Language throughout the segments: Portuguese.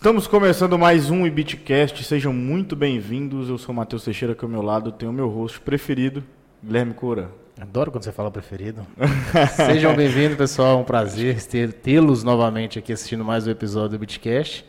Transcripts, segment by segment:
Estamos começando mais um Ibitcast, sejam muito bem-vindos. Eu sou o Matheus Teixeira, aqui ao meu lado tenho o meu host preferido, Guilherme Cora. Adoro quando você fala preferido. Sejam bem-vindos, pessoal. É um prazer tê-los novamente aqui assistindo mais um episódio do Bitcast.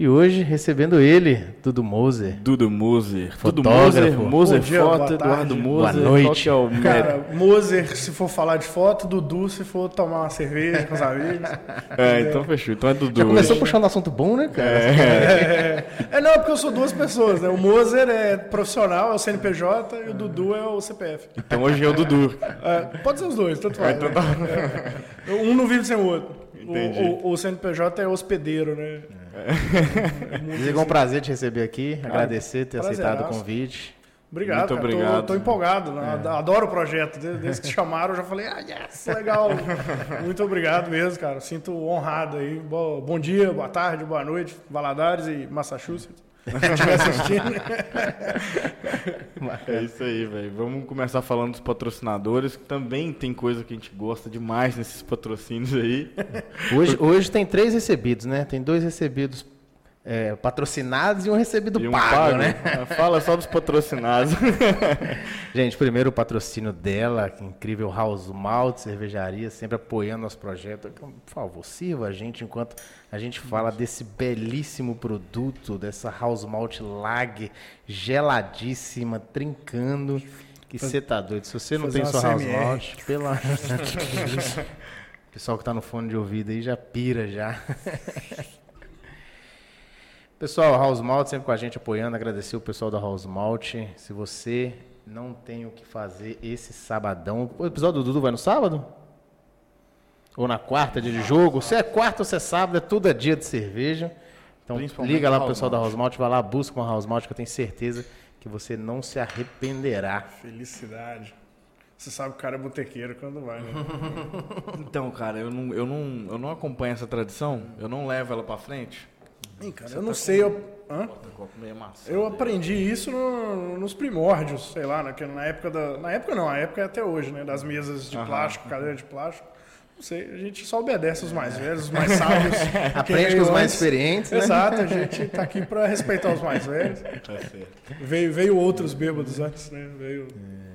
E hoje recebendo ele, Dudu Moser. Dudu Moser. Dudu Moser, Moser dia, Foto, Eduardo Moser. Boa noite. É o Cara, Moser se for falar de foto, Dudu se for tomar uma cerveja com os amigos. É, então fechou. Então é Dudu. Já começou puxando assunto bom, né, cara? É. é, não, porque eu sou duas pessoas, né? O Moser é profissional, é o CNPJ, e o Dudu é o CPF. Então hoje é o Dudu. É, pode ser os dois, tanto faz. Então, tá. é. Um não vive sem o outro. Entendi. O, o, o CNPJ é hospedeiro, né? É. Dizer é um prazer te receber aqui, Cara, agradecer ter aceitado o convite. Obrigado, Muito cara. obrigado. Tô, tô empolgado, né? é. adoro o projeto. Desde que chamaram, eu já falei, ah, yes, legal. Muito obrigado mesmo, cara. Sinto honrado aí. Bom dia, boa tarde, boa noite, Valadares e Massachusetts. Estiver assistindo. é isso aí, velho. Vamos começar falando dos patrocinadores, que também tem coisa que a gente gosta demais nesses patrocínios aí. Hoje, hoje tem três recebidos, né? Tem dois recebidos é, patrocinados e um recebido e um pago, pago, né? Fala só dos patrocinados. Gente, primeiro o patrocínio dela, que incrível House Malt, cervejaria, sempre apoiando nosso projeto. Por favor, sirva a gente enquanto a gente fala desse belíssimo produto, dessa House Malt Lag geladíssima, trincando. Que você tá doido. Se você não tem sua House Malt, pela... Pessoal que tá no fone de ouvido aí já pira já. Pessoal, House Malt sempre com a gente apoiando, agradecer o pessoal da House Malt. Se você não tem o que fazer esse sabadão, o episódio do Dudu vai no sábado? Ou na quarta dia de jogo? Se é quarta ou se é sábado, é tudo é dia de cerveja. Então liga lá pro pessoal da House Malt, vai lá, busca uma House Malt que eu tenho certeza que você não se arrependerá. Felicidade. Você sabe que o cara é botequeiro quando vai, né? então, cara, eu não, eu, não, eu não acompanho essa tradição, eu não levo ela para frente. Ih, cara, eu não tá sei. Eu, eu aprendi isso no, nos primórdios, sei lá, na, na época da. Na época não, a época é até hoje, né? Das mesas de Aham. plástico, cadeira de plástico. Não sei, a gente só obedece os mais velhos, os mais sábios. Aprende com os mais experientes. Né? Exato, a gente tá aqui para respeitar os mais velhos. Tá veio, veio outros bêbados antes, né? Veio. É.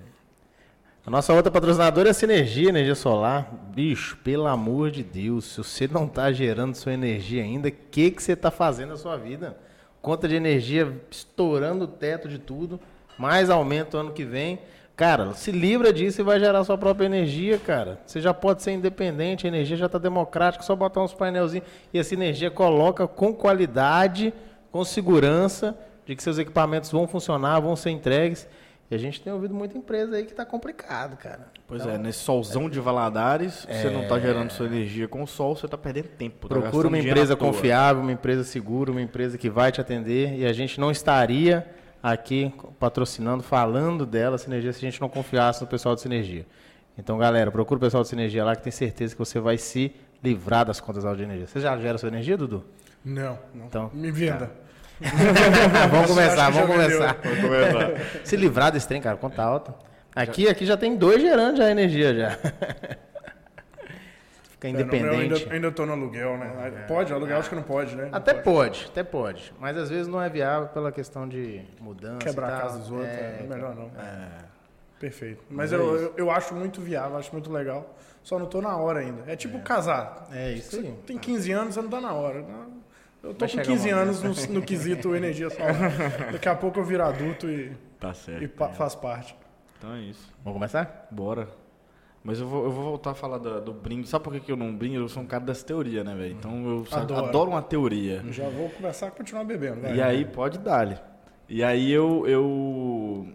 A nossa outra patrocinadora é a Sinergia, energia solar. Bicho, pelo amor de Deus, se você não está gerando sua energia ainda, o que, que você está fazendo na sua vida? Conta de energia estourando o teto de tudo, mais aumento ano que vem. Cara, se livra disso e vai gerar sua própria energia, cara. Você já pode ser independente, a energia já está democrática, só botar uns painelzinhos e essa energia coloca com qualidade, com segurança, de que seus equipamentos vão funcionar, vão ser entregues. E a gente tem ouvido muita empresa aí que está complicado, cara. Pois então, é, nesse solzão é, de Valadares, é, você não está gerando sua energia com o sol, você está perdendo tempo. Tá Procura uma empresa confiável, uma empresa segura, uma empresa que vai te atender. E a gente não estaria aqui patrocinando, falando dela, Sinergia, se a gente não confiasse no pessoal de Sinergia. Então, galera, procura o pessoal de Sinergia lá que tem certeza que você vai se livrar das contas de energia. Você já gera sua energia, Dudu? Não, não. Então, Me venda. Tá. vamos começar, vamos começar. vamos começar. Se livrar desse trem, cara, conta alta. Aqui, aqui já tem dois gerando já energia já. Fica independente. Eu ainda, estou no aluguel, né? É. Pode, aluguel acho que não pode, né? Não até pode. pode. até pode. Mas às vezes não é viável pela questão de mudança. Quebrar a casa dos outros, é, é melhor não. É. Perfeito. Mas é eu, eu, eu, acho muito viável, acho muito legal. Só não estou na hora ainda. É tipo é. casar. É isso aí. Tem 15 anos, você não está na hora. Eu tô com 15 anos no, no, quesito energia solar. Daqui a pouco eu viro adulto e, tá certo, e pa, faz parte. Então é isso. Vamos começar? Bora. Mas eu vou, eu vou voltar a falar do, do brinde. Sabe por que, que eu não brindo? Eu sou um cara das teorias, né, velho? Então eu adoro. adoro. uma teoria. Já vou começar a continuar bebendo. Vai. E aí, pode dar-lhe. E aí eu, eu,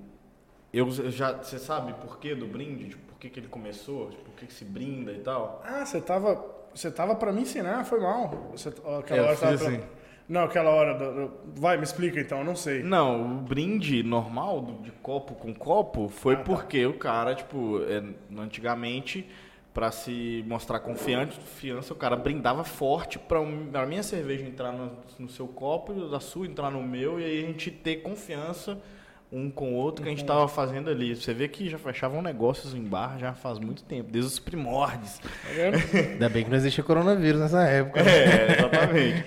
eu. já. Você sabe por que do brinde? Tipo, por que, que ele começou? Tipo, por que, que se brinda e tal? Ah, você tava você tava para me ensinar, foi mal. Você, aquela é, hora tava assim. pra... Não, aquela hora. Do... Vai, me explica então, eu não sei. Não, o brinde normal de copo com copo foi ah, tá. porque o cara, tipo, é, antigamente, para se mostrar confiante, confiança, o cara brindava forte para a minha cerveja entrar no, no seu copo, a sua entrar no meu, e aí a gente ter confiança um com o outro que a gente estava fazendo ali. Você vê que já fechavam negócios em bar já faz muito tempo, desde os primórdios. Tá Ainda bem que não existia coronavírus nessa época. É, exatamente.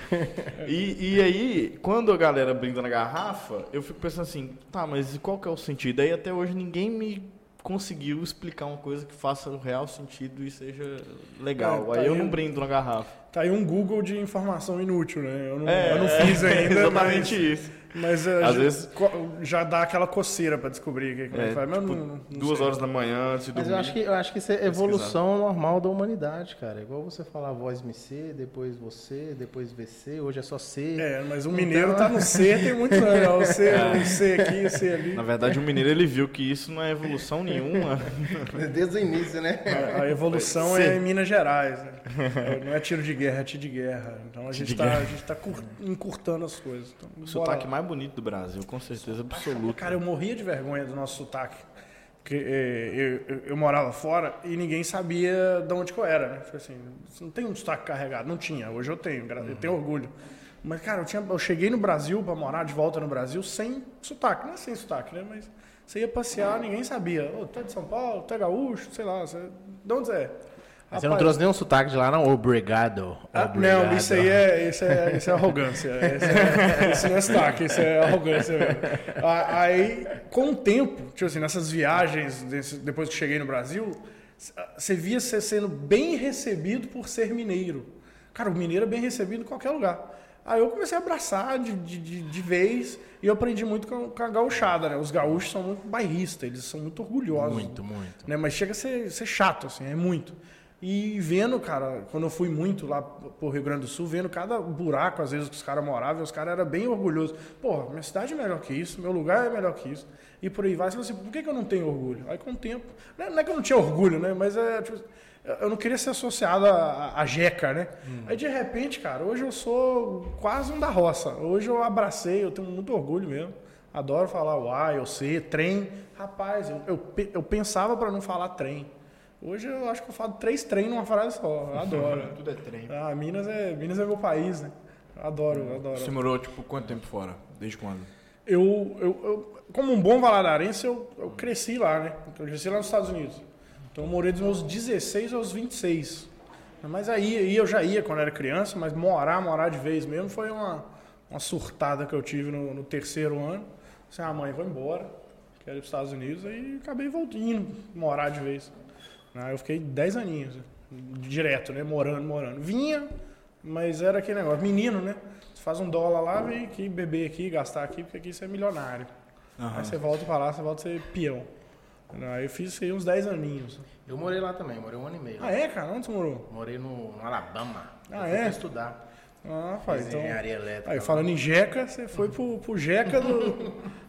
e, e aí, quando a galera brinda na garrafa, eu fico pensando assim, tá, mas qual que é o sentido? Aí até hoje ninguém me conseguiu explicar uma coisa que faça o real sentido e seja legal. É, tá aí eu não brindo na garrafa. Tá aí um Google de informação inútil, né? Eu não, é, eu não fiz ainda. exatamente mas... isso. Mas uh, Às já, vezes... já dá aquela coceira para descobrir o que, que é, faz. Tipo, não, não duas sei. horas da manhã, antes de Mas eu acho que, eu acho que isso é evolução normal da humanidade, cara. Igual você falar voz MC, depois você, depois VC, hoje é só C. É, mas o então... mineiro tá no C tem muitos anos. O C, é. o C aqui, o C ali. Na verdade, o mineiro ele viu que isso não é evolução nenhuma. Desde o início, né? A, a evolução é em Minas Gerais. Né? Não é tiro de guerra, é tiro de guerra. Então a gente está tá encurtando as coisas. Então, o sotaque mais bonito do Brasil, com certeza absoluta. Cara, eu morria de vergonha do nosso sotaque. Porque é, eu, eu, eu, morava fora e ninguém sabia de onde que eu era, né? Tipo assim, não tem um sotaque carregado. Não tinha, hoje eu tenho, eu uhum. tenho orgulho. Mas, cara, eu, tinha, eu cheguei no Brasil para morar de volta no Brasil sem sotaque. Não é sem sotaque, né? Mas você ia passear, ninguém sabia. Oh, tu é de São Paulo, tu é gaúcho, sei lá. Você, de onde você é? Mas você não trouxe nenhum sotaque de lá, não? Obrigado. Ah, não, isso aí é, isso é, isso é arrogância. Isso, é, isso não é sotaque, isso é arrogância mesmo. Aí, com o tempo, tipo assim, nessas viagens, depois que cheguei no Brasil, você via você sendo bem recebido por ser mineiro. Cara, o mineiro é bem recebido em qualquer lugar. Aí eu comecei a abraçar de, de, de vez e eu aprendi muito com, com, a gauchada, né? Os gaúchos são muito bairristas, eles são muito orgulhosos. Muito, muito. Né? Mas chega a ser, ser chato, assim, é muito. E vendo, cara, quando eu fui muito lá pro Rio Grande do Sul, vendo cada buraco, às vezes, que os caras moravam, os caras eram bem orgulhosos. Pô, minha cidade é melhor que isso, meu lugar é melhor que isso. E por aí vai. Você fala assim, por que, que eu não tenho orgulho? Aí com o tempo. Não é que eu não tinha orgulho, né? Mas é. Tipo, eu não queria ser associado a, a Jeca, né? Hum. Aí de repente, cara, hoje eu sou quase um da roça. Hoje eu abracei, eu tenho muito orgulho mesmo. Adoro falar uai, eu sei, trem. Rapaz, eu, eu, eu pensava para não falar trem. Hoje eu acho que eu falo três trem numa frase só. Eu adoro. Tudo é trem. Ah, Minas é, Minas é meu país, né? Eu adoro, eu adoro. Você morou, tipo, quanto tempo fora? Desde quando? Eu, eu, eu como um bom valadarense, eu, eu cresci lá, né? Eu cresci lá nos Estados Unidos. Então eu morei dos meus 16 aos 26. Mas aí, aí eu já ia quando era criança, mas morar, morar de vez mesmo foi uma, uma surtada que eu tive no, no terceiro ano. Assim, ah, mãe, vou embora, quero ir para os Estados Unidos. Aí acabei voltando, morar de vez. Né? Eu fiquei 10 aninhos, direto, né? Morando, morando. Vinha, mas era aquele negócio, menino, né? Você faz um dólar lá, vem aqui, beber aqui, gastar aqui, porque aqui você é milionário. Uhum. Aí você volta pra lá, você volta a ser peão. Aí eu fiz isso aí uns 10 aninhos. Eu morei lá também, morei um ano e meio. Ah, é, cara? Onde você morou? Morei no, no Alabama. Ah, é? estudar. Ah, faz então. Engenharia elétrica. Aí falando em Jeca, você foi pro, pro Jeca do.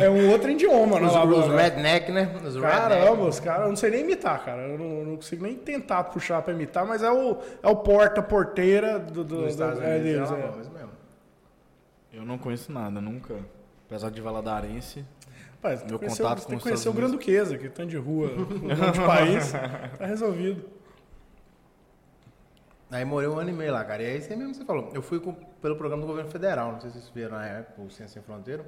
é um outro idioma, né? Os, os redneck, né? Os Caramba, redneck. os caras, eu não sei nem imitar, cara. Eu não, não, consigo nem tentar puxar pra imitar, mas é o, é o porta-porteira do, do, do, do é deles. É. é. Eu não conheço nada, nunca. Apesar de Valadarense. Rapaz, meu contato com tem que conhecer o Granduquesa, que tanto de rua, de país, tá resolvido. Aí morei um ano e meio lá, cara. E aí, aí mesmo que você falou. Eu fui com, pelo programa do governo federal, não sei se vocês viram na época, o Ciência Sem Fronteira.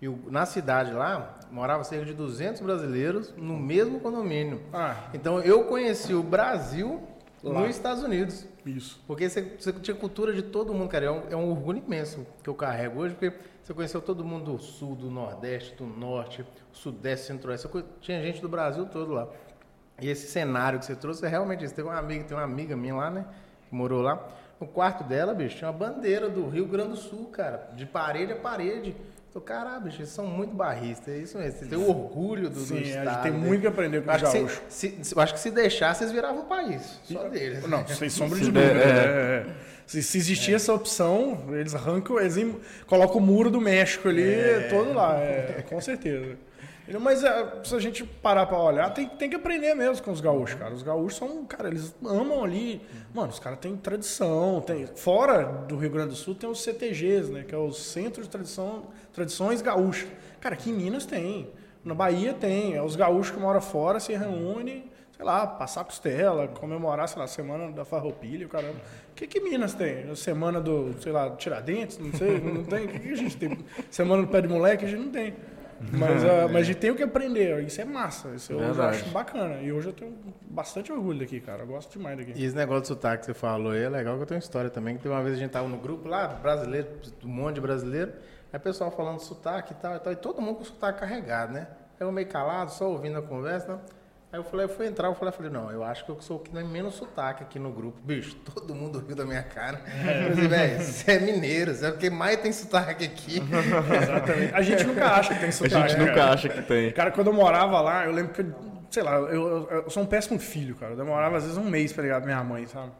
E o, na cidade lá, morava cerca de 200 brasileiros no mesmo condomínio. Ah. Então eu conheci o Brasil lá. nos Estados Unidos. Isso. Porque você, você tinha cultura de todo mundo, cara. É um, é um orgulho imenso que eu carrego hoje, porque você conheceu todo mundo do sul, do nordeste, do norte, sudeste, centro-oeste. Tinha gente do Brasil todo lá. E esse cenário que você trouxe é realmente isso. Tem uma amiga, tem uma amiga minha lá, né? Que morou lá. No quarto dela, bicho, tinha uma bandeira do Rio Grande do Sul, cara, de parede a parede. Então, caralho, bicho, eles são muito barristas, é isso mesmo. Você tem o orgulho do, Sim, do estado. A gente tem né? muito que aprender com os gaúchos. Se, se, eu acho que se deixar, vocês viravam o país, só deles. Não, sem sombra de dúvida. É, é, é. Se, se, existir é. essa opção, eles arrancam, eles colocam o muro do México ali, é. todo lá, é, com certeza. Mas é, se a gente parar pra olhar, tem, tem que aprender mesmo com os gaúchos, cara. Os gaúchos são, cara, eles amam ali. Mano, os caras têm tradição. Tem, fora do Rio Grande do Sul tem os CTGs, né? Que é o Centro de Tradição, Tradições Gaúchas. Cara, aqui em Minas tem. Na Bahia tem. É os gaúchos que moram fora se reúnem. sei lá, passar costela, comemorar, sei lá, a semana da farroupilha, o caramba. O que que Minas tem? Semana do, sei lá, Tiradentes, não sei, não tem. O que, que a gente tem? Semana do pé de moleque, a gente não tem. Mas, uh, mas a gente tem o que aprender, isso é massa, isso eu Verdade. acho bacana. E hoje eu tenho bastante orgulho daqui, cara, eu gosto demais daqui. E esse negócio de sotaque que você falou aí é legal que eu tenho uma história também. Que uma vez a gente tava no grupo lá, brasileiro, um monte de brasileiro, aí o pessoal falando sotaque e tal e tal, e todo mundo com sotaque carregado, né? Eu meio calado, só ouvindo a conversa, né? Aí eu falei, eu fui entrar, eu falei, eu falei, não, eu acho que eu sou o que tem menos sotaque aqui no grupo. Bicho, todo mundo riu da minha cara. Eu falei, velho, você é mineiro, você é o que mais tem sotaque aqui. Exatamente. A gente nunca acha que tem A sotaque. gente né, nunca cara? acha que tem. Cara, quando eu morava lá, eu lembro que, eu- sei lá, eu, eu- eu sou um péssimo filho, cara. Eu demorava às vezes um mês pra ligar pra minha mãe, sabe?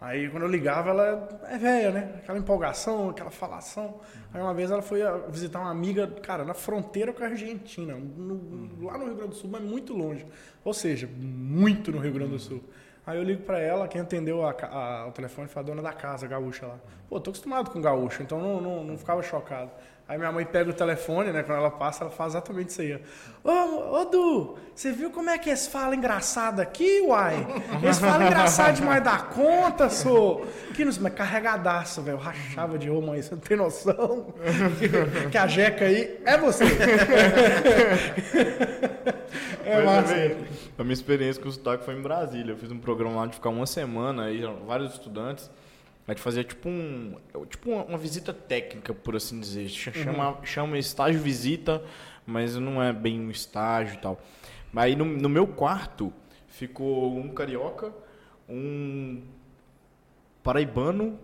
Aí quando eu ligava, ela é velha, né? Aquela empolgação, aquela falação. Aí uma vez ela foi visitar uma amiga, cara, na fronteira com a Argentina, no- lá no Rio Grande do Sul, mas muito longe. Ou seja, muito no Rio Grande do Sul. Aí eu ligo pra ela, quem atendeu a a- o telefone foi a dona da casa, a gaúcha lá. Pô, tô acostumado com gaúcho, então não, não, não ficava chocado. Aí minha mãe pega o telefone, né? Quando ela passa, ela faz exatamente isso aí. Ô, ô Du, você viu como é que eles falam engraçado aqui, uai? Eles falam engraçado demais da conta, sou. Que nos, mas carregadaço, velho. Rachava de ô, mãe, você não tem noção. que, a jeca aí é você. é Pois massa. A minha experiência com o sotaque foi em Brasília. Eu fiz um programa lá de ficar uma semana, aí vários estudantes. A gente fazia tipo um. Tipo uma, uma visita técnica, por assim dizer. Ch- Chama, chama estágio visita, mas não é bem um estágio e tal. Aí no, no meu quarto ficou um carioca, um paraibano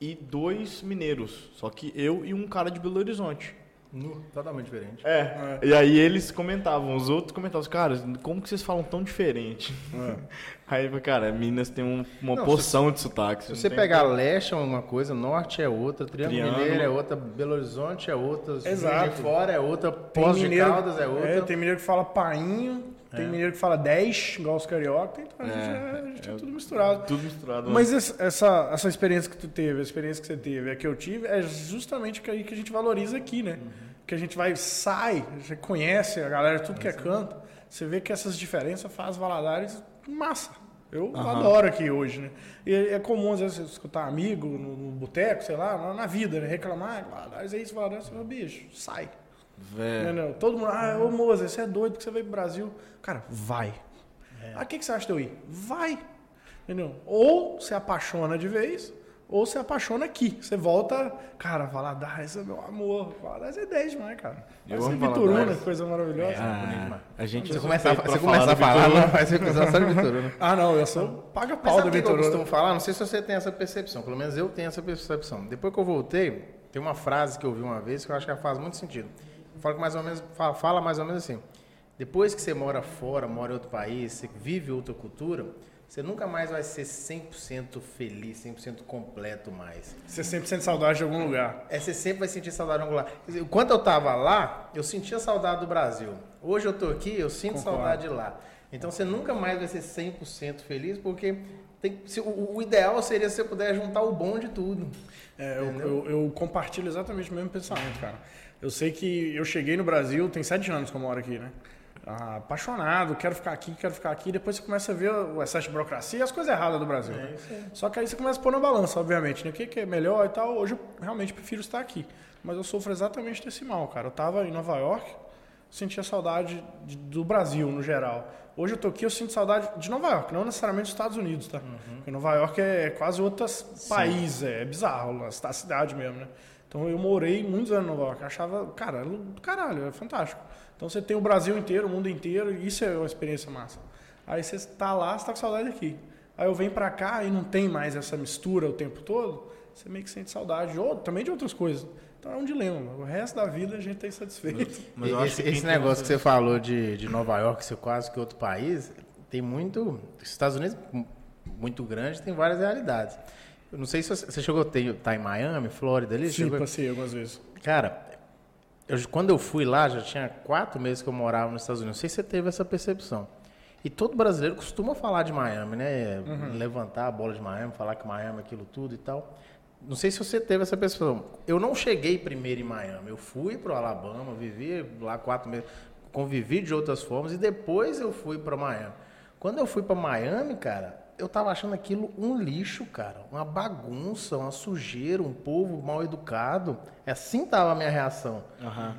e dois mineiros. Só que eu e um cara de Belo Horizonte. Nu, Totalmente diferente. É. E aí eles comentavam, os outros comentavam, cara, como que vocês falam tão diferente? Aí, cara, Minas tem um- uma Não, porção de sotaques. Se você pegar leste é uma coisa, norte é outra, Triângulo, Triângulo. Mineiro é outra, Belo Horizonte é outra, Exato. de Fora é outra, Pós de Caldas é outra. tem mineiro que fala painho, tem mineiro que fala 10, igual os carioca, tem, a gente é, a gente é tudo misturado. Tudo misturado. né? Mas essa, essa experiência que tu teve, a experiência que você teve, a que eu tive, é justamente que aí que a gente valoriza aqui, né? Que a gente vai, sai, você conhece a galera, tudo que é canto, você vê que essas diferenças faz Valadares massa. Eu adoro aqui hoje, né? E é comum, às vezes, você escutar amigo no, no boteco, sei lá, na, vida, né? Reclamar, "Ah, Valadares é isso, Valadares, você fala, bicho, sai. Véi, Entendeu? Todo mundo, ah, ô Moza, você é doido que você veio pro Brasil. Cara, vai. Ah, o que, que você acha de eu ir? Vai. Entendeu? Ou se apaixona de vez, ou se apaixona aqui. Você volta, cara, Valadares é meu amor. Valadares é 10 demais, cara. Eu Vai ser amo Vitoruna, coisa maravilhosa. ah, a gente Você é começa, a, você começa a falar, Vitoruna. não, faz episódio só de Vitoruna. Ah, não, eu sou paga pau da que eu Vitoruna. costumo falar? Não sei se você tem essa percepção, pelo menos eu tenho essa percepção. Depois que eu voltei, tem uma frase que eu ouvi uma vez que eu acho que ela faz muito sentido. Que mais ou menos, fala, fala mais ou menos assim. Depois que você mora fora, mora em outro país, você vive outra cultura, você nunca mais vai ser 100% feliz, 100% completo mais. Você sempre sente saudade de algum lugar. É, você sempre vai sentir saudade de algum lugar. Enquanto eu estava lá, eu sentia saudade do Brasil. Hoje eu estou aqui, eu sinto Concordo. saudade de lá. Então você nunca mais vai ser 100% feliz, porque tem- se- o, o ideal seria se você puder juntar o bom de tudo. É, eu, eu- eu compartilho exatamente o mesmo pensamento, cara. Eu sei que eu cheguei no Brasil, tem sete anos que eu moro aqui, né? Ah, apaixonado, quero ficar aqui, quero ficar aqui. Depois você começa a ver o excesso de burocracia e as coisas erradas do Brasil. né? Só que aí você começa a pôr na balança, obviamente, né? O que, que é melhor e tal. Hoje eu realmente prefiro estar aqui. Mas eu sofro exatamente desse mal, cara. Eu tava em Nova York, sentia saudade de- do Brasil no geral. Hoje eu tô aqui, eu sinto saudade de Nova York, não necessariamente dos Estados Unidos, tá? Porque Nova York é quase outro país, é bizarro, a cida- a cidade mesmo, né? Então eu morei muitos anos em Nova York, achava, cara, do caralho, é fantástico. Então você tem o Brasil inteiro, o mundo inteiro, e isso é uma experiência massa. Aí você tá lá, você tá com saudade aqui. Aí eu venho pra cá e não tem mais essa mistura o tempo todo, você meio que sente saudade, ou também de outras coisas. Então é um dilema, o resto da vida a gente tá insatisfeito. Mas eu acho esse que esse negócio que tem você falou de, de Nova York ser quase que outro país, tem muito. Os Estados Unidos, mu- muito grande, tem várias realidades. Eu não sei se você, você chegou a ter- tá em Miami, Flórida ali? Sim, chegou- passei algumas vezes. Cara, eu- quando eu fui lá, já tinha quatro meses que eu morava nos Estados Unidos. Não sei se você teve essa percepção. E todo brasileiro costuma falar de Miami, né? Levantar a bola de Miami, falar que Miami é aquilo tudo e tal. Não sei se você teve essa percepção. Eu não cheguei primeiro em Miami. Eu fui para o Alabama, vivi lá quatro meses, convivi de outras formas e depois eu fui para Miami. Quando eu fui pra Miami, cara, eu tava achando aquilo um lixo, cara. Uma bagunça, uma sujeira, um povo mal educado. É assim tava a minha reação.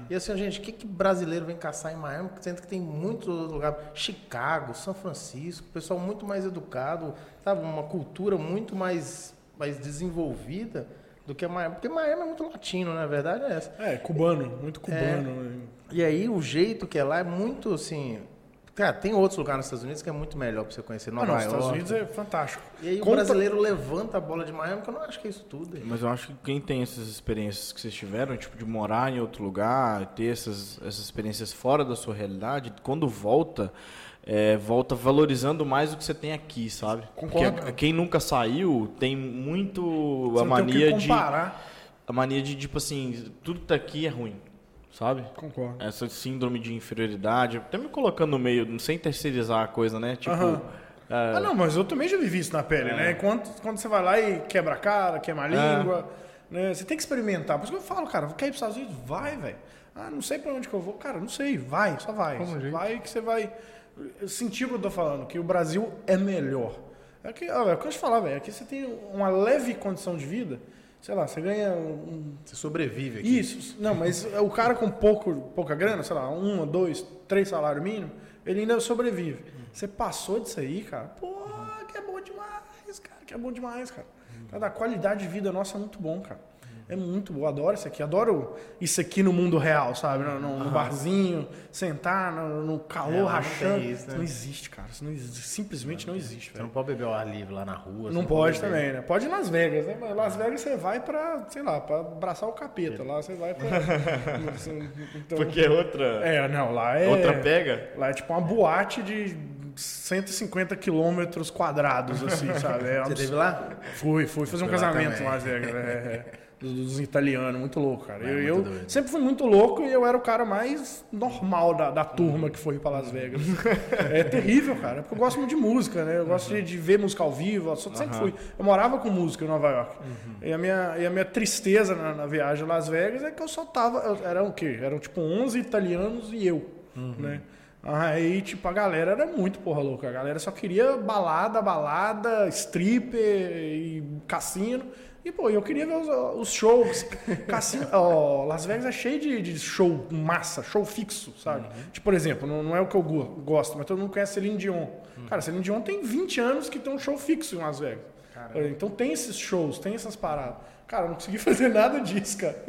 E assim, gente, o que, que brasileiro vem caçar em Miami? Sendo que tem muitos lugares. Chicago, São Francisco, pessoal muito mais educado, sabe? Uma cultura muito mais, mais desenvolvida do que Miami. Porque Miami é muito latino, na verdade é essa. É, cubano, muito cubano. E aí o jeito que é lá é muito assim. Cara, tem outros lugares nos Estados Unidos que é muito melhor pra você conhecer. Ah, Nova não, os York. Estados Unidos é fantástico. E aí Conta- o brasileiro levanta a bola de Miami, que eu não acho que é isso tudo. hein? Mas eu acho que quem tem essas experiências que vocês tiveram, tipo, de morar em outro lugar, ter essas, essas experiências fora da sua realidade, quando volta, é, volta valorizando mais o que você tem aqui, sabe? Concordo. Porque quem nunca saiu tem muito Você a não mania de. A mania de, tipo assim, tudo que tá aqui é ruim, sabe? Concordo. Essa síndrome de inferioridade, até me colocando no meio, sem terceirizar a coisa, né? Tipo. Aham. é, Ah, não, mas eu também já vivi isso na pele, né? Quando, quando você vai lá e quebra a cara, queima a língua, né? Você tem que experimentar. Por isso que eu falo, cara, quer ir para os Estados Unidos? Vai, velho. Ah, não sei pra onde que eu vou. Cara, não sei. Vai, só vai. Vai que você vai sentir o que eu tô falando, que o Brasil é melhor. É que, olha, é o que eu te falar, velho. Aqui você tem uma leve condição de vida. Sei lá, você ganha um, Você sobrevive aqui. isso, não, mas o cara com pouco, pouca grana, sei lá, um, dois, três salários mínimos, ele ainda sobrevive. Você passou disso aí, cara, pô, que é bom demais, cara, que é bom demais, cara. Cara, a qualidade de vida nossa é muito bom, cara. É muito bom, adoro isso aqui, adoro isso aqui no mundo real, sabe? No, no- no barzinho, sentar no, no calor, É, lá não rachando. tem isso, né? não existe, cara. Isso não existe, simplesmente não existe, Você velho. não pode beber ao ar livre lá na rua. Não pode beber. também, né? Pode ir Las Vegas, né? Mas Las Vegas você vai pra, sei lá, pra abraçar o capeta. Lá você vai pra. então, Porque é outra. É, não, lá é. Outra pega? Lá é tipo uma boate de 150 quilômetros quadrados, assim, sabe? É Você teve lá? Fui, fui fazer um lá casamento Las Vegas. é, é. Dos, italianos, muito louco, cara. eu muito eu doido. sempre fui muito louco e eu era o cara mais normal da, da turma que foi pra Las Vegas. é terrível, cara, porque eu gosto muito de música, né? Eu gosto de, de ver música ao vivo, eu sempre fui. Eu morava com música em Nova York. E, a minha, e a minha tristeza na, na viagem a Las Vegas é que eu só tava. eu- Eram o quê? Eram tipo 11 italianos e eu, né? Aí, tipo, a galera era muito porra louca. A galera só queria balada, balada, stripper e cassino. E, pô, eu queria ver os, os shows. Cassino, ó, Las Vegas é cheio de, de show massa, show fixo, sabe? Tipo, por exemplo, não, não é o que eu go- gosto, mas todo mundo conhece Celine Dion. Cara, Celine Dion tem 20 anos que tem um show fixo em Las Vegas. Então tem esses shows, tem essas paradas. Cara, eu não consegui fazer nada disso, cara.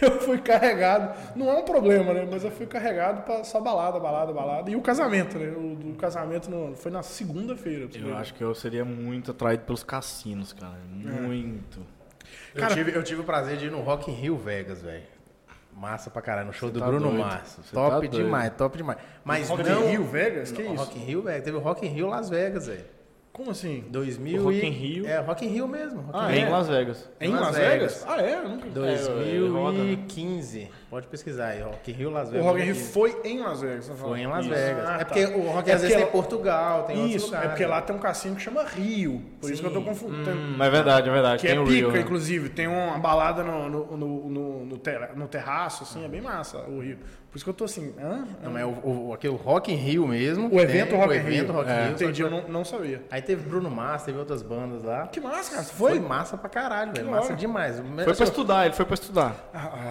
Eu fui carregado. Não é um problema, né? Mas eu fui carregado pra só balada, balada, balada. E o casamento, né? O do casamento no- foi na segunda-feira. Eu acho que eu seria muito atraído pelos cassinos, cara. Muito. Eu, Cara- tive, eu tive o prazer de ir no Rock in Rio Vegas, velho. Massa pra caralho, no show do tá Bruno doido. Top tá demais, top demais. Mas Rock in não... Rio, Vegas? Que No isso? Rock in Rio, velho. Teve o Rock in Rio Las Vegas, velho. Como assim? 2000 O Rock in Rio? É, Rock in Rio mesmo. Rock Ah, Rio. em é? Las Vegas. Em Las Las, Vegas. Vegas? Ah, é? Eu nunca... 2015. Pode pesquisar aí, Rock in Rio, Las O Vegas. Rock in Rio 2015. foi em Las Vegas. você Foi em Las Isso. Vegas. Ah, é tá. porque o Rock É às vezes porque tem lá- Portugal, tem outros Isso, lugares. é porque lá né? tem um cassino que chama Rio. Por isso que eu tô confundindo. Hum, é verdade, é verdade. Que Tem é o pica, Rio, né? inclusive. Tem uma balada no, no, no, no, no terra- no terraço, assim, é bem massa o Rio. Por isso que eu tô assim, hã? Não, mas é o, o, aquele Rock in Rio mesmo. O evento tem, Rock o in evento Rio. Rock in É, Rio. Entendi, eu não, não sabia. Aí teve Bruno Massa, teve outras bandas lá. Que massa, cara. Foi, foi? massa pra caralho, velho. Massa hora. demais. Foi pra estudar, ele foi pra estudar.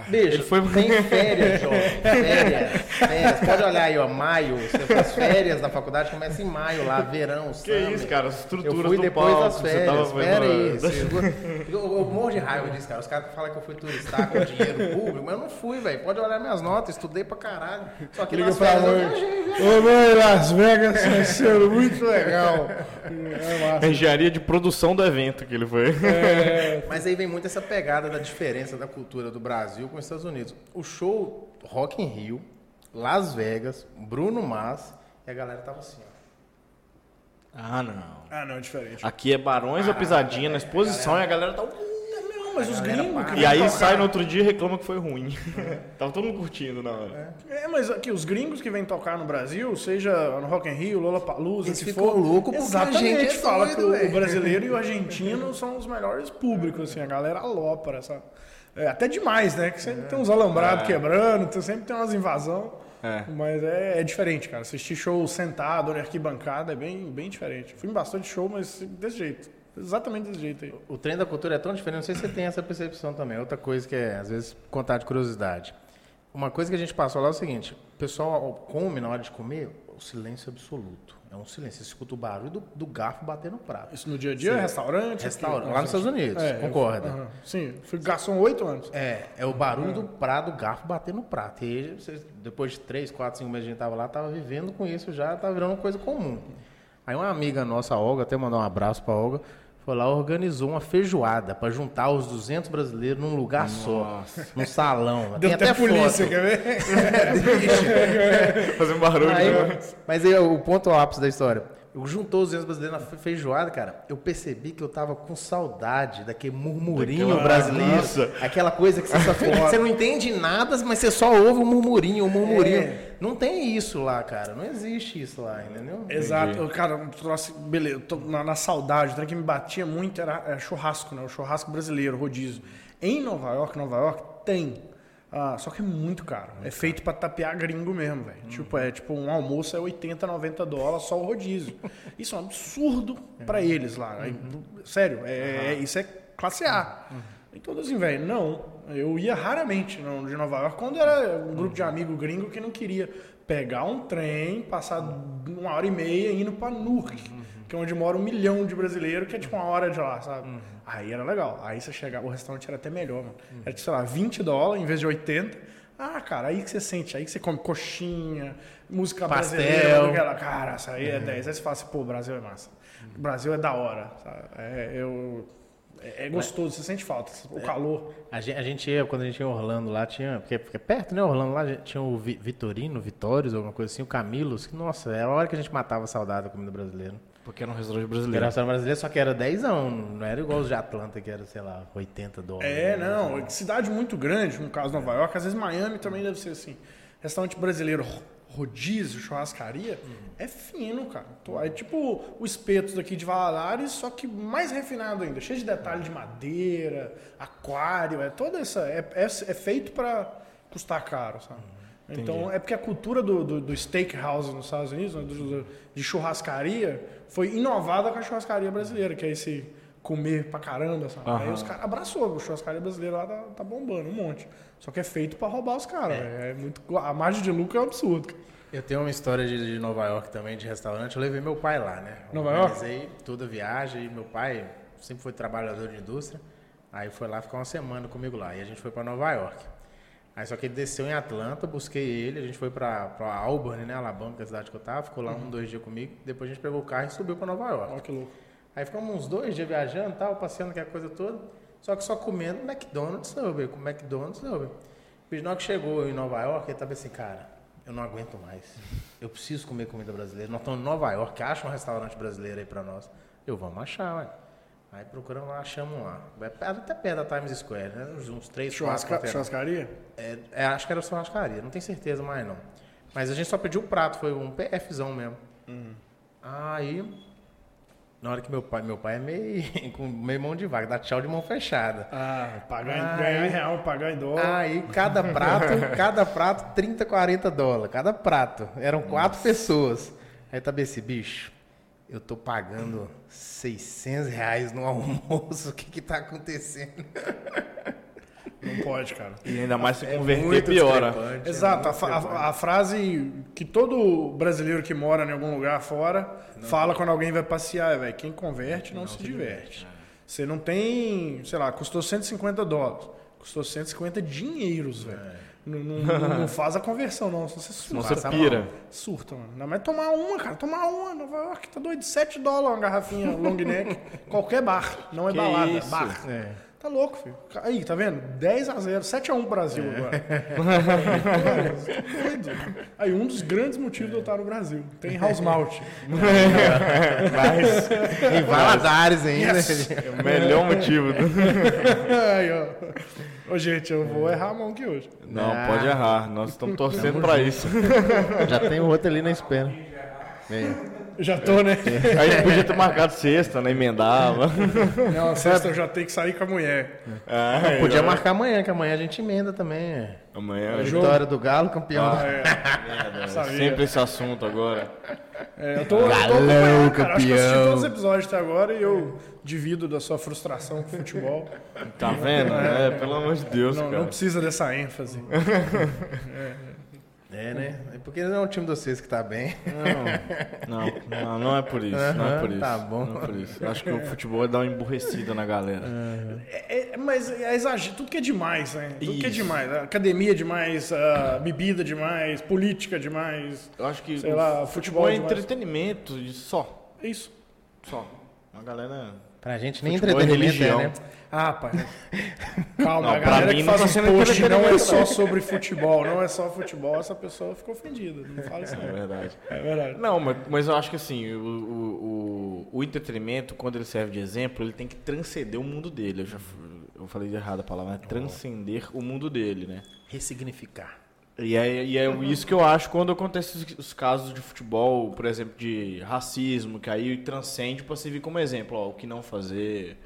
Beijo, Ele foi- tem férias, jovem. Férias, férias. Pode olhar aí, ó, maio. As férias da faculdade começam em maio lá, verão, Que summer. isso, cara, as Eu estruturas fui do depois palco, das férias. Espera aí. vendo- segura- Eu, eu morro de raiva disso, cara. Os caras falam que eu fui turistar com dinheiro público, mas eu não fui, velho. Pode olhar minhas notas, estudei pra caralho. Só que Liga pra férias eu viajei, velho. Las Vegas vai ser muito legal. É massa. A engenharia de produção do evento que ele foi. Mas aí vem muito essa pegada da diferença da cultura do Brasil com os Estados Unidos. O show Rock in Rio, Las Vegas, Bruno Mars, e a galera tava assim, ó. Ah, não. Ah, não, é diferente. Aqui é Barões ou Pisadinha na exposição e a galera tá... Mas os gringos E aí vêm sai tocar- no outro dia e reclama que foi ruim. Tava todo mundo curtindo na hora. É, mas aqui, os gringos que vêm tocar no Brasil, seja no Rock in Rio, Lollapalooza, Eles que ficam for, loucos porque a exatamente, gente é fala doido, que o, o brasileiro e o argentino são os melhores públicos, assim, a galera alopra, sabe? É, até demais, né? Que sempre tem uns alambrados quebrando, tem- sempre tem umas invasão. É. Mas é, é, diferente, cara. Assistir show sentado na arquibancada é bem, bem diferente. Fui em bastante show, mas desse jeito. Exatamente desse jeito aí. O trem da cultura é tão diferente, não sei se você tem essa percepção também. Outra coisa que é, às vezes, contar de curiosidade. Uma coisa que a gente passou lá é o seguinte: o pessoal come na hora de comer, o silêncio absoluto. É um silêncio. Você escuta o barulho do, do garfo bater no prato. Isso no dia a dia? Sim. Restaurante? Restaurante. Lá nos Estados Unidos, é, concorda? Eu, uh -huh. Sim, fui garçom oito anos. É, é o barulho do prato, do garfo bater no prato. E depois de três, quatro, cinco meses que a gente tava lá, tava vivendo com isso já, tava virando uma coisa comum. Aí uma amiga nossa, a Olga, até mandar um abraço pra Olga, foi lá organizou uma feijoada para juntar os 200 brasileiros num lugar Nossa. só, num salão. Deu Tem até, até polícia, foto. quer ver? Fazer um barulho. Aí, né? Mas aí o ponto ápice da história. Eu juntou os 200 brasileiros na feijoada, cara. Eu percebi que eu tava com saudade daquele murmurinho Daquela brasileiro. Nossa. Aquela coisa que você só Você não entende nada, mas você só ouve o murmurinho, o murmurinho. É. Não tem isso lá, cara. Não existe isso lá, entendeu? Exato. Entendi. Cara, trouxe, beleza, tô na, na saudade. O que me batia muito era é, churrasco, né? O churrasco brasileiro, rodízio. Em Nova York, Nova York, tem ah, só que é muito caro. Muito é feito para tapear gringo mesmo, velho. Uhum. Tipo, é tipo um almoço é 80, 90 dólares só o rodízio. Isso é um absurdo para uhum. eles lá. Uhum. Sério, é, uhum. isso é classe A. Uhum. Então, assim, velho, não. Eu ia raramente no, de Nova York quando era um grupo de amigos gringo que não queria pegar um trem, passar uma hora e meia indo para Newark, uhum. Que é onde mora um milhão de brasileiros, que é tipo uma hora de lá, sabe? Uhum. Aí era legal. Aí você chegava, o restaurante era até melhor, mano. Hum. Era, sei lá, 20 dólares em vez de 80. Ah, cara, aí que você sente, aí que você come coxinha, música Pastel. brasileira, aquela, cara, isso aí é 10. Uhum. Aí você fala assim, pô, o Brasil é massa. O Brasil é da hora, sabe? É, eu, é, é gostoso, você sente falta, o é, calor. A gente, a gente ia, quando a gente ia em Orlando lá, tinha. Porque, porque perto, né? Orlando lá tinha o Vitorino, Vitórios, alguma coisa assim, o Camilos. Que, nossa, era a hora que a gente matava a saudade da comida brasileira. Porque era um restaurante brasileiro. Era um restaurante brasileiro, só que era 10 não era igual os de Atlanta, que era, sei lá, 80 dólares. É, não. Cidade muito grande, no caso Nova York, às vezes Miami também deve ser assim. Restaurante brasileiro, rodízio, churrascaria, uhum. é fino, cara. É tipo o espeto daqui de Valadares, só que mais refinado ainda. Cheio de detalhe de madeira, aquário, é toda essa. É, é, é feito para custar caro, sabe? Então, Entendi. é porque a cultura do, do, do steakhouse nos Estados Unidos, né, do, de churrascaria, foi inovada com a churrascaria brasileira, que é esse comer pra caramba, sabe? Uhum. Aí os caras abraçou, a churrascaria brasileira lá tá, tá, bombando um monte. Só que é feito para roubar os caras, é. é. muito A margem de lucro é um absurdo. Eu tenho uma história de, de, Nova York também, de restaurante. Eu levei meu pai lá, né? Nova York? Organizei toda a viagem meu pai sempre foi trabalhador de indústria. Aí foi lá ficar uma semana comigo lá. E a gente foi para Nova York. Aí só que ele desceu em Atlanta, busquei ele, a gente foi pra, pra Albany, né, Alabama, que é a cidade que eu tava, ficou lá uhum. um, dois dias comigo, depois a gente pegou o carro e subiu pra Nova York. Olha que louco. Aí ficamos uns dois dias viajando tal, passeando aquela coisa toda, só que só comendo McDonald's Subway, com McDonald's Subway. O Bisnock chegou em Nova York, ele tava assim, cara, eu não aguento mais, eu preciso comer comida brasileira, nós estamos em Nova York, acha um restaurante brasileiro aí pra nós. Eu, vamos achar, ué. Aí procuramos lá, achamos lá. Até perto da Times Square, né? Uns três, Churrasca. Churrascaria? É, é, acho que era churrascaria, não tenho certeza mais não. Mas a gente só pediu o prato, foi um PFzão mesmo. Uhum. Aí, na hora que meu pai, meu pai é meio com meio mão de vaga, dá tchau de mão fechada. Ah, pagar em, ganhar em real, pagar em dólar. Aí cada prato, cada prato 30, 40 dólares, cada prato. Eram quatro Nossa. pessoas. Aí tá esse bicho eu tô pagando 600 reais no almoço, o que que tá acontecendo? Não pode, cara. E ainda mais se é converter piora. É Exato. É a, a, a, frase que todo brasileiro que mora em algum lugar fora não. fala quando alguém vai passear, velho. Quem converte não, não se, se, diverte. diverte. Você não tem, sei lá, custou 150 dólares. Custou 150 dinheiros, velho. É. Não, não, não, faz a conversão, não. Você surta. Você pira. Mano. Surta, mano. Não, mas tomar uma, cara. Tomar uma. Nova York tá doido. 7 dólares uma garrafinha long neck. Qualquer bar. Não é que balada. Isso? Bar. É. Tá louco, filho. Aí, tá vendo? 10 a 0 7 a 1 Brasil é. agora. doido. Aí, um dos grandes motivos de eu estar no Brasil. Tem house malt. Mas, em Valadares ainda. Yes. É o melhor motivo. Aí, ó. Ô, gente, eu vou errar a mão aqui hoje. Não, ah. pode errar. Nós estamos torcendo para isso. Já tem o outro ali na espera. Vem. Já tô, né? A gente podia ter marcado sexta, né? Emendava. Não, sexta eu já tenho que sair com a mulher. Ah, Podia agora- marcar amanhã, que amanhã a gente emenda também. é. Amanhã. A vitória do Galo, campeão. Ah, é. Merda, sabia. sempre esse assunto agora. É, eu tô, eu tô Galão, acompanhando, cara. Acho que eu assisti campeão. todos os episódios até agora e eu divido da sua frustração com o futebol. Tá vendo? É, pelo amor de Deus, Não, cara. não precisa dessa ênfase. É, né? É porque não é o time de vocês que tá bem. Não, não, não, não é por isso. Não é por isso. tá bom. Não é por isso. Eu acho que o futebol vai dar uma emburrecida na galera. É, é, mas é exagero, tudo que é demais, né? Tudo que é Isso. demais. Academia é demais, ah, bebida é demais, política é demais. Eu acho que Sei o lá, futebol futebol é é demais. entretenimento só. É isso. Só. A galera. Pra gente nem Futebol é entretenimento é, religião. né? Ah, pai. Calma, Não, a galera mim que faz sendo post não é só sobre futebol, não é só futebol, essa pessoa ficou ofendida. Não fala isso É não. verdade. É verdade. Não, mas, mas eu acho que assim, o, o, o, o entretenimento, quando ele serve de exemplo, ele tem que transcender o mundo dele. Eu já eu falei errado a palavra, é transcender o mundo dele, né? Ressignificar. E é, e é isso que eu acho quando acontece os, os casos de futebol, por exemplo, de racismo, que aí transcende para servir como exemplo, ó, o que não fazer.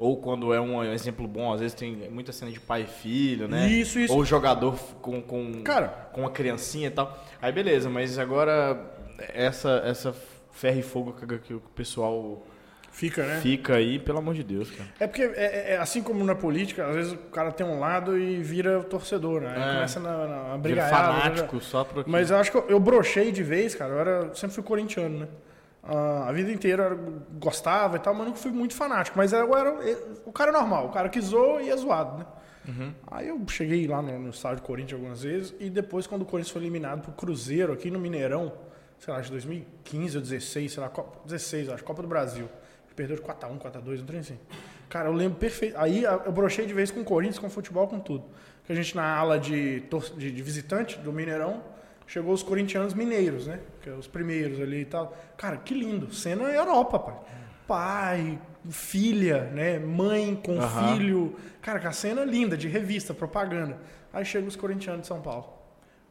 Ou quando é um exemplo bom, às vezes tem muita cena de pai e filho, né? Isso, isso. Ou jogador com, com, Cara. com uma criancinha e tal. Aí beleza, mas agora essa, essa ferro e fogo que, o pessoal Fica, né? fica aí, pelo amor de Deus, cara. É porque, é, é assim como na política, às vezes o cara tem um lado e vira torcedor, né? É. começa na, na brigar. fanático só pro aquilo. Mas eu acho que eu, eu brochei de vez, cara. Eu era, sempre fui corintiano, né? Ah, a vida inteira eu gostava e tal, mas nunca fui muito fanático. Mas eu era o cara normal, o cara que zoou e é zoado, né? Uhum. Aí eu cheguei lá no, no estádio do Corinthians algumas vezes e depois, quando o Corinthians foi eliminado pro Cruzeiro aqui no Mineirão, sei lá, de 2015 ou 16, sei lá, Copa, 16, eu acho, Copa do Brasil. Perdeu de 4x1, 4x2, não tem assim. Cara, eu lembro perfeito. Aí eu brochei de vez com o Corinthians, com futebol, com tudo. Que a gente na ala de, de, de visitante do Mineirão, chegou os corintianos mineiros, né? Que é os primeiros ali e tal. Cara, que lindo. Cena Europa, pai. Pai, filha, né? Mãe com Aham. filho. Cara, que a cena é linda, de revista, propaganda. Aí chegam os corintianos de São Paulo.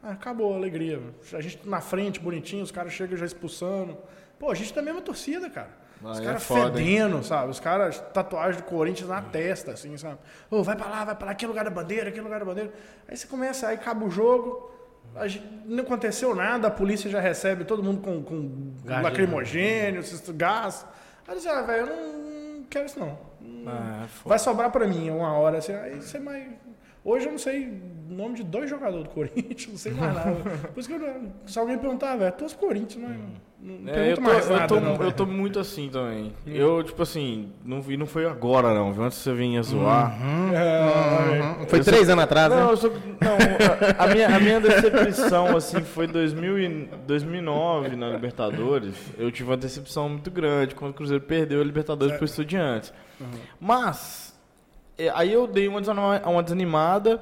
Ah, acabou a alegria. A gente na frente, bonitinho, os caras chegam já expulsando. Pô, a gente da mesma torcida, cara. Os Aí é caras hein? fedendo, sabe? Os caras, tatuagem do Corinthians na testa, assim, sabe? Ô, vai pra lá, vai pra lá, aqui é lugar da bandeira, aqui é lugar da bandeira. Aí você começa, aí acaba o jogo, não aconteceu nada, a polícia já recebe todo mundo com, com Gás lacrimogênio, gás. Aí você, ah, velho, eu não quero isso não. Ah. Vai sobrar pra mim uma hora, assim, aí você vai... Hoje eu não sei o nome de dois jogadores do Corinthians, não sei mais nada. Por isso que eu, se alguém perguntar, velho, tu és Corinthians, não, não, não É, eu, pergunto tô, mais eu, nada, tô, não. eu tô muito assim também. Eu, tipo assim, não, vi- não foi agora não, viu? Antes você vinha zoar. É, Foi três anos atrás, Não, né? eu sou, não a, a minha, a minha decepção assim, foi em 2000 e 2009 na Libertadores. Eu tive uma decepção muito grande quando o Cruzeiro perdeu a Libertadores para Estudiantes. Mas, é, aí eu dei uma desanima- uma desanimada.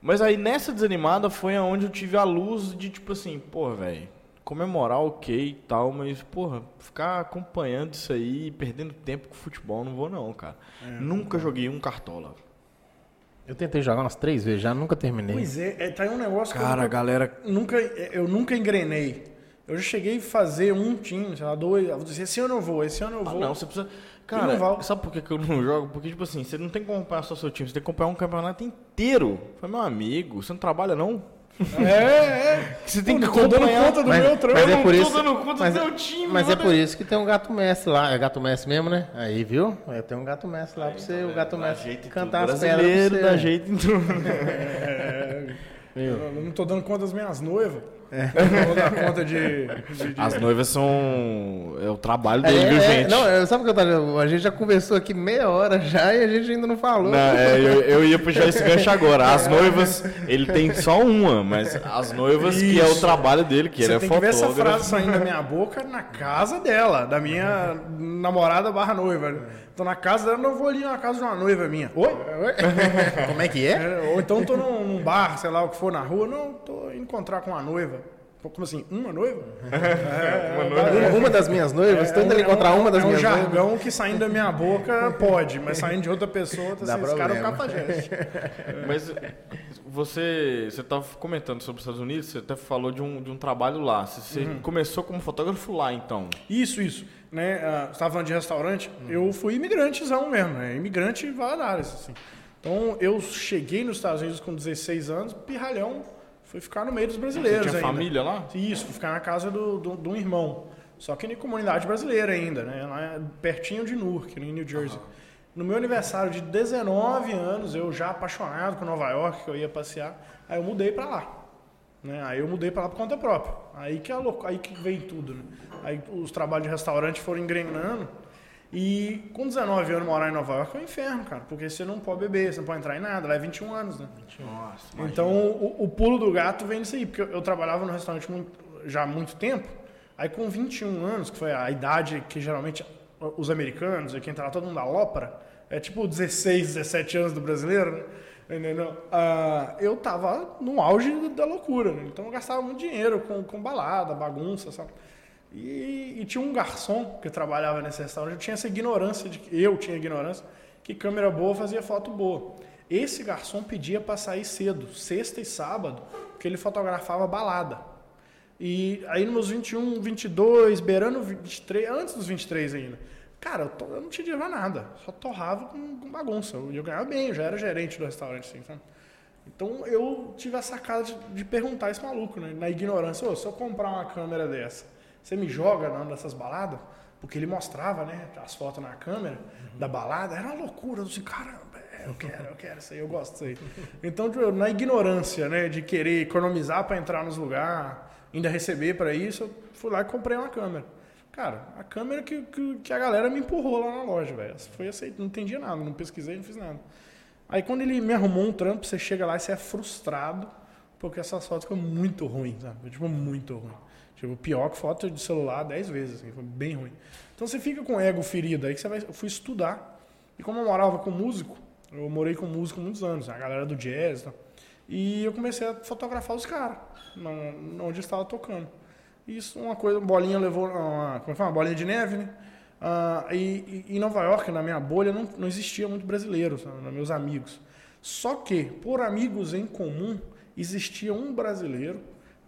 Mas aí nessa desanimada foi aonde eu tive a luz de tipo assim, porra, velho, comemorar ok e tal, mas, porra, ficar acompanhando isso aí, perdendo tempo com futebol, não vou não, cara. Nunca joguei um cartola. Eu tentei jogar umas três vezes já, nunca terminei. Pois é, é, tá aí um negócio que Cara, a eu galera nunca, eu nunca engrenei. Eu já cheguei a fazer um time, sei lá, dois. eu vou dizer, Esse ano eu vou, esse ano eu Ah, vou. não, você precisa. Cara, sabe por que, que eu não jogo? Porque, tipo assim, você não tem que acompanhar só seu time, você tem que acompanhar um campeonato inteiro. Foi meu amigo, você não trabalha, não? É, é. Você tem que tô dando acompanhar. conta do Mas- meu trampo. mas é não por tô isso- dando conta mas do é- meu time, Mas é por isso que tem um gato mestre lá. É gato mestre mesmo, né? Aí, viu? É, tem um gato mestre lá pra você, o gato mestre cantar tudo. as pedras Brasileiro dá jeito em tudo. Eu não tô dando conta das minhas noivas. Eu vou dar conta de. de- de- As noivas são. É o trabalho É, dele, viu, é, gente? Não, eu- sabe o que eu tava. A gente já conversou aqui meia hora já e a gente ainda não falou. Não, é, eu, eu ia puxar esse gancho agora. As noivas, ele tem só uma, mas as noivas que é o Isso. trabalho dele, que Você ele é tem que ver essa fotógrafo. frase saindo da minha boca na casa dela, da minha namorada barra noiva. Tô na casa dela, não vou ali na casa de uma noiva minha. Oi? Como é que é? É, ou então tô num, num bar, sei lá o que for, na rua. Não, tô encontrar com uma noiva. Como assim? Uma noiva? É, uma, noiva. uma das minhas noivas? Estou é, indo encontrar uma das é minhas noivas. É um jargão que saindo da minha boca pode, mas saindo de outra pessoa, tá assim, esse cara é cafajeste. Mas você você estava comentando sobre os Estados Unidos, você até falou de um, de um trabalho lá. Você uhum. começou como fotógrafo lá, então? Isso, isso. Né, uh, você estava falando de restaurante, uhum. eu fui imigrantezão mesmo, né? imigrante várias assim. Então, eu cheguei nos Estados Unidos com 16 anos, pirralhão, fui ficar no meio dos brasileiros Você tinha ainda. família lá? Isso, fui ficar na casa do, do, de um irmão. Só que em comunidade brasileira ainda, né? Lá pertinho de Newark, em New Jersey. Uhum. No meu aniversário de 19 anos, eu já apaixonado com Nova York, que eu ia passear, aí eu mudei para lá. Né? Aí eu mudei para lá por conta própria. Aí que, é louco, aí que vem tudo. Né? Aí os trabalhos de restaurante foram engrenando. E com 19 anos morar em Nova York é um inferno, cara, porque você não pode beber, você não pode entrar em nada, lá é 21 anos, né? Nossa, então o, o, pulo do gato vem nisso aí, porque eu, eu trabalhava no restaurante muito, já há muito tempo, aí com 21 anos, que foi a idade que geralmente os americanos, e quem tá lá todo mundo da ópera, é tipo 16, 17 anos do brasileiro, né? Entendeu? Uh, eu tava no auge da loucura, né? então eu gastava muito dinheiro com, com balada, bagunça, sabe? E, e, tinha um garçom que trabalhava nesse restaurante, eu tinha essa ignorância, de eu tinha ignorância, que câmera boa fazia foto boa. Esse garçom pedia para sair cedo, sexta e sábado, porque ele fotografava balada. E aí nos meus 21, 22, beirando 23, antes dos 23 ainda. Cara, eu, to, eu não tinha dinheiro nada, só torrava com, com bagunça. E eu, ganhava bem, eu já era gerente do restaurante, assim, sabe? Então eu tive a sacada de, de perguntar esse maluco, né? Na ignorância, oh, se eu comprar uma câmera dessa, você me joga numa dessas baladas? Porque ele mostrava, né, as fotos na câmera uhum. da balada, era uma loucura. Eu disse, caramba, é, eu quero, eu quero isso aí, eu gosto disso aí. Então, tipo, na ignorância, né, de querer economizar para entrar nos lugares, ainda receber para isso, eu fui lá e comprei uma câmera. Cara, a câmera que, que, que a galera me empurrou lá na loja, velho. Foi aceito, não entendia nada, não pesquisei, não fiz nada. Aí quando ele me arrumou um trampo, você chega lá e você é frustrado, porque essas fotos ficam muito ruins, sabe? Tipo, muito ruim. Tipo, pior que foto de celular 10 vezes, assim, foi bem ruim. Então você fica com o ego ferido, aí que você vai. Eu fui estudar. E como eu morava com músico, eu morei com músico muitos anos, a galera do jazz e tal. E eu comecei a fotografar os caras, onde eu estava tocando. Isso, uma coisa, uma bolinha levou. Uma, como é fala? Uma bolinha de neve, né? Ah, e, e, em Nova York, na minha bolha, não, não existia muito brasileiro, sabe, meus amigos. Só que, por amigos em comum, existia um brasileiro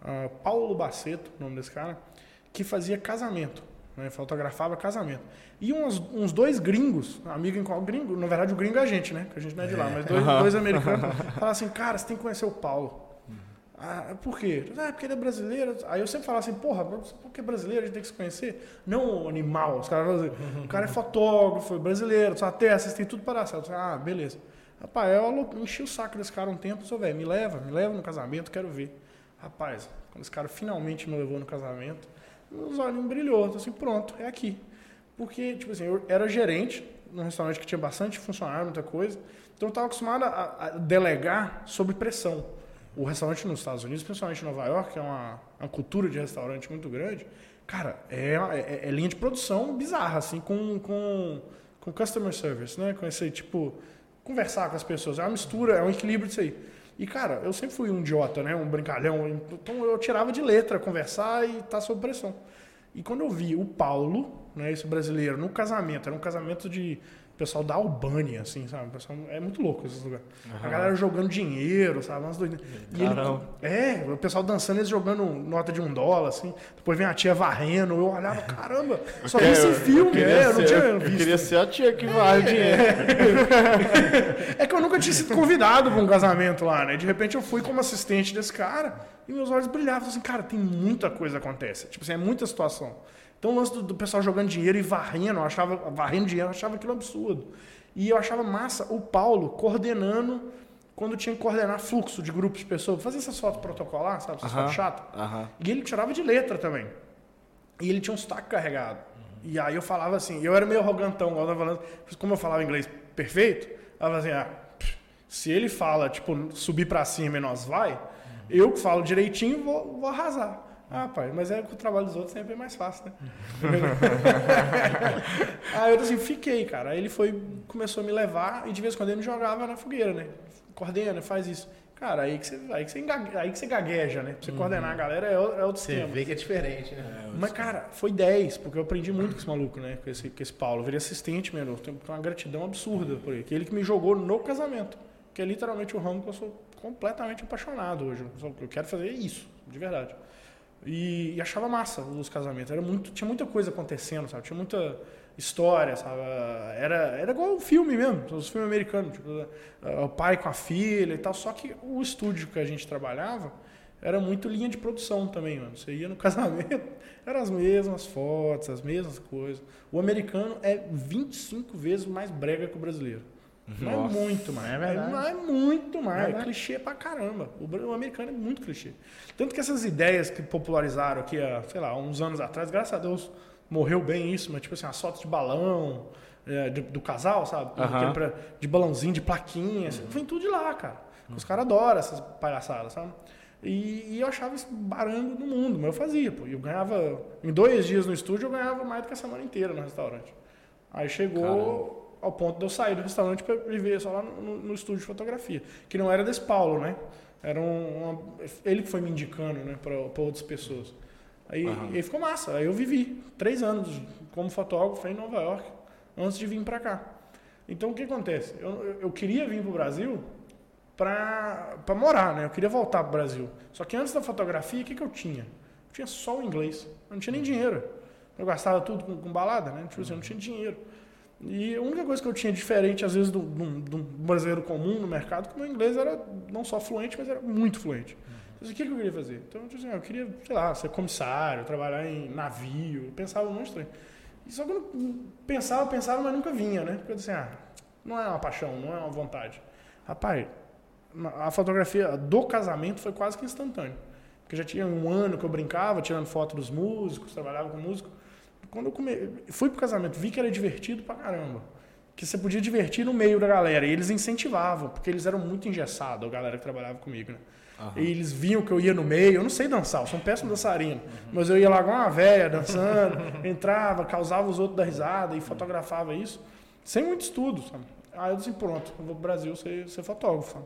uh, Paulo Baceto, o nome desse cara, que fazia casamento, né, fotografava casamento. E uns, uns dois gringos, amigo em qual gringo, na verdade o gringo é a gente, né? Que a gente não é de lá, mas dois, dois americanos falaram assim, cara, você tem que conhecer o Paulo. Ah, por quê? Ah, porque ele é brasileiro. Aí eu sempre falava assim, porra, porque brasileiro a gente tem que se conhecer? Não animal. Os caras assim, o cara é fotógrafo, é brasileiro, só até vocês têm tudo para dar certo. Ah, beleza. Rapaz, eu enchi o saco desse cara um tempo, sou velho, me leva, me leva no casamento, quero ver. Rapaz, quando esse cara finalmente me levou no casamento, meus olhos brilhou. Então, assim, pronto, é aqui. Porque, tipo assim, eu era gerente num restaurante que tinha bastante funcionário, muita coisa. Então eu estava acostumado a, a, delegar sob pressão. O restaurante nos Estados Unidos, principalmente em Nova York, que é uma, uma cultura de restaurante muito grande, cara, é, é, é, linha de produção bizarra, assim, com, com, com customer service, né? Com esse tipo, conversar com as pessoas. É uma mistura, é um equilíbrio disso aí. E, cara, eu sempre fui um idiota, né? Um brincalhão. Então eu tirava de letra conversar e tá sob pressão. E quando eu vi o Paulo, né, esse brasileiro, no casamento, era um casamento de pessoal da Albânia, assim, sabe? Pessoal, é muito louco esses lugares. Uhum. A galera jogando dinheiro, sabe? Umas doidas. E ele, é, o pessoal dançando, eles jogando nota de um dólar, assim. Depois vem a tia varrendo. Eu olhava, caramba, só vi esse filme, é, eu não tinha eu, visto. Eu queria ser a tia que varre o dinheiro. É. é que eu nunca tinha sido convidado para um casamento lá, né? De repente eu fui como assistente desse cara e meus olhos brilhavam. Assim, cara, tem muita coisa que acontece. Tipo assim, é muita situação. Então o lance do, do, pessoal jogando dinheiro e varrendo, eu achava, varrendo dinheiro, eu achava aquilo absurdo. E eu achava massa o Paulo coordenando quando tinha que coordenar fluxo de grupos de pessoas, fazer essas fotos protocolar, sabe? Essas uh -huh. fotos chatas. Uh -huh. E ele tirava de letra também. E ele tinha um sotaque carregado. E aí eu falava assim, eu era meio arrogantão, eu falando, como eu falava inglês perfeito, eu falava assim, ah, se ele fala, tipo, subir para cima e nós vai, eu que falo direitinho vou, vou arrasar. Ah, pai, mas é que o trabalho dos outros sempre é mais fácil, né? aí eu assim, fiquei, cara. Aí ele foi, começou a me levar e de vez em quando ele me jogava na fogueira, né? Coordena, faz isso. Cara, aí que você, aí que você, engague, aí que você gagueja, né? Pra você uhum. coordenar a galera é, é outro você Você vê que é diferente, né? É Mas, cara, foi 10, porque eu aprendi muito com esse maluco, né? Com esse, com esse Paulo. Eu virei assistente, meu. Eu tenho uma gratidão absurda por ele. Que ele que me jogou no casamento. Que é literalmente o ramo que eu sou completamente apaixonado hoje. Eu quero fazer isso, de verdade. E, e, achava massa os casamentos. Era muito, tinha muita coisa acontecendo, sabe? Tinha muita história, sabe? Era, era igual um filme mesmo, os filmes americanos. Tipo, o pai com a filha e tal. Só que o estúdio que a gente trabalhava era muito linha de produção também, mano. Você ia no casamento, eram as mesmas fotos, as mesmas coisas. O americano é 25 vezes mais brega que o brasileiro. Não é muito mais. É verdade. Não é muito mais. É, é clichê pra caramba. O, o, americano é muito clichê. Tanto que essas ideias que popularizaram aqui há, sei lá, uns anos atrás, graças a Deus morreu bem isso, mas tipo assim, as fotos de balão é, de, do casal, sabe? Uhum. Pra, de balãozinho, de plaquinha. Uhum. Vem tudo de lá, cara. Uhum. Os caras adoram essas palhaçadas, sabe? E, e, eu achava isso barango no mundo, mas eu fazia, pô. Eu ganhava, em dois dias no estúdio, eu ganhava mais do que a semana inteira no restaurante. Aí chegou. Caramba ao ponto de eu sair do restaurante para viver só lá no, no, estúdio de fotografia, que não era desse Paulo, né? Era um, uma, ele que foi me indicando, né, para outras pessoas. Aí, uhum. aí ficou massa. Aí eu vivi três anos como fotógrafo em Nova York antes de vir para cá. Então o que acontece? Eu, eu queria vir para o Brasil para morar, né? Eu queria voltar para o Brasil. Só que antes da fotografia, o que, que eu tinha? Eu tinha só o inglês. Eu não tinha nem dinheiro. Eu gastava tudo com, com balada, né? Tipo assim, eu não tinha dinheiro. E a única coisa que eu tinha diferente, às vezes, do, do brasileiro comum no mercado, que o meu inglês era não só fluente, mas era muito fluente. Então, o que eu queria fazer? Então, eu, assim, eu queria, sei lá, ser comissário, trabalhar em navio, pensava um monte de. E só que eu pensava, pensava, mas nunca vinha, né? Porque eu disse, ah, não é uma paixão, não é uma vontade. Rapaz, a fotografia do casamento foi quase que instantânea. Porque já tinha um ano que eu brincava, tirando foto dos músicos, trabalhava com músico. Quando eu come... fui pro casamento, vi que era divertido pra caramba. Que você podia divertir no meio da galera. E eles incentivavam, porque eles eram muito engessados, a galera que trabalhava comigo, né? Uhum. E eles viam que eu ia no meio, eu não sei dançar, eu sou um péssimo dançarino. Uhum. Mas eu ia lá com uma velha dançando, entrava, causava os outros da risada e fotografava isso, sem muito estudo, sabe? Aí eu disse, pronto, eu vou pro Brasil ser, ser fotógrafo. Sabe?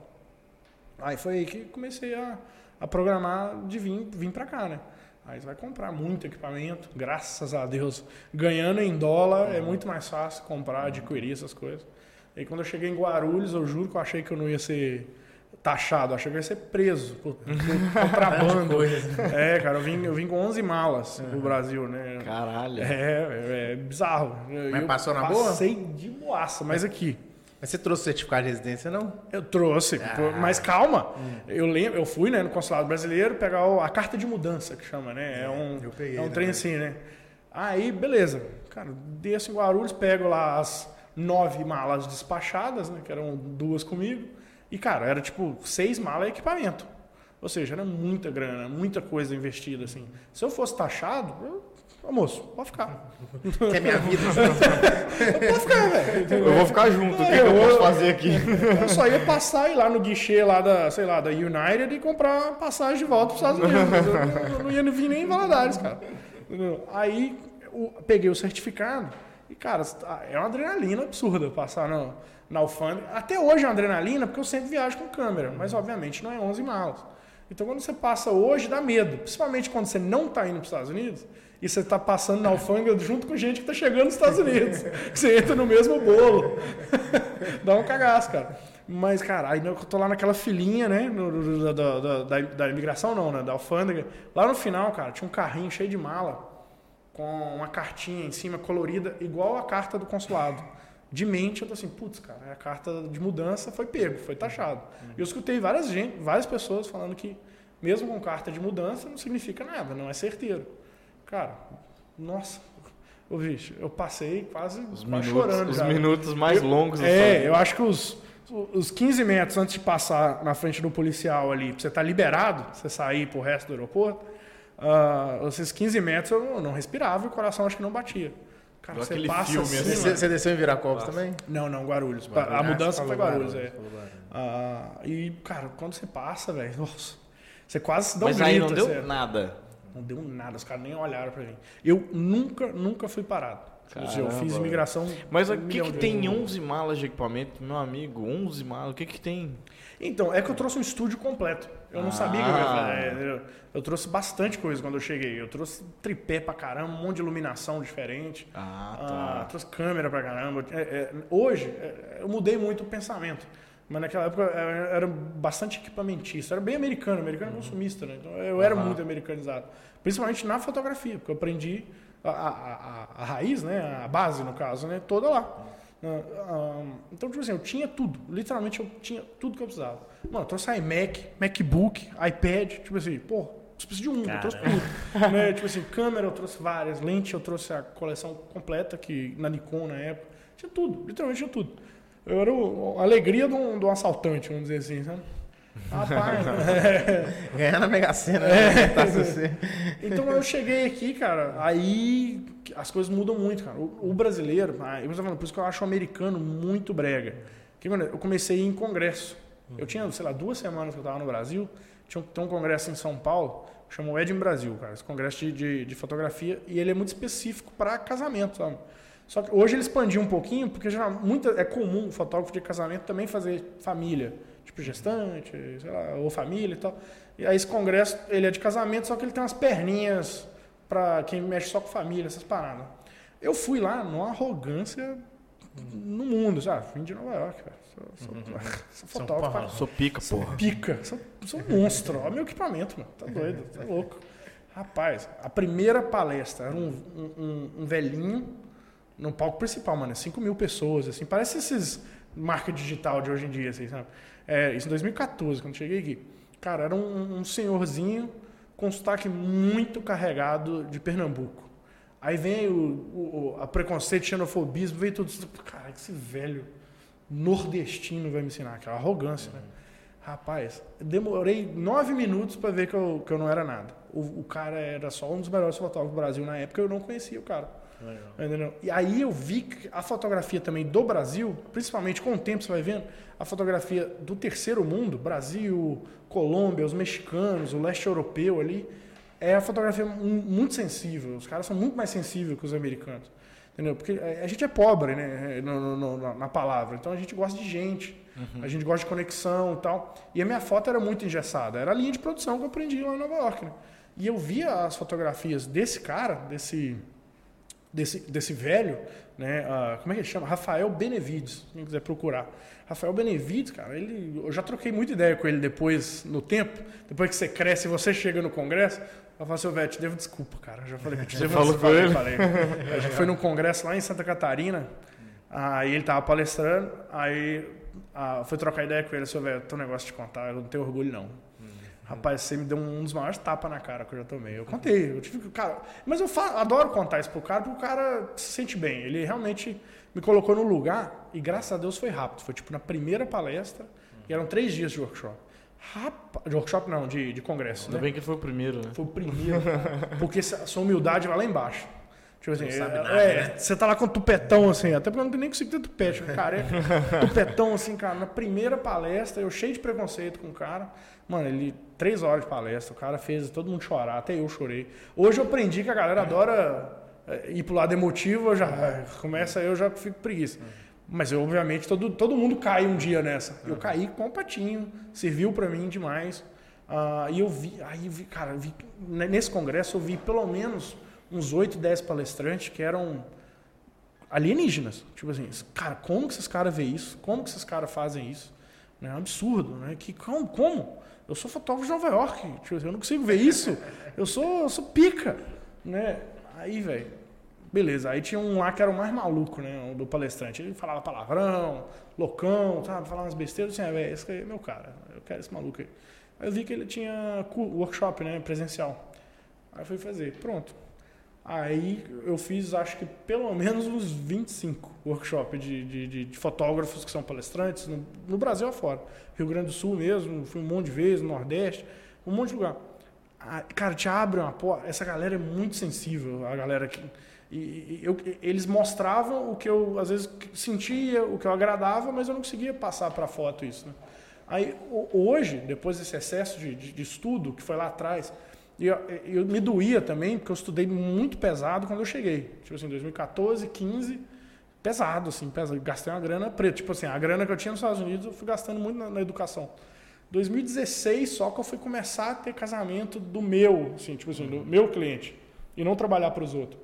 Aí foi aí que comecei a, a programar de vir, vir pra cá, né? Aí você vai comprar muito equipamento, graças a Deus. Ganhando em dólar uhum. é muito mais fácil comprar, adquirir essas coisas. E quando eu cheguei em Guarulhos, eu juro que eu achei que eu não ia ser taxado, eu achei que eu ia ser preso por, por contrabando. é, cara, eu vim, eu vim com 11 malas uhum. pro Brasil, né? Caralho. É, é, é bizarro. Mas eu passou na boa? Passei de boaça, mas aqui. Mas você trouxe certificado de residência, não? Eu trouxe, ah. mas calma. Hum. Eu lembro, eu fui né, no consulado brasileiro pegar a carta de mudança, que chama, né? É, um, eu peguei, é um né? trem assim, né? Aí, beleza. Cara, desço em Guarulhos, pego lá as nove malas despachadas, né? Que eram duas comigo. E, cara, era tipo seis malas e equipamento. Ou seja, era muita grana, muita coisa investida, assim. Se eu fosse taxado, eu Ô, moço, pode ficar. Quer minha vida? pode ficar, velho. Eu vou ficar junto. É, o que, eu, que eu posso fazer aqui? Eu só ia passar e ir lá no guichê lá da, sei lá, da United e comprar passagem de volta para os Estados Unidos. Eu, eu, não ia vir nem em Valadares, cara. Aí eu peguei o certificado e, cara, é uma adrenalina absurda passar na, na alfândega. Até hoje é uma adrenalina porque eu sempre viajo com câmera, mas obviamente não é 11 malas. Então quando você passa hoje dá medo, principalmente quando você não está indo para os Estados Unidos e você está passando na alfândega junto com gente que está chegando nos Estados Unidos. você entra no mesmo bolo. Dá um cagaço, cara. Mas, cara, aí eu tô lá naquela filinha, né? No, da, da, da, da, imigração, não, né? Da alfândega. Lá no final, cara, tinha um carrinho cheio de mala com uma cartinha em cima colorida, igual a carta do consulado. De mente, eu tô assim, putz, cara, a carta de mudança foi pego, foi taxado. E eu escutei várias, gente, várias pessoas falando que, mesmo com carta de mudança, não significa nada, não é certeiro. Cara, nossa, Ô, bicho, eu passei quase, os minutos, chorando. Os minutos mais eu, longos. É, eu acho que os, os 15 metros antes de passar na frente do policial ali, pra você estar tá liberado, você sair pro resto do aeroporto, uh, esses 15 metros eu não, respirava e o coração acho que não batia. Cara, você passa filme, assim, você, você, desceu em Viracopos também? Não, não, Guarulhos. Guarulhos. A mudança foi Guarulhos, Guarulhos é. Uh, e, cara, quando você passa, velho, nossa, você quase dá Mas um grito. Mas aí não deu nada. Não deu nada, os caras nem olharam para mim. Eu nunca, nunca fui parado. Tipo assim, eu fiz imigração. Mas o que, que tem 11 malas de equipamento, meu amigo? 11 malas, o que, que tem? Então, é que eu trouxe um estúdio completo. Eu não ah. sabia que eu ia fazer. Eu, eu, trouxe bastante coisa quando eu cheguei. Eu trouxe tripé pra caramba, um monte de iluminação diferente. Ah, tá. Ah, trouxe câmera pra caramba. É, é, hoje, é, eu mudei muito o pensamento. Mas naquela época era bastante equipamentista. Era bem americano, americano uhum. consumista, né? Então eu era muito americanizado. Principalmente na fotografia, porque eu aprendi a, a, a, a raiz, né? A base, no caso, né? Toda lá. Ah, então, tipo assim, eu tinha tudo. Literalmente, eu tinha tudo que eu precisava. Mano, eu trouxe iMac, MacBook, iPad. Tipo assim, pô, você precisa de um, Cara. eu trouxe tudo. né? Tipo assim, câmera eu trouxe várias, lente eu trouxe a coleção completa, que na Nikon na época. Tinha tudo, literalmente tinha tudo. Eu era o, a alegria de um, de um assaltante, vamos dizer assim, sabe? Rapaz, é. ganhar na Mega Sena. É. Tá então eu cheguei aqui, cara, aí as coisas mudam muito, cara. O, o brasileiro, ah, eu falando, por isso que eu acho o americano muito brega. Eu comecei em congresso. Eu tinha, sei lá, duas semanas que eu estava no Brasil, tinha um, um congresso em São Paulo, chamou Ed em Brasil, cara, esse congresso de, de, de fotografia, e ele é muito específico para casamento, sabe? Só que hoje ele expandiu um pouquinho, porque já muita, é comum o fotógrafo de casamento também fazer família tipo gestante, sei lá, ou família e tal. E aí esse congresso, ele é de casamento, só que ele tem umas perninhas para quem mexe só com família, essas paradas. Eu fui lá numa arrogância no mundo, sabe? Vim de Nova York, cara. Sou, sou, uhum. sou fotógrafo. Sou pica, sou porra. Pica. Sou, sou monstro. Olha meu equipamento, mano. Tá doido, tá louco. Rapaz, a primeira palestra era um, um, um velhinho no palco principal, mano. 5 mil pessoas, assim. Parece esses marca digital de hoje em dia, assim, sabe? É, isso em 2014, quando cheguei aqui. Cara, era um, um senhorzinho com sotaque muito carregado de Pernambuco. Aí vem o, o, a preconceito, xenofobismo, veio tudo. Cara, esse velho nordestino vai me ensinar, aquela arrogância, né? Rapaz, demorei nove minutos para ver que eu, que eu não era nada. O, o, cara era só um dos melhores fotógrafos do Brasil na época, eu não conhecia o cara. Entendeu? E aí eu vi que a fotografia também do Brasil, principalmente com o tempo você vai vendo, a fotografia do terceiro mundo, Brasil, Colômbia, os mexicanos, o leste europeu ali, é a fotografia muito sensível. Os caras são muito mais sensíveis que os americanos. Entendeu? Porque a gente é pobre, né? No, no, na palavra. Então a gente gosta de gente. Uhum. A gente gosta de conexão e tal. E a minha foto era muito engessada. Era a linha de produção que eu aprendi lá em Nova York. Né? E eu via as fotografias desse cara, desse desse, desse velho, né? Como é que ele chama? Rafael Benevides, quem quiser procurar. Rafael Benevides, cara, ele, eu já troquei muita ideia com ele depois, no tempo, depois que você cresce e você chega no congresso. Eu falo assim, velho, te devo desculpa, cara. Eu já falei que te devo ele? Falei. A gente foi num congresso lá em Santa Catarina, aí ele tava palestrando, aí uh, fui trocar ideia com ele, assim, velho, tem um negócio de contar, eu não tenho orgulho não. Rapaz, você me deu um dos maiores tapas na cara que eu já tomei. Eu contei, eu tive cara, mas eu falo, adoro contar isso pro cara, porque o cara se sente bem. Ele realmente me colocou no lugar e graças a Deus foi rápido. Foi tipo na primeira palestra e eram três dias de workshop. Rapaz, de workshop não, de, de congresso. Ainda né? bem que foi o primeiro, né? Foi o primeiro, porque a sua humildade vai lá embaixo. Tipo assim, é, nada, é, né? você tá lá com tupetão assim, até porque eu não tenho nem conseguido ter tupete, careca. tupetão assim, cara, na primeira palestra, eu cheio de preconceito com o cara. Mano, ele, três horas de palestra, o cara fez todo mundo chorar, até eu chorei. Hoje eu aprendi que a galera adora eh, ir pro lado emotivo, eu já começa, eu já fico preguiça. Mas eu, obviamente, todo, todo mundo cai um dia nessa. Eu caí com patinho, serviu para mim demais. Uh, e eu vi, aí eu vi, cara, eu vi, nesse congresso eu vi pelo menos uns 8, 10 palestrantes que eram alienígenas. Tipo assim, cara, como que esses caras veem isso? Como que esses caras fazem isso? É um absurdo, né? Que, como? como? Eu sou fotógrafo de Nova York, tipo, eu não consigo ver isso. Eu sou, eu sou pica, né? Aí, velho, beleza. Aí tinha um lá que era o mais maluco, né? Do palestrante. Ele falava palavrão, loucão, sabe? Falava umas besteiras. Assim, ah, esse aí é meu cara. Eu quero esse maluco aí. Aí eu vi que ele tinha workshop, né? Presencial. Aí eu fui fazer. Pronto. Aí eu fiz, acho que pelo menos uns 25 workshops de, de, de, fotógrafos que são palestrantes, no, no, Brasil afora. Rio Grande do Sul mesmo, fui um monte de vezes, no Nordeste, um monte de lugar. Ah, cara, te abre uma porra. Essa galera é muito sensível, a galera que. E, eu, eles mostravam o que eu às vezes sentia, o que eu agradava, mas eu não conseguia passar para foto isso. Né? Aí hoje, depois desse excesso de, de, de estudo que foi lá atrás, E eu, eu, me doía também, porque eu estudei muito pesado quando eu cheguei. Tipo assim, 2014, 15, pesado, assim, pesado. Gastei uma grana preta. Tipo assim, a grana que eu tinha nos Estados Unidos, eu fui gastando muito na, na educação. 2016 só que eu fui começar a ter casamento do meu, assim, tipo assim, do meu cliente. E não trabalhar para os outros.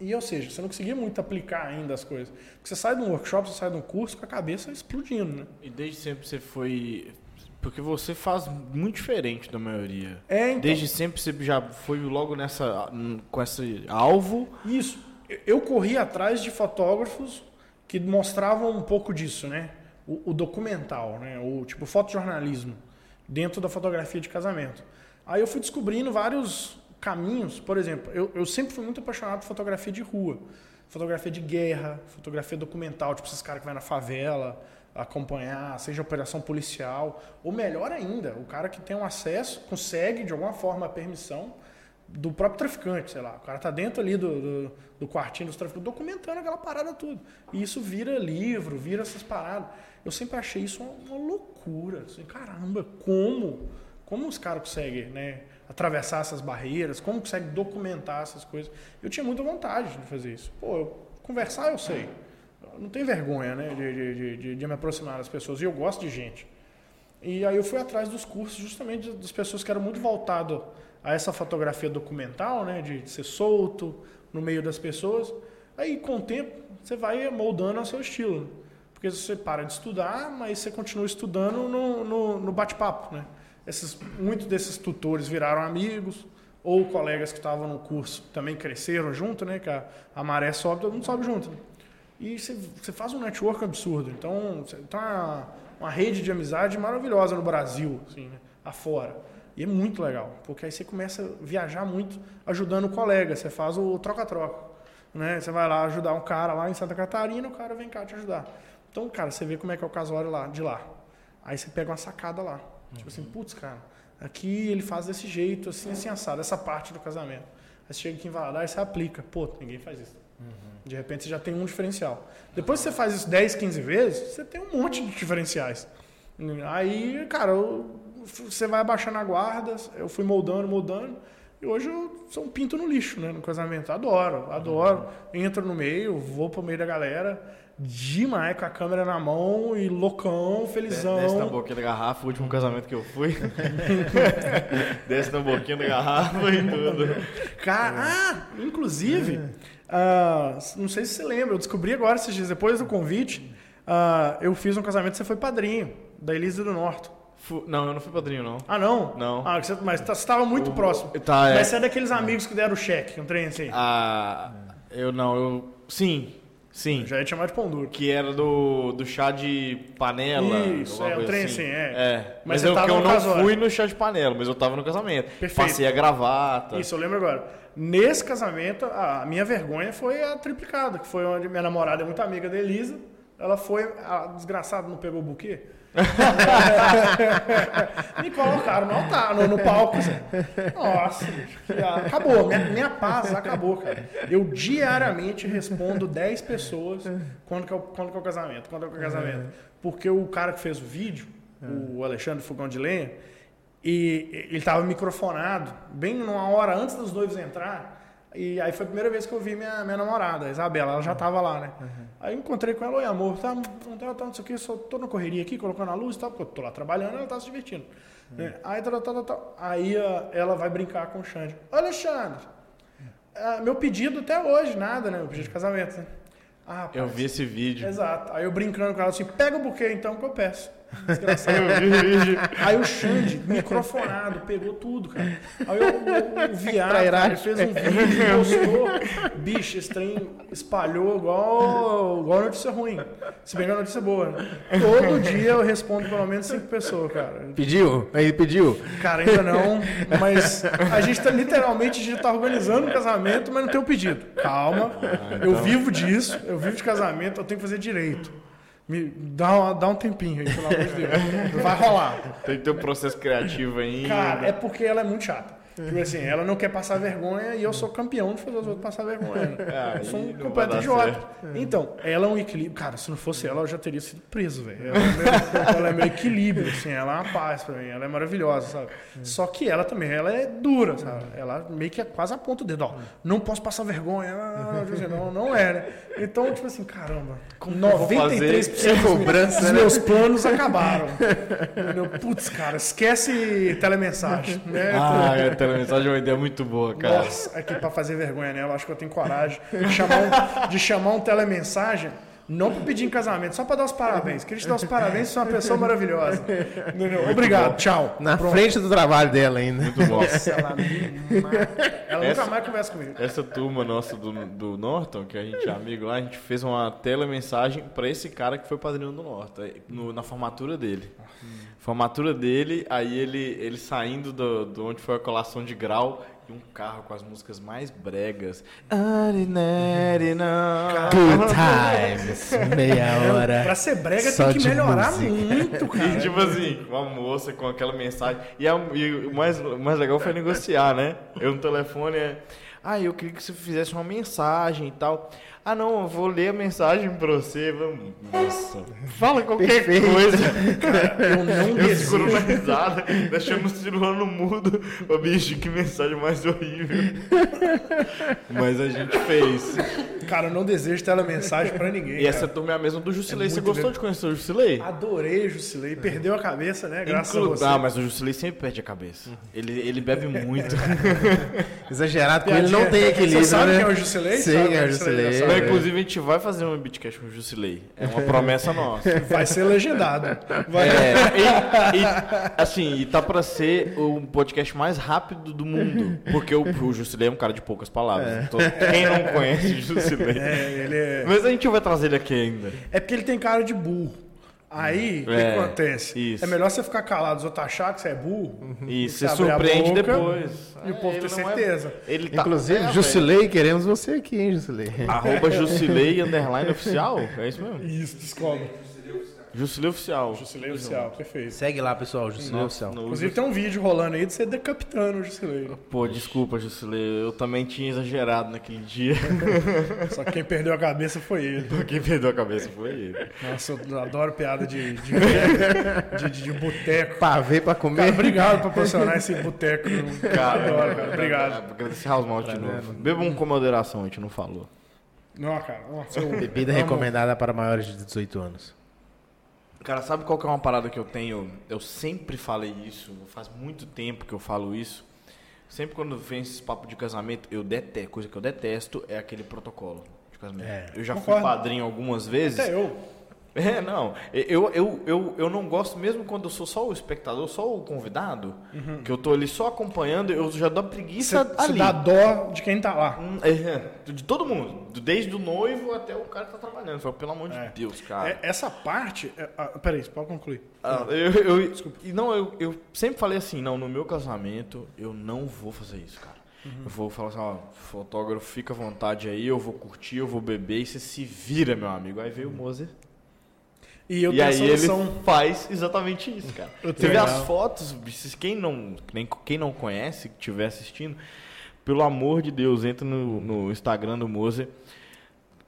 E, ou seja, você não conseguia muito aplicar ainda as coisas. Porque você sai de um workshop, você sai de um curso com a cabeça explodindo, né? E desde sempre você foi porque você faz muito diferente da maioria. É, então. Desde sempre você já foi logo nessa com esse alvo. Isso. Eu corri atrás de fotógrafos que mostravam um pouco disso, né? O, o documental, né? O tipo fotojornalismo dentro da fotografia de casamento. Aí eu fui descobrindo vários caminhos. Por exemplo, eu, eu sempre fui muito apaixonado por fotografia de rua, fotografia de guerra, fotografia documental, tipo esses caras que vai na favela acompanhar, seja operação policial, ou melhor ainda, o cara que tem um acesso, consegue de alguma forma a permissão do próprio traficante, sei lá. O cara tá dentro ali do, do, do quartinho dos traficantes, documentando aquela parada tudo. E isso vira livro, vira essas paradas. Eu sempre achei isso uma, uma loucura. Assim, caramba, como? Como os caras conseguem, né? Atravessar essas barreiras, como conseguem documentar essas coisas. Eu tinha muita vontade de fazer isso. Pô, eu, conversar eu sei não tenho vergonha né, de, de, de, de, me aproximar das pessoas. E eu gosto de gente. E aí eu fui atrás dos cursos justamente das pessoas que eram muito voltado a essa fotografia documental, né, de ser solto no meio das pessoas. Aí com o tempo você vai moldando ao seu estilo. Porque você para de estudar, mas você continua estudando no, no, no bate-papo. Né? Esses, muitos desses tutores viraram amigos, ou colegas que estavam no curso também cresceram junto, né? Que a, a maré sobe, todo mundo sobe junto. Né? E você, você faz um network absurdo. Então, você tem uma, uma rede de amizade maravilhosa no Brasil, assim, né? afora. E é muito legal, porque aí você começa a viajar muito ajudando o colega, você faz o troca-troca. Né? Você vai lá ajudar um cara lá em Santa Catarina, o cara vem cá te ajudar. Então, cara, você vê como é que é o casório lá, de lá. Aí você pega uma sacada lá. Uhum. Tipo assim, putz, cara, aqui ele faz desse jeito, assim, assim, assado, essa parte do casamento. Aí você chega aqui em Valadares, você aplica. Pô, ninguém faz isso. Uhum. De repente você já tem um diferencial. Depois que você faz isso 10, 15 vezes, você tem um monte de diferenciais. Aí, cara, eu, você vai abaixando a guarda, eu fui moldando, moldando. E hoje eu sou um pinto no lixo, né? No casamento. Adoro, adoro. Entro no meio, vou pro meio da galera. Demais, com a câmera na mão e loucão, felizão. Desce na boquinha da garrafa, o último casamento que eu fui. Desce na boquinha da garrafa e tudo. Cara, ah, inclusive, Uh, não sei se você lembra, eu descobri agora, esses dias depois do convite, uh, eu fiz um casamento você foi padrinho, da Elisa do Norte. Não, eu não fui padrinho, não. Ah, não? Não. Ah, você, mas tá, você estava muito o, próximo. Tá, é. Mas você é daqueles amigos que deram o cheque, um trem assim. Ah, eu não, eu... Sim, sim. já ia te chamar de pão duro. Que era do, do chá de panela. Isso, é, um trem assim, assim, é. é. Mas, mas eu, eu não fui no chá de panela, mas eu tava no casamento. Perfeito. Passei a gravata. Isso, eu lembro agora. Nesse casamento, a minha vergonha foi a triplicada, que foi onde minha namorada é muito amiga da Elisa. Ela foi, a desgraçada não pegou o buquê. Me colocaram no altar, no, no palco. Nossa, acabou. Minha, minha paz acabou, cara. Eu diariamente respondo 10 pessoas quando que, é o, quando que é o casamento. Quando é o casamento. Porque o cara que fez o vídeo, o Alexandre Fogão de Lenha, e ele estava microfonado, bem numa hora antes dos noivos entrar. E aí foi a primeira vez que eu vi minha, minha namorada, a Isabela, ela já estava lá, né? Uhum. Aí eu encontrei com ela, oi amor, tá, tá, tá, não sei o que, só tô na correria aqui, colocando a luz e tal, porque eu tô lá trabalhando, ela tá se divertindo. Uhum. Aí, tá, tá, tá, tá, aí ela vai brincar com o Xande. Alexandre, uh, meu pedido até hoje, nada, né? Meu pedido de casamento, né? Ah, eu vi esse vídeo. Exato. Aí eu brincando com ela assim, pega o buquê então que eu peço. Desgraçado. Aí o Xande, microfonado, pegou tudo, cara. Aí o, o, o Viado, fez um vídeo, postou. Bicho, esse trem espalhou igual, igual notícia ruim. Se bem que é notícia boa, né? Todo dia eu respondo pelo menos cinco pessoas, cara. Pediu? Aí pediu? Cara, ainda não, mas a gente tá literalmente, a gente tá organizando um casamento, mas não tem o um pedido. Calma, ah, então... eu vivo disso, eu vivo de casamento, eu tenho que fazer direito. Me dá, dá um tempinho aí, pelo amor de Deus. Vai rolar. Tem que ter um processo criativo ainda. Cara, é porque ela é muito chata. Tipo assim, ela não quer passar vergonha e eu sou campeão de fazer os outros passar vergonha. Ah, eu sou um completo idiota. certo. Então, ela é um equilíbrio. Cara, se não fosse ela, eu já teria sido preso, velho. Ela, é meu- ela é meu equilíbrio, assim, ela é uma paz pra mim, ela é maravilhosa, sabe? Só que ela também, ela é dura, sabe? Ela meio que é quase aponta o dedo, ó. Não posso passar vergonha, ah, tipo assim, não, não é, né? Então, tipo assim, caramba, com que eu vou 93% fazer? dos, Cobrança, dos né? meus planos acabaram. Entendeu? Putz, cara, esquece telemensagem, né? Ah, a telemensagem é uma ideia muito boa, cara. Nossa, aqui pra fazer vergonha nela, acho que eu tenho coragem de chamar um, de chamar um telemensagem, não pra pedir em casamento, só pra dar os parabéns. Queria te dar os parabéns, você é uma pessoa maravilhosa. Entendeu? Obrigado, tchau. Na frente do trabalho dela ainda. Muito bom. Nossa, ela. Ela Essa- nunca mais conversa comigo. Essa turma nossa do, do Norton, que a gente é amigo lá, a gente fez uma telemensagem pra esse cara que foi padrinho do Norton, no- na formatura dele. Formatura dele, aí ele, ele saindo do, do onde foi a colação de grau e um carro com as músicas mais bregas. Good times. Meia hora. Pra ser brega Só tem que melhorar música. muito, E cara. tipo assim, uma moça com aquela mensagem. E, a- e o, mais, o mais legal foi negociar, né? Eu no telefone é. Ah, eu queria que você fizesse uma mensagem e tal. Ah, não, eu vou ler a mensagem pra você. Vamos. Nossa. Fala qualquer Perfeito. coisa. Eu não Eu seguro na risada, deixando o celular no mudo. Ô bicho, que mensagem mais horrível. Mas a gente fez. Cara, eu não desejo telemensagem pra ninguém. E essa cara. turma é a mesma do Jusilei. É Você gostou legal. de conhecer o Jusilei? Adorei o Jusilei. Perdeu a cabeça, né? Graças Inclu- a você. Ah, mas o Jusilei sempre perde a cabeça. Ele, ele bebe muito. Exagerado com ele não tem equilíbrio, Você sabe né? quem é o Jusilei? Sei Sabe é o já Jusilei. Não, inclusive, a gente vai fazer um beatcast com o Jusilei. É uma promessa nossa. Vai ser legendado. Vai. É, e, e, assim, e tá pra ser o podcast mais rápido do mundo. Porque o, o Jusilei é um cara de poucas palavras. Então, quem não conhece o Jusilei? É, ele é... Mas a gente vai trazer ele aqui ainda. é porque ele tem cara de burro. Aí, o que, É, que acontece? isso. É melhor você ficar calado, os outros achar que você é burro. E você surpreende boca depois. e o povo ter é- certeza. ele tá, Inclusive, é, Jusilei, queremos você aqui, hein, Jusilei? Arroba Jusilei underline oficial. É isso mesmo? Isso, descobre. Jusilei oficial. Jusilei oficial, perfeito. Segue lá, pessoal, Jusilei Oficial. No- Inclusive tem um vídeo rolando aí de você decapitando o Jusilei. Pô, desculpa, Jusilei. Eu também tinha exagerado naquele dia. Só que quem perdeu a cabeça foi ele. Quem perdeu a cabeça foi ele. Nossa, eu adoro piada de, de, de, de, de boteco. Pavê pra Cara, comer. obrigado por proporcionar esse boteco. Cara, adoro, cara. Obrigado. Agradecer House Malt de novo. Bebam com moderação, a gente não falou. Não, cara. Nossa, eu Bebida amo. recomendada para maiores de 18 anos. Cara, sabe qual que é uma parada que eu tenho? Eu sempre falei isso, faz muito tempo que eu falo isso. Sempre quando vem esses papos de casamento, eu detesto, coisa que eu detesto é aquele protocolo de casamento. É, eu já concordo. fui padrinho algumas vezes. Até eu. É, não. Eu, eu, eu, eu não gosto, mesmo quando eu sou só o espectador, só o convidado, que eu tô ali só acompanhando, eu já dou preguiça Você ali. dá dó de quem tá lá. Hum, é, de todo mundo, desde o noivo até o cara que tá trabalhando. Falo, pelo amor de Deus, cara. É, essa parte. É, ah, peraí, você pode concluir. Ah, eu, eu, e não, eu, eu sempre falei assim, não, no meu casamento eu não vou fazer isso, cara. Eu vou falar assim, ó, fotógrafo, fica à vontade aí, eu vou curtir, eu vou beber e você se vira, meu amigo. Aí veio o Moser. E eu e tenho a aí ele solução. faz exatamente isso, cara. Você vê as fotos, quem não, nem, quem não conhece, que estiver assistindo, pelo amor de Deus, entra no, no Instagram do Moser.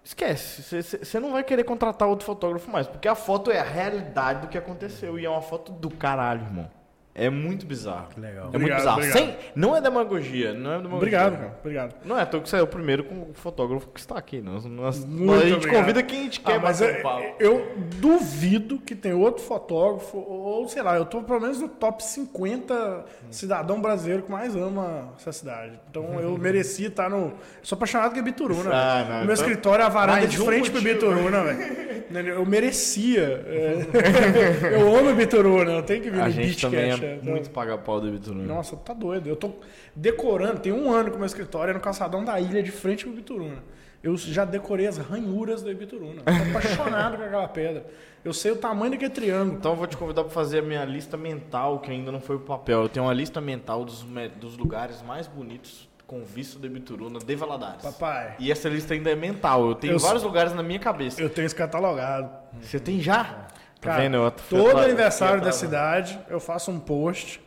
Esquece, você não vai querer contratar outro fotógrafo mais, porque a foto é a realidade do que aconteceu e é uma foto do caralho, irmão. É muito bizarro. Legal. É muito Obrigado, bizarro. obrigado. Sem, não é demagogia, não é demagogia. Obrigado, cara. Obrigado. Não é, tô que você é o primeiro com o fotógrafo que está aqui. Nós, nós- Muito a gente obrigado. convida quem a gente quer Ah, mas bater é- eu duvido que tem outro fotógrafo, ou sei lá, eu tô pelo menos no top 50 cidadão brasileiro que mais ama essa cidade. Então eu merecia estar no. Sou apaixonado com Ibituruna. Ah, velho. não, o meu então- escritório é a varanda de frente pro motivo. Ibituruna, velho. Entendeu? Eu merecia. é. eu amo Ibituruna, eu tenho que vir A no gente Beachcast. também é. é Então- muito paga pau do Bituruna. Nossa, tá doido. Eu tô decorando, tem um ano que o meu escritório é no calçadão da ilha de frente pro Ibituruna. Eu já decorei as ranhuras do Ibituruna. Tô apaixonado com aquela pedra. Eu sei o tamanho daquele triângulo. Então eu vou te convidar para fazer a minha lista mental, que ainda não foi pro papel. Eu tenho uma lista mental dos, dos lugares mais bonitos com vista do Bituruna de Valadares. Papai, E essa lista ainda é mental. Eu tenho Eu vários lugares na minha cabeça. eu tenho isso catalogado. Você tem já? Tá Cara, vendo? Eu- todo eu- aniversário eu- da cidade eu faço um post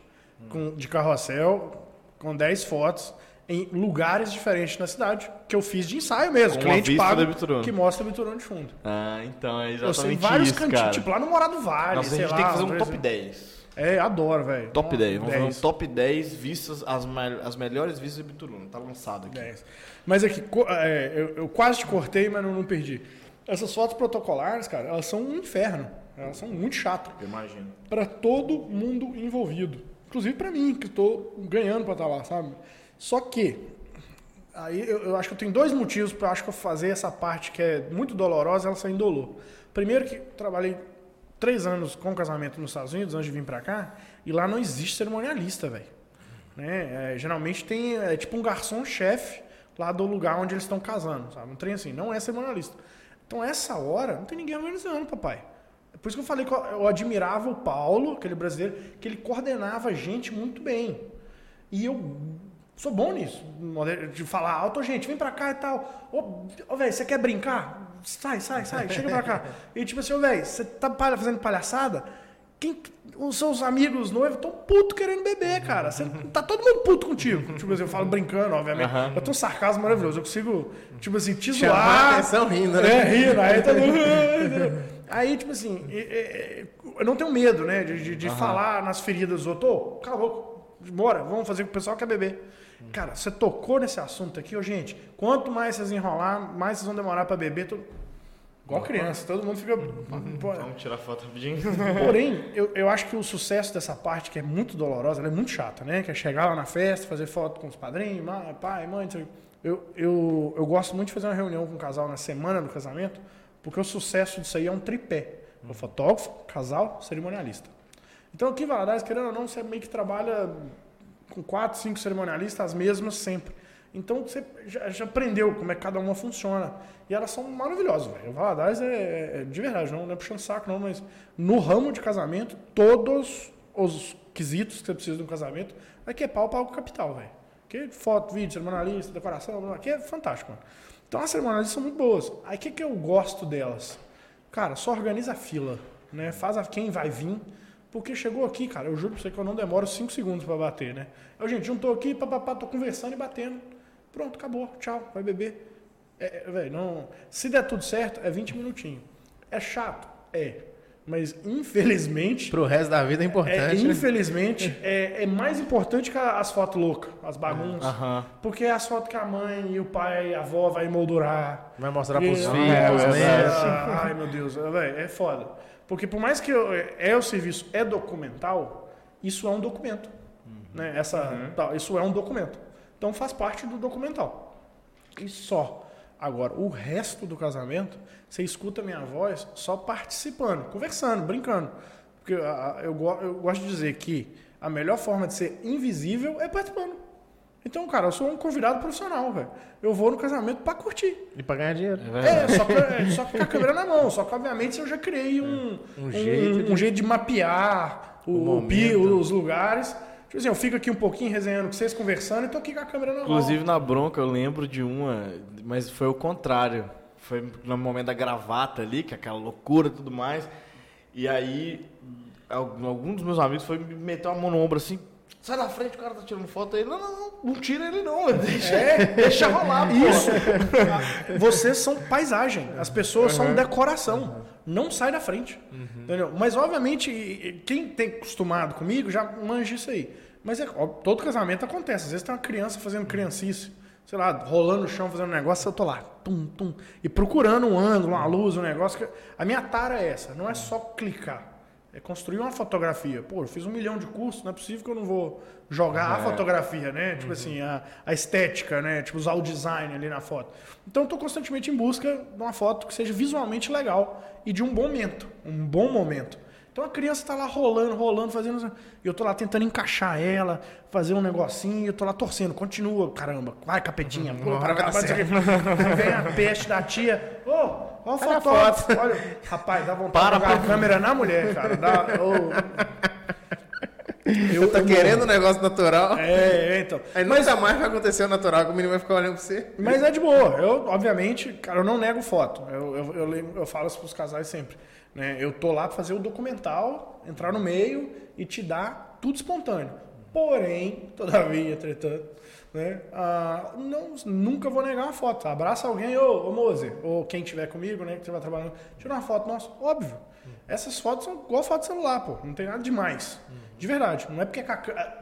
com- de carrossel com 10 fotos em lugares diferentes na cidade, que eu fiz de ensaio mesmo. Com cliente pago que mostra a Bituruna de fundo. Ah, então é Eu sei exatamente vários isso, cantinhos, cara. tipo lá no Morado Vale, Nossa, a sei gente lá. tem que fazer um top exemplo. 10. É, adoro, velho. Top Nossa, 10. Vamos fazer 10. um top 10 vistas, as, me- as melhores vistas de Bituruna. Tá lançado aqui. 10. Mas aqui, co- é, eu, eu quase te cortei, mas não, não perdi. Essas fotos protocolares, cara, elas são um inferno. Elas são muito chatas. Imagino. Para todo mundo envolvido. Inclusive para mim, que estou ganhando para estar lá, sabe? Só que, aí eu, eu acho que eu tenho dois motivos para acho que eu fazer essa parte que é muito dolorosa, ela ser indolor. Primeiro que eu trabalhei três anos com casamento nos Estados Unidos, antes de vir para cá, e lá não existe cerimonialista, velho. Né? É, geralmente tem é, tipo um garçom-chefe lá do lugar onde eles estão casando, sabe? Um trem assim, não é cerimonialista. Então, essa hora, não tem ninguém organizando, papai. Por isso que eu falei que eu, admirava o Paulo, aquele brasileiro, que ele coordenava a gente muito bem. E eu sou bom nisso, de falar alto, "Ô, gente, vem pra cá e tal. Ô, velho, você quer brincar? Sai, sai, sai, chega pra cá. E tipo assim, ô velho, você tá fazendo palhaçada? Quem, os seus amigos noivos estão puto querendo beber, cara. Você, tá todo mundo puto contigo. Tipo assim, eu falo brincando, obviamente. Eu tô um sarcasmo maravilhoso. Eu consigo, tipo assim, te Chamar a zoar. atenção rindo, né? É, rindo. Aí todo mundo... Aí, tipo assim, eu não tenho medo, né, de, de- de falar nas feridas dos outros. Ô, cala a boca, bora, vamos fazer o que o pessoal quer beber. Cara, você tocou nesse assunto aqui, ô, gente, quanto mais vocês enrolar, mais vocês vão demorar pra beber. Todo... Igual criança, todo mundo fica... Vamos tirar foto rapidinho. Porém, eu, eu acho que o sucesso dessa parte, que é muito dolorosa, ela é muito chata, né? Que é chegar lá na festa, fazer foto com os padrinhos, pai, mãe, eu, eu, eu gosto muito de fazer uma reunião com o casal na semana do casamento, porque o sucesso disso aí é um tripé. O fotógrafo, casal, cerimonialista. Então aqui em Valadares, querendo ou não, você meio que trabalha com quatro, cinco cerimonialistas, as mesmas sempre. Então você já, já aprendeu como é que cada uma funciona. E elas são maravilhosas, velho. O Valadares é, é de verdade, não, não é puxando saco, não, mas no ramo de casamento, todos os quesitos que você precisa de um casamento, aqui é pau, pau capital, velho. Aqui foto, vídeo, cerimonialista, decoração, aqui é fantástico, mano. Então as cerimonialistas são muito boas. Aí o que, que eu gosto delas? Cara, só organiza a fila, né? Faz a quem vai vir. Porque chegou aqui, cara, eu juro pra você que eu não demoro 5 segundos pra bater, né? Eu, gente, juntou aqui, papapá, tô conversando e batendo. Pronto, acabou, tchau, vai beber. É, é, velho, não. Se der tudo certo, é 20 minutinhos. É chato? É. Mas, infelizmente. Pro resto da vida é É, importante. né? infelizmente, é, é mais importante que as fotos loucas, as bagunças. Aham. Porque é as fotos que a mãe e o pai e a avó vai moldurar. Vai mostrar pros E- filhos, É, pros é, netos. Ai, meu Deus, é, véi, é foda. Porque por mais que eu- é o serviço é documental, isso é um documento. Né? Essa, tá, isso é um documento. Então faz parte do documental. E só. Agora, o resto do casamento, você escuta a minha voz só participando, conversando, brincando. Porque ah, eu, go- eu gosto de dizer que a melhor forma de ser invisível é participando. Então, cara, eu sou um convidado profissional, velho. Eu vou no casamento pra curtir. E pra ganhar dinheiro. É, só, que, é, só com a câmera na mão. Só que, obviamente, eu já criei um, um, jeito um jeito de mapear o, O o os lugares. Tipo assim, eu fico aqui um pouquinho resenhando com vocês, conversando, e tô aqui com a câmera na mão. Inclusive na bronca eu lembro de uma, mas foi o contrário. Foi no momento da gravata ali, que é aquela loucura e tudo mais. E aí, al- algum dos meus amigos foi me meter uma mão no ombro assim. Sai da frente, o cara tá tirando foto aí. Não, não, não, não tira ele não. Deixa, deixa rolar, pô. Isso. Vocês são paisagem. As pessoas são decoração. Não sai da frente. Entendeu? Mas, obviamente, quem tem acostumado comigo já manja isso aí. Mas é, ó, todo casamento acontece. Às vezes tem uma criança fazendo criancice. Sei lá, rolando no chão, fazendo um negócio, eu tô lá, tum, tum, e procurando um ângulo, uma luz, um negócio. Que... A minha tara é essa, não é só clicar. É construir uma fotografia. Pô, eu fiz um milhão de cursos, não é possível que eu não vou jogar a fotografia, né? Tipo assim, a, a estética, né? Tipo, usar o design ali na foto. Então, eu tô constantemente em busca de uma foto que seja visualmente legal e de um bom momento. Um bom momento. Então a criança tá lá rolando, rolando, fazendo. E eu tô lá tentando encaixar ela, fazer um negocinho, eu tô lá torcendo. Continua, caramba, vai, capetinha. Pô, para, para, para, Vem a peste da tia. Ô, ó o Olha a fotógrafo. Olha, rapaz, dá vontade Para, de jogar para. a câmera na mulher, cara. Dá, ô. Eu tá querendo um negócio natural. É, é, então. Aí nunca mais vai acontecer o natural, que o menino vai ficar olhando pra você. Mas é de boa. Eu, obviamente, cara, eu não nego foto. Eu, eu, eu, eu falo isso pros casais sempre. Né? Eu tô lá pra fazer o documental, entrar no meio e te dar tudo espontâneo. Porém, todavia, entretanto, né, ah, não, nunca vou negar uma foto. Abraça alguém, ô, ô Mozer, ou quem estiver comigo, né, que estiver trabalhando, tira uma foto, nossa, óbvio. Essas fotos são igual foto de celular, pô, não tem nada demais. De verdade, não é porque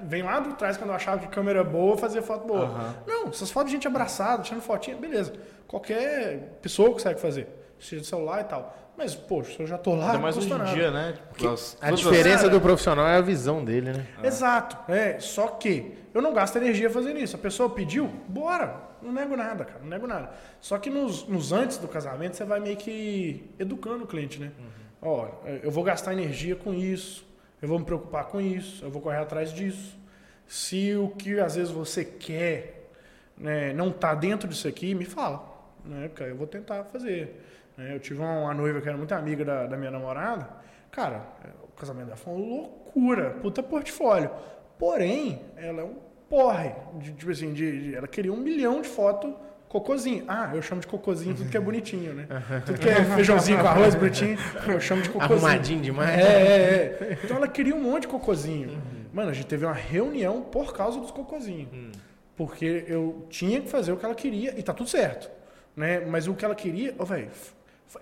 vem lá do trás quando eu achava que câmera é boa fazia foto boa. Uhum. Não, essas fotos de gente abraçada, tirando fotinha, beleza. Qualquer pessoa consegue fazer, seja de celular e tal. Mas, poxa, eu já tô lá. Ainda mais hoje em dia, né? Porque as, a diferença do profissional é a visão dele, né? Exato. É, só que eu não gasto energia fazendo isso. A pessoa pediu, bora. Não nego nada, cara. Não nego nada. Só que nos, nos antes do casamento, você vai meio que educando o cliente, né? Uhum. Ó, eu vou gastar energia com isso. Eu vou me preocupar com isso. Eu vou correr atrás disso. Se o que às vezes você quer né, não tá dentro disso aqui, me fala. Né? Eu vou tentar fazer. Né? Eu tive uma, noiva que era muito amiga da, da minha namorada. Cara, o casamento dela foi uma loucura, puta portfólio. Porém, ela é um porre. De, tipo assim, de, de, ela queria um milhão de fotos cocôzinho. Ah, eu chamo de cocôzinho tudo que é bonitinho, né? Tudo que é feijãozinho com arroz bonitinho, eu chamo de cocôzinho. Arrumadinho demais. É, é, é. Então ela queria um monte de cocôzinho. Uhum. Mano, a gente teve uma reunião por causa dos cocôzinhos. Uhum. Porque eu tinha que fazer o que ela queria e tá tudo certo. Né? Mas o que ela queria, oh, velho,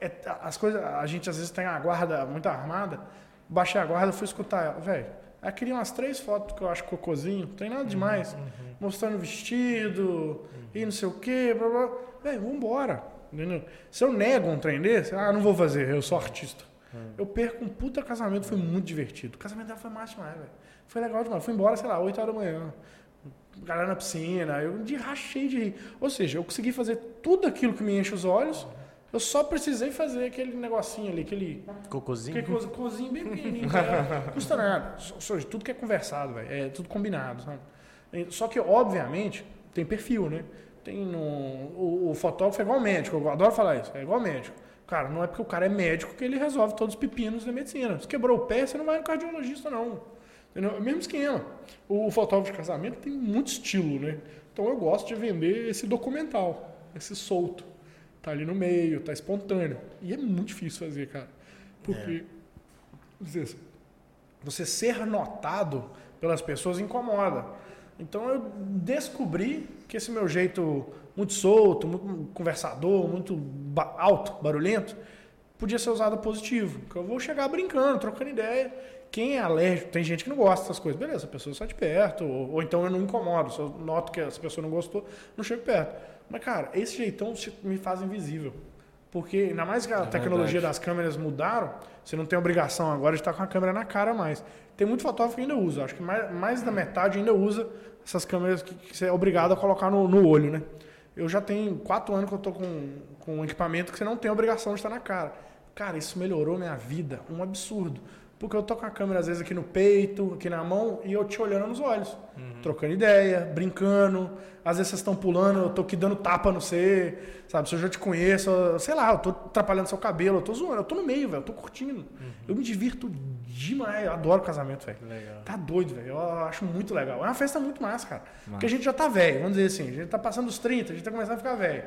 é, as coisas, a gente às vezes tem a guarda muito armada. Baixei a guarda, fui escutar ela, velho. Aí queria umas três fotos que eu acho cocôzinho, não tem nada demais. Uhum, uhum. Mostrando vestido uhum. e não sei o quê, blá blá. Velho, vambora. Entendeu? Se eu nego um trem desse, ah, não vou fazer, eu sou artista. Uhum. Eu perco um puta casamento, foi muito divertido. O casamento dela foi massa demais, velho. Foi legal demais. Fui embora, sei lá, 8 horas da manhã. Galera na piscina, eu de rachei de rir. Ou seja, eu consegui fazer tudo aquilo que me enche os olhos eu só precisei fazer aquele negocinho ali, aquele. Cocôzinho? Aquele cocôzinho bem pequenininho. Não custa nada. Só, tudo que é conversado, velho. É tudo combinado, sabe? Só que, obviamente, tem perfil, né? Tem no, o, o fotógrafo é igual médico. Eu adoro falar isso. É igual médico. Cara, não é porque o cara é médico que ele resolve todos os pepinos da medicina. Se quebrou o pé, você não vai no cardiologista, não. Entendeu? É mesmo esquema. O fotógrafo de casamento tem muito estilo, né? Então eu gosto de vender esse documental, esse solto. Tá ali no meio, tá espontâneo. E é muito difícil fazer, cara. Porque é. você ser notado pelas pessoas incomoda. Então eu descobri que esse meu jeito muito solto, muito conversador, muito alto, barulhento, podia ser usado positivo. Que eu vou chegar brincando, trocando ideia. Quem é alérgico, tem gente que não gosta dessas coisas. Beleza, a pessoa sai de perto, ou, ou então eu não incomodo. Eu noto que essa pessoa não gostou, não chego perto. Mas, cara, esse jeitão me faz invisível. Porque, ainda mais que a é tecnologia verdade. das câmeras mudaram, você não tem obrigação agora de estar com a câmera na cara mais. Tem muito fotógrafo que ainda usa. Acho que mais, mais da metade ainda usa essas câmeras que, que você é obrigado a colocar no, no, olho, né? Eu já tenho quatro anos que eu tô com, com um equipamento que você não tem obrigação de estar na cara. Cara, isso melhorou minha vida. Um absurdo. Porque eu tô com a câmera, às vezes, aqui no peito, aqui na mão, e eu te olhando nos olhos. Uhum. Trocando ideia, brincando. Às vezes vocês estão pulando, eu tô aqui dando tapa no você, sabe? Se eu já te conheço, sei lá, eu tô atrapalhando seu cabelo, eu tô zoando, eu tô no meio, velho, eu tô curtindo. Uhum. Eu me divirto demais, eu adoro casamento, velho. Tá doido, velho. Eu acho muito legal. É uma festa muito massa, cara. Massa. Porque a gente já tá velho, vamos dizer assim, a gente tá passando dos 30, a gente tá começando a ficar velho.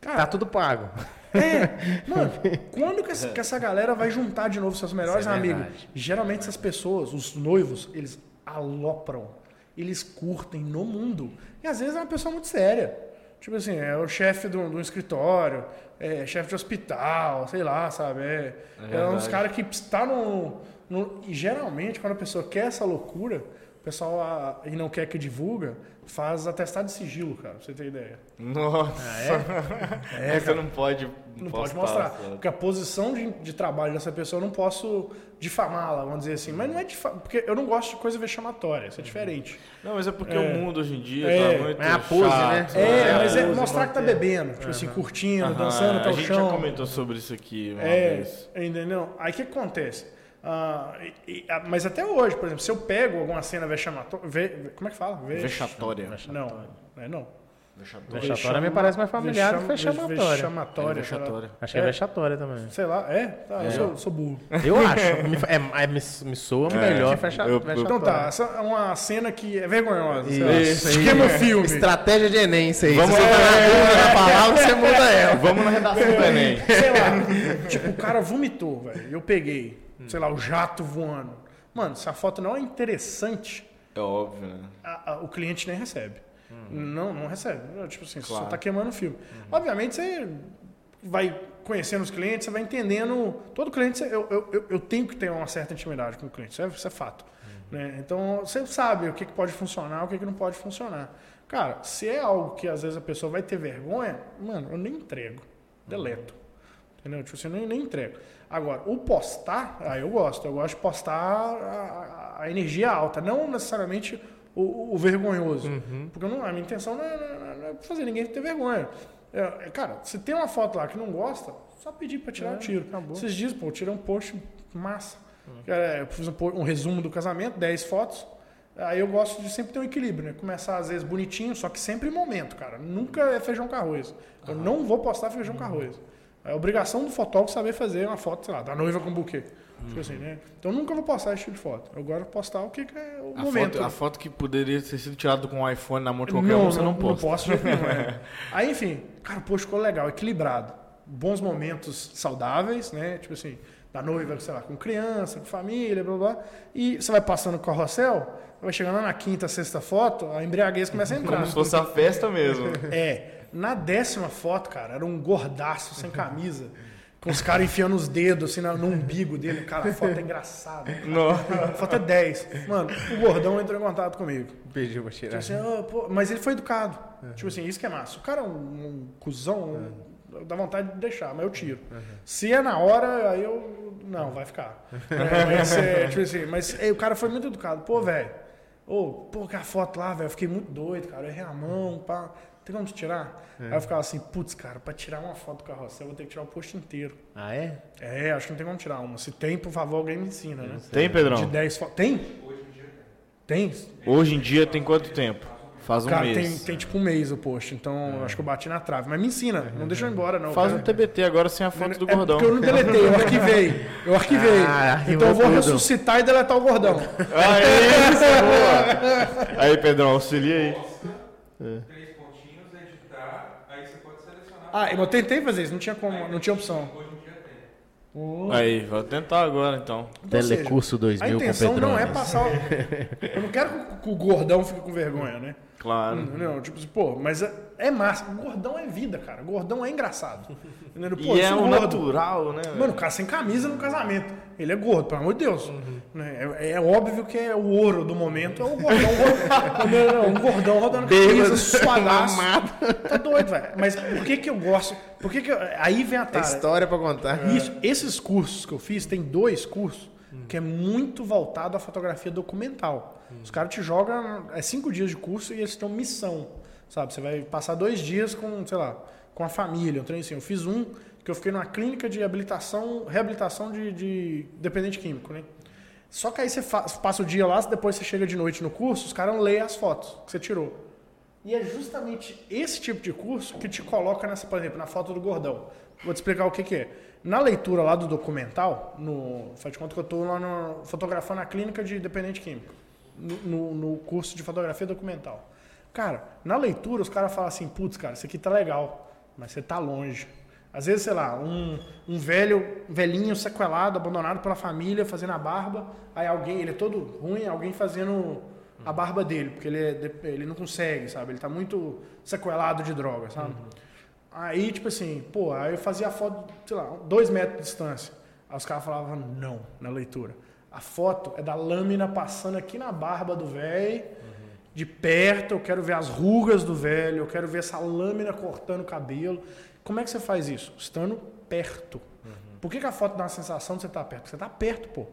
Cara, tá tudo pago. É, mano, quando que essa, que essa, galera vai juntar de novo seus melhores é amigos? Geralmente essas pessoas, os noivos, eles alopram, eles curtem no mundo. E às vezes é uma pessoa muito séria. Tipo assim, é o chefe de um escritório, é chefe de hospital, sei lá, sabe? É, é, é uns caras que está no, no. E geralmente, quando a pessoa quer essa loucura, o pessoal a, e não quer que divulga, faz atestado de sigilo, cara, pra você ter ideia. Nossa! Ah, é? é você não pode Não pode mostrar. Porque a posição de, de trabalho dessa pessoa eu não posso difamá-la, vamos dizer assim. Mas não é difamar, porque eu não gosto de coisa vexamatória, isso é diferente. Não, mas é porque é. o mundo hoje em dia é. tá muito É a pose, né? chato, né? É, é mas é mostrar que tá bebendo, tipo uhum. assim, curtindo, uhum. dançando chão. A gente já comentou sobre isso aqui uma é, vez. Entendeu? Aí o que acontece? Ah, e, e, mas até hoje, por exemplo, se eu pego alguma cena vexamatória. Ve, como é que fala? Vex... Vexatória. Não, é não. Vexatória. Vexatória me parece mais familiar do que vexamatória. Vexamatória. É vexatória. Acho que é, é vexatória também. Sei lá, é? Tá, é. Eu sou, sou, burro. Eu acho. é, é, me, me soa é, melhor fecha, eu, vexatória. Então tá, essa é uma cena que é vergonhosa. Isso, Esquema filme. Estratégia de Enem, isso aí. Vamos Se você tá na palavra, você muda ela. Vamos na redação do Enem. Sei lá. tipo, o cara vomitou, velho. Eu peguei sei lá, o jato voando. Mano, se a foto não é interessante, É óbvio, né? A, a, o cliente nem recebe. Uhum. Não, não recebe. Tipo assim, claro. você tá queimando o filme. Uhum. Obviamente, você vai conhecendo os clientes, você vai entendendo. Todo cliente, eu, eu, eu tenho que ter uma certa intimidade com o cliente, isso é, isso é fato. Uhum. Né? Então, você sabe o que, que pode funcionar, o que, que não pode funcionar. Cara, se é algo que às vezes a pessoa vai ter vergonha, mano, eu nem entrego. Deleto. Entendeu? Tipo, você assim, nem, nem entrego. Agora, o postar, aí eu gosto. Eu gosto de postar a, a energia alta, não necessariamente o, o vergonhoso. Uhum. Porque não, a minha intenção não é, não é, fazer ninguém ter vergonha. É, é, cara, se tem uma foto lá que não gosta, só pedir para tirar o é, tiro. Acabou. Vocês dizem, pô, eu tirei um post massa. Uhum. Eu fiz um, um, resumo do casamento, 10 fotos. Aí eu gosto de sempre ter um equilíbrio, né? Começar às vezes bonitinho, só que sempre em momento, cara. Nunca é feijão com arroz. Eu uhum. não vou postar feijão com arroz. É obrigação do fotógrafo saber fazer uma foto, sei lá, da noiva com buquê. Tipo assim, né? Então eu nunca vou postar esse tipo de foto. Eu gosto de postar o que, que é o a momento. Foto, a foto que poderia ter sido tirada com um iPhone na mão de qualquer não, um, você não, não posta. Não posso, não, é. Aí, enfim, cara, post ficou legal, equilibrado. Bons momentos saudáveis, né? Tipo assim, da noiva, sei lá, com criança, com família, blá blá. E você vai passando com o carrossel, vai chegando na quinta, sexta foto, a embriaguez começa a entrar. Como se fosse a festa mesmo. É. Na décima foto, cara, era um gordaço sem camisa. Com os caras enfiando os dedos assim no umbigo dele. Cara, a foto é engraçada. A foto é 10. Mano, o gordão entrou em contato comigo. Pediu pra tirar. Tipo assim, oh, mas ele foi educado. Uhum. Tipo assim, isso que é massa. O cara é um, um cuzão, uhum. dá vontade de deixar, mas eu tiro. Uhum. Se é na hora, aí eu. Não, vai ficar. é, mas, é, tipo assim, mas ei, o cara foi muito educado. Pô, velho. Ô, pô, que a foto lá, velho, fiquei muito doido, cara. Eu errei a mão, pá tem como tirar? É. Aí eu ficava assim, putz, cara, pra tirar uma foto do carrossel eu vou ter que tirar o posto inteiro. Ah, é? É, acho que não tem como tirar uma. Se tem, por favor, alguém me ensina, né? Tem, Pedrão? De 10 fotos. Tem? Hoje em dia tem. Tem? Hoje em dia tem quanto tempo? Faz um cara, mês. Tem, tem tipo um mês o post, então é. acho que eu bati na trave. Mas me ensina, não deixa eu ir embora, não. Faz cara. um TBT agora sem a foto do é gordão. Porque eu não deletei, eu arquivei. Eu arquivei. Ah, então eu vou tudo. ressuscitar e deletar o gordão. Aí, aí Pedrão, auxilia aí. É. Ah, eu tentei fazer isso, não tinha como, não tinha opção. Uhum. Aí, vou tentar agora então. Telecurso 2000 A intenção não é passar. eu não quero que o gordão fique com vergonha, né? Claro. Não, tipo assim, pô, mas é, é massa. O gordão é vida, cara. O gordão é engraçado. Pô, e é um gordo, natural, né? Mano, o cara sem camisa no casamento. Ele é gordo, pelo amor de Deus. Uhum. É, é, óbvio que é o ouro do momento. É o gordão, rodando, um gordão rodando camisa, suadaço. Tá doido, velho. Mas por que que eu gosto? Por que que eu, aí vem a tara. É história pra contar. Isso, esses cursos que eu fiz, tem dois cursos que é muito voltado à fotografia documental. Os caras te jogam, é cinco dias de curso e eles têm missão, sabe? Você vai passar dois dias com, sei lá, com a família, um trem assim. Eu fiz um que eu fiquei numa clínica de habilitação, reabilitação de, de dependente químico, né? Só que aí você passa o dia lá, depois você chega de noite no curso, os caras leem as fotos que você tirou. E é justamente esse tipo de curso que te coloca nessa, por exemplo, na foto do gordão. Vou te explicar o que, que é. Na leitura lá do documental, no, faz de conta que eu estou lá no, fotografando a clínica de dependente químico no, no, curso de fotografia documental. Cara, na leitura os caras falam assim, putz, cara, isso aqui tá legal, mas você tá longe. Às vezes, sei lá, um, um velho, velhinho sequelado, abandonado pela família, fazendo a barba, aí alguém, ele é todo ruim, alguém fazendo a barba dele, porque ele, é, ele não consegue, sabe? Ele tá muito sequelado de droga, sabe? Uhum. Aí, tipo assim, pô, aí eu fazia a foto, sei lá, dois metros de distância. Aí os caras falavam não na leitura. A foto é da lâmina passando aqui na barba do velho, uhum. de perto. Eu quero ver as rugas do velho, eu quero ver essa lâmina cortando o cabelo. Como é que você faz isso? Estando perto. Uhum. Por que, que, a foto dá uma sensação de você estar tá perto? Você está perto, pô.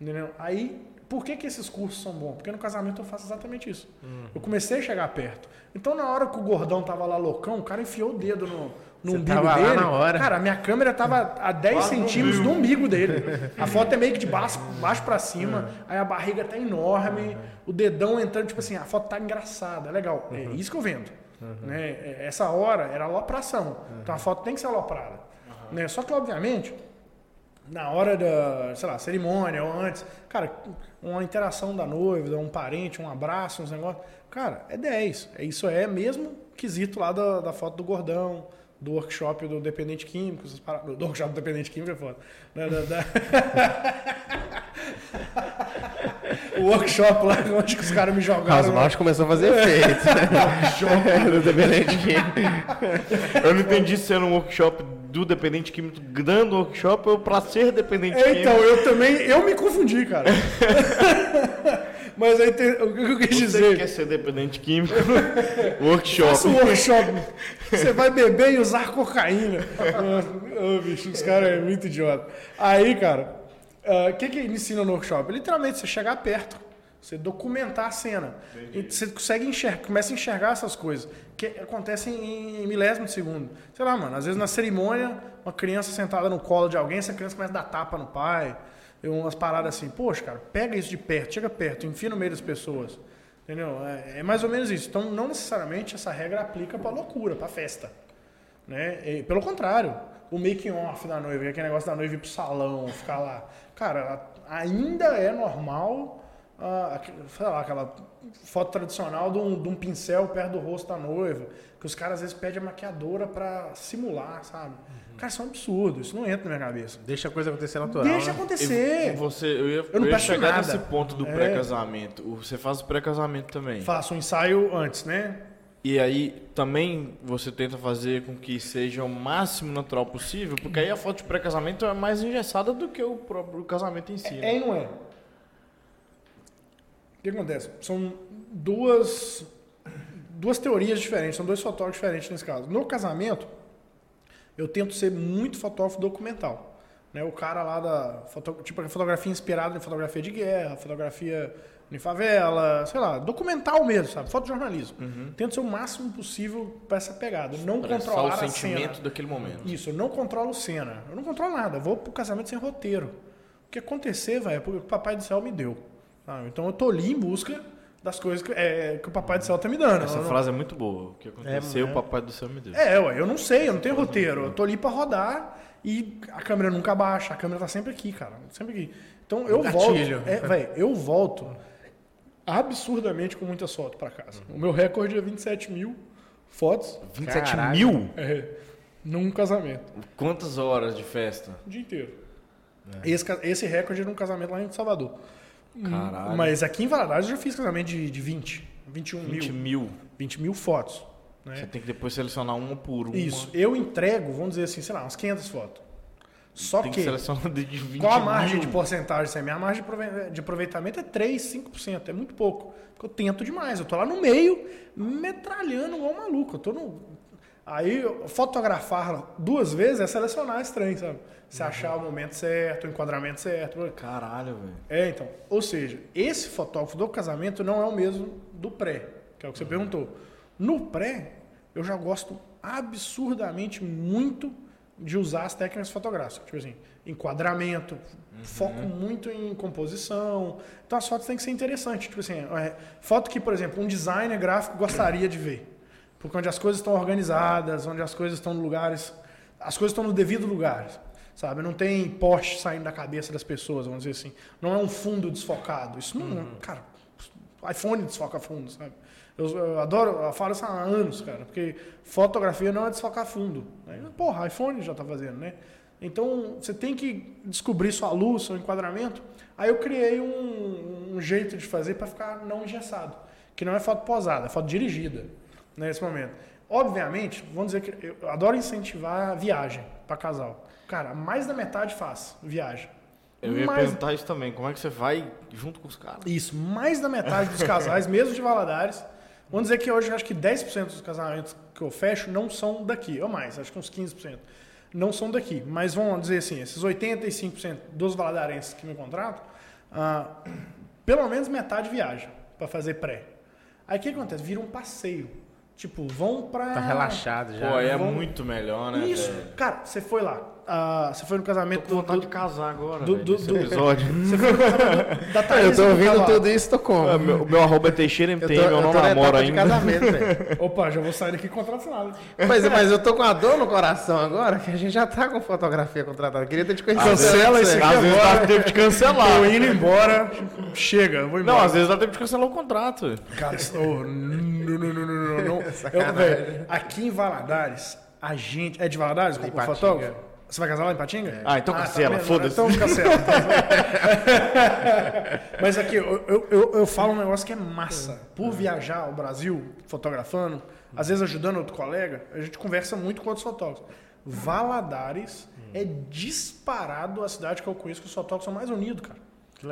Entendeu? Aí, por que, que esses cursos são bons? Porque no casamento eu faço exatamente isso. Uhum. Eu comecei a chegar perto. Então, na hora que o gordão tava lá loucão, o cara enfiou o dedo no, no Você umbigo dele. na hora. Cara, a minha câmera tava a 10 Quase centímetros do umbigo dele. A foto é meio que de baixo, baixo para cima, aí a barriga tá enorme, o dedão entrando, tipo assim, a foto tá engraçada, é legal. É isso que eu vendo. Uhum. Né? É, essa hora era alopração. Uhum. Então a foto tem que ser aloprada. Uhum. Né? Só que, obviamente, na hora da, sei lá, cerimônia ou antes, cara, uma interação da noiva, um parente, um abraço, uns negócios. Cara, é 10. É, isso é mesmo quesito lá da, da foto do gordão, do workshop do dependente químico, do workshop do dependente químico é foda. Da, da, da... o workshop lá onde que os caras me jogaram. As marchas começou a fazer efeito. do dependente químico. Eu não entendi se era um workshop do dependente químico dando workshop ou pra ser dependente É, químico. então, eu também, eu me confundi, cara. Mas aí tem, o que eu quis Você dizer? quer ser dependente químico? workshop. Faça um workshop. Você vai beber e usar cocaína. Ô, bicho, os caras é muito idiota. Aí, cara, ah, o que, que ele ensina no workshop? Literalmente, você chegar perto, você documentar a cena. E você consegue enxergar, começa a enxergar essas coisas que acontecem em, em milésimo de segundo. Sei lá, mano, às vezes na cerimônia, uma criança sentada no colo de alguém, essa criança começa a dar tapa no pai. Umas paradas assim, poxa, cara, pega isso de perto, chega perto, enfia no meio das pessoas. Entendeu? É, é mais ou menos isso. Então, não necessariamente essa regra aplica pra loucura, pra festa. Né? E, pelo contrário, o making off da noiva, que aquele negócio da noiva ir pro salão, ficar lá. Cara, ainda é normal, ah, sei lá, aquela foto tradicional de um, de um pincel perto do rosto da noiva, que os caras às vezes pedem a maquiadora pra simular, sabe? Cara, isso é um absurdo, isso não entra na minha cabeça. Deixa a coisa acontecer natural. Deixa né? acontecer. E Você, eu ia, Eu não eu ia chegar nada. nesse ponto do É. pré-casamento. Você faz o pré-casamento também. Faça um ensaio antes, né? E aí também você tenta fazer com que seja o máximo natural possível, porque aí a foto de pré-casamento é mais engessada do que o próprio casamento em si. É né? e não é. O que acontece? São duas, duas teorias diferentes, são dois fotógrafos diferentes nesse caso. No casamento, eu tento ser muito fotógrafo documental. Né? O cara lá da. Foto, tipo, a fotografia inspirada em fotografia de guerra, fotografia em favela, sei lá, documental mesmo, sabe? Fotojornalismo. Tento ser o máximo possível para essa pegada. Não Expressar controlar o a sentimento cena. daquele momento. Isso, eu não controlo cena. Eu não controlo nada. Eu vou pro casamento sem roteiro. O que acontecer, velho, é porque o Papai do Céu me deu. Então eu tô ali em busca das coisas que, é, que o Papai do Céu tá me dando. Essa não- frase é muito boa. O que aconteceu, É, o papai do céu me deu. É, ué, eu não sei, eu não tenho roteiro. Eu tô ali pra rodar e a câmera nunca baixa. A câmera tá sempre aqui, cara. Sempre aqui. Então eu Gatilho. volto. É, velho, eu volto absurdamente com muitas fotos pra casa. O meu recorde é 27 mil fotos 27 Caralho. mil? é, num casamento. Quantas horas de festa? O dia inteiro. Esse, ca- esse recorde é num casamento lá em Salvador. Caralho. Mas aqui em Valadares eu já fiz casamento de, de 20, 21 20 mil. mil. 20 mil fotos. Você Né? tem que depois selecionar uma por uma. Isso. Eu entrego, vamos dizer assim, sei lá, umas 500 fotos. Só Tem que que, selecionar de 20 qual a margem de mil. porcentagem? Assim, a minha margem de de aproveitamento é 3, 5%. É muito pouco. Porque eu tento demais. Eu tô lá no meio, metralhando igual um maluco. Eu tô no... Aí, fotografar duas vezes é selecionar esse trem, sabe? Se achar o momento certo, o enquadramento certo. Caralho, velho. É, então. Ou seja, esse fotógrafo do casamento não é o mesmo do pré, que é o que você perguntou. No pré, eu já gosto absurdamente muito de usar as técnicas fotográficas. Tipo assim, enquadramento, foco muito em composição. Então as fotos têm que ser interessantes. Tipo assim, é, foto que, por exemplo, um designer gráfico gostaria de ver. Porque onde as coisas estão organizadas, onde as coisas estão no lugares. As coisas estão no devido lugar. Sabe? Não tem poste saindo da cabeça das pessoas, vamos dizer assim. Não é um fundo desfocado. Isso não. Cara, iPhone desfoca fundo, sabe? Eu, eu adoro, eu falo isso há anos, cara, porque fotografia não é desfocar fundo. Né? Porra, iPhone já tá fazendo, né? Então você tem que descobrir sua luz, seu enquadramento. Aí eu criei um, um jeito de fazer para ficar não engessado, que não é foto posada, é foto dirigida nesse momento. Obviamente, vamos dizer que eu adoro incentivar a viagem para casal. Cara, mais da metade faz viagem. Eu ia mais, perguntar isso também. Como é que você vai junto com os caras? isso, mais da metade dos casais, mesmo de Valadares, vamos dizer que hoje eu acho que 10% dos casamentos que eu fecho não são daqui, ou mais, acho que uns 15%. Não são daqui, mas vamos dizer assim, esses 85% dos valadarenses que me contratam, ah, pelo menos metade viaja para fazer pré. Aí o que acontece? Vira um passeio. Tipo, vão pra. Tá relaxado já. Pô, aí é vamos- muito melhor, né? Isso. velho? Cara, você foi lá. Ah, você foi no casamento Tô com vontade do, de casar agora, do- do- do- episódio. Você foi no casamento da Eu Thaís tô e do ouvindo tudo isso, tô como? É, meu- O meu arroba é Teixeira Eu tô, eu, eu não tô na namoro ainda. casamento, velho. Opa, já vou sair daqui contracionado. Mas, mas eu tô com a dor no coração agora, que a gente já tá com fotografia contratada. Queria ter te conhecido. Cancela esse aqui Às vezes dá tempo de cancelar. Tô indo embora. Chega, eu vou embora. Não, às vezes dá tempo de cancelar o contrato. Cara, oh, não, não, não, não, não. Eu, velho, aqui em Valadares, a gente. É de Valadares, o fotógrafo? Você vai casar lá em Patinga? Ah, então tá cancela, vendo? foda-se. Então cancela. Mas aqui, eu, eu, eu, eu falo um negócio que é massa. Por viajar ao Brasil, fotografando, às vezes ajudando outro colega, a gente conversa muito com outros fotógrafos. Valadares é disparado a cidade que eu conheço que os fotógrafos são mais unidos, cara.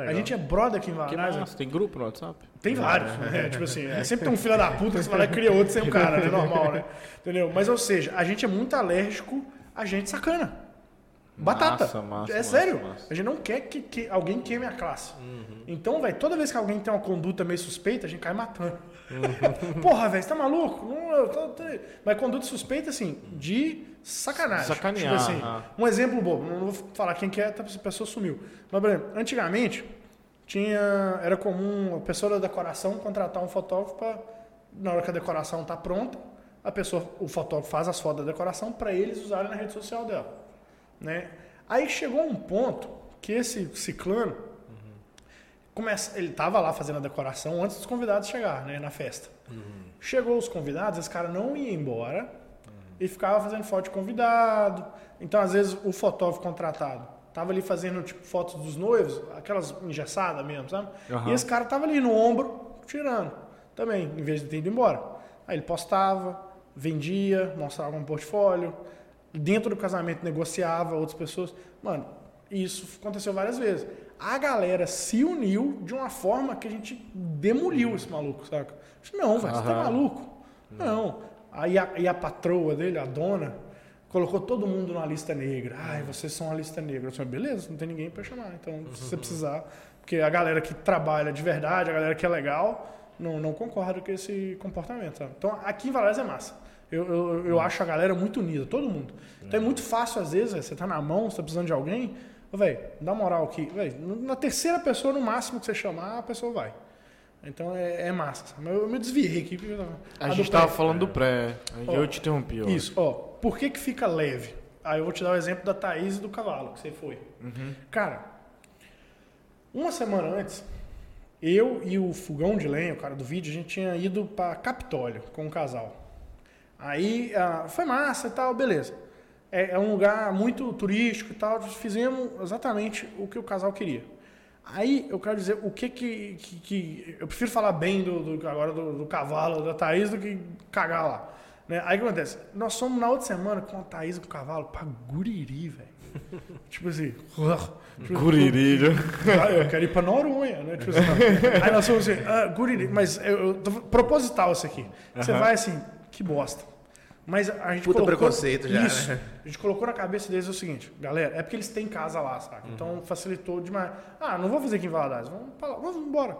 A gente é brother aqui em Que Valadares. massa, tem grupo no WhatsApp? Tem vários, né? Tipo assim, é, sempre tem um filho da puta que você vai lá e cria outro sem o cara, é normal, né? Entendeu? Mas, ou seja, a gente é muito alérgico a gente sacana. Batata. Massa, massa, é sério. massa. A gente não quer que, que alguém queime a classe. Uhum. Então, velho, toda vez que alguém tem uma conduta meio suspeita, a gente cai matando. Uhum. Porra, velho, você tá maluco? Não, eu tô- tô- Mas conduta suspeita, assim, de sacanagem. Sacanear, Tipo assim, um exemplo bobo, não vou falar quem que é, tá, essa pessoa sumiu. Mas, por exemplo, antigamente, tinha, era comum a pessoa da decoração contratar um fotógrafo para, na hora que a decoração tá pronta, a pessoa, o fotógrafo faz as fotos da decoração para eles usarem na rede social dela. Né? Aí chegou um ponto que esse ciclano, começa, ele tava lá fazendo a decoração antes dos convidados chegar, né, na festa. Chegou os convidados, esse cara não ia embora e ficava fazendo foto de convidado. Então, às vezes, o fotógrafo contratado tava ali fazendo tipo fotos dos noivos, aquelas engessadas mesmo, sabe? E esse cara tava ali no ombro tirando também, em vez de ter ido embora. Aí ele postava, vendia, mostrava um portfólio, dentro do casamento negociava outras pessoas. Mano, isso aconteceu várias vezes. A galera se uniu de uma forma que a gente demoliu esse maluco, saca? Não, velho, você tá maluco? Não. Aí a, e a patroa dele, a dona, colocou todo mundo na lista negra. Ai, vocês são a lista negra. Eu falei, beleza, não tem ninguém pra chamar. Então, se você precisar. Porque a galera que trabalha de verdade, a galera que é legal, não, não concorda com esse comportamento, sabe? Então, aqui em Valadares é massa. Eu, eu, eu acho a galera muito unida, todo mundo. Então é muito fácil, às vezes, véio, você tá na mão, você tá precisando de alguém, velho, dá moral aqui. Véio, na terceira pessoa, no máximo que você chamar, a pessoa vai. Então é, é massa. sabe? Eu, eu me desviei aqui. A do gente tava pré. falando do pré. aí Ó, eu te interrompi, ó. Isso, ó. Por que que fica leve? Aí eu vou te dar o exemplo da Thaís e do cavalo, que você foi. Cara, uma semana antes, eu e o Fogão de Lenha, o cara do vídeo, a gente tinha ido pra Capitólio com um casal. Aí ah, foi massa e tal, beleza. É, é um lugar muito turístico e tal, fizemos exatamente o que o casal queria. Aí eu quero dizer o que que. que- que- eu prefiro falar bem do, do- agora do, do cavalo da Thaís do que cagar lá. Né? Aí o que acontece? Nós fomos na outra semana com a Thaís e com o cavalo pra Guriri, velho. tipo assim. tipo, Guririlho. ah, eu quero ir pra Noronha, né? Tipo assim, aí nós fomos assim, ah, Guriri, mas eu, eu proposital isso aqui. Você vai assim, que bosta. Mas a gente Puta colocou, preconceito já, Isso. né? A gente colocou na cabeça deles o seguinte, galera, é porque eles têm casa lá, saca? Então facilitou demais. Ah, não vou fazer aqui em Valadares, vamos pra lá, vamos embora.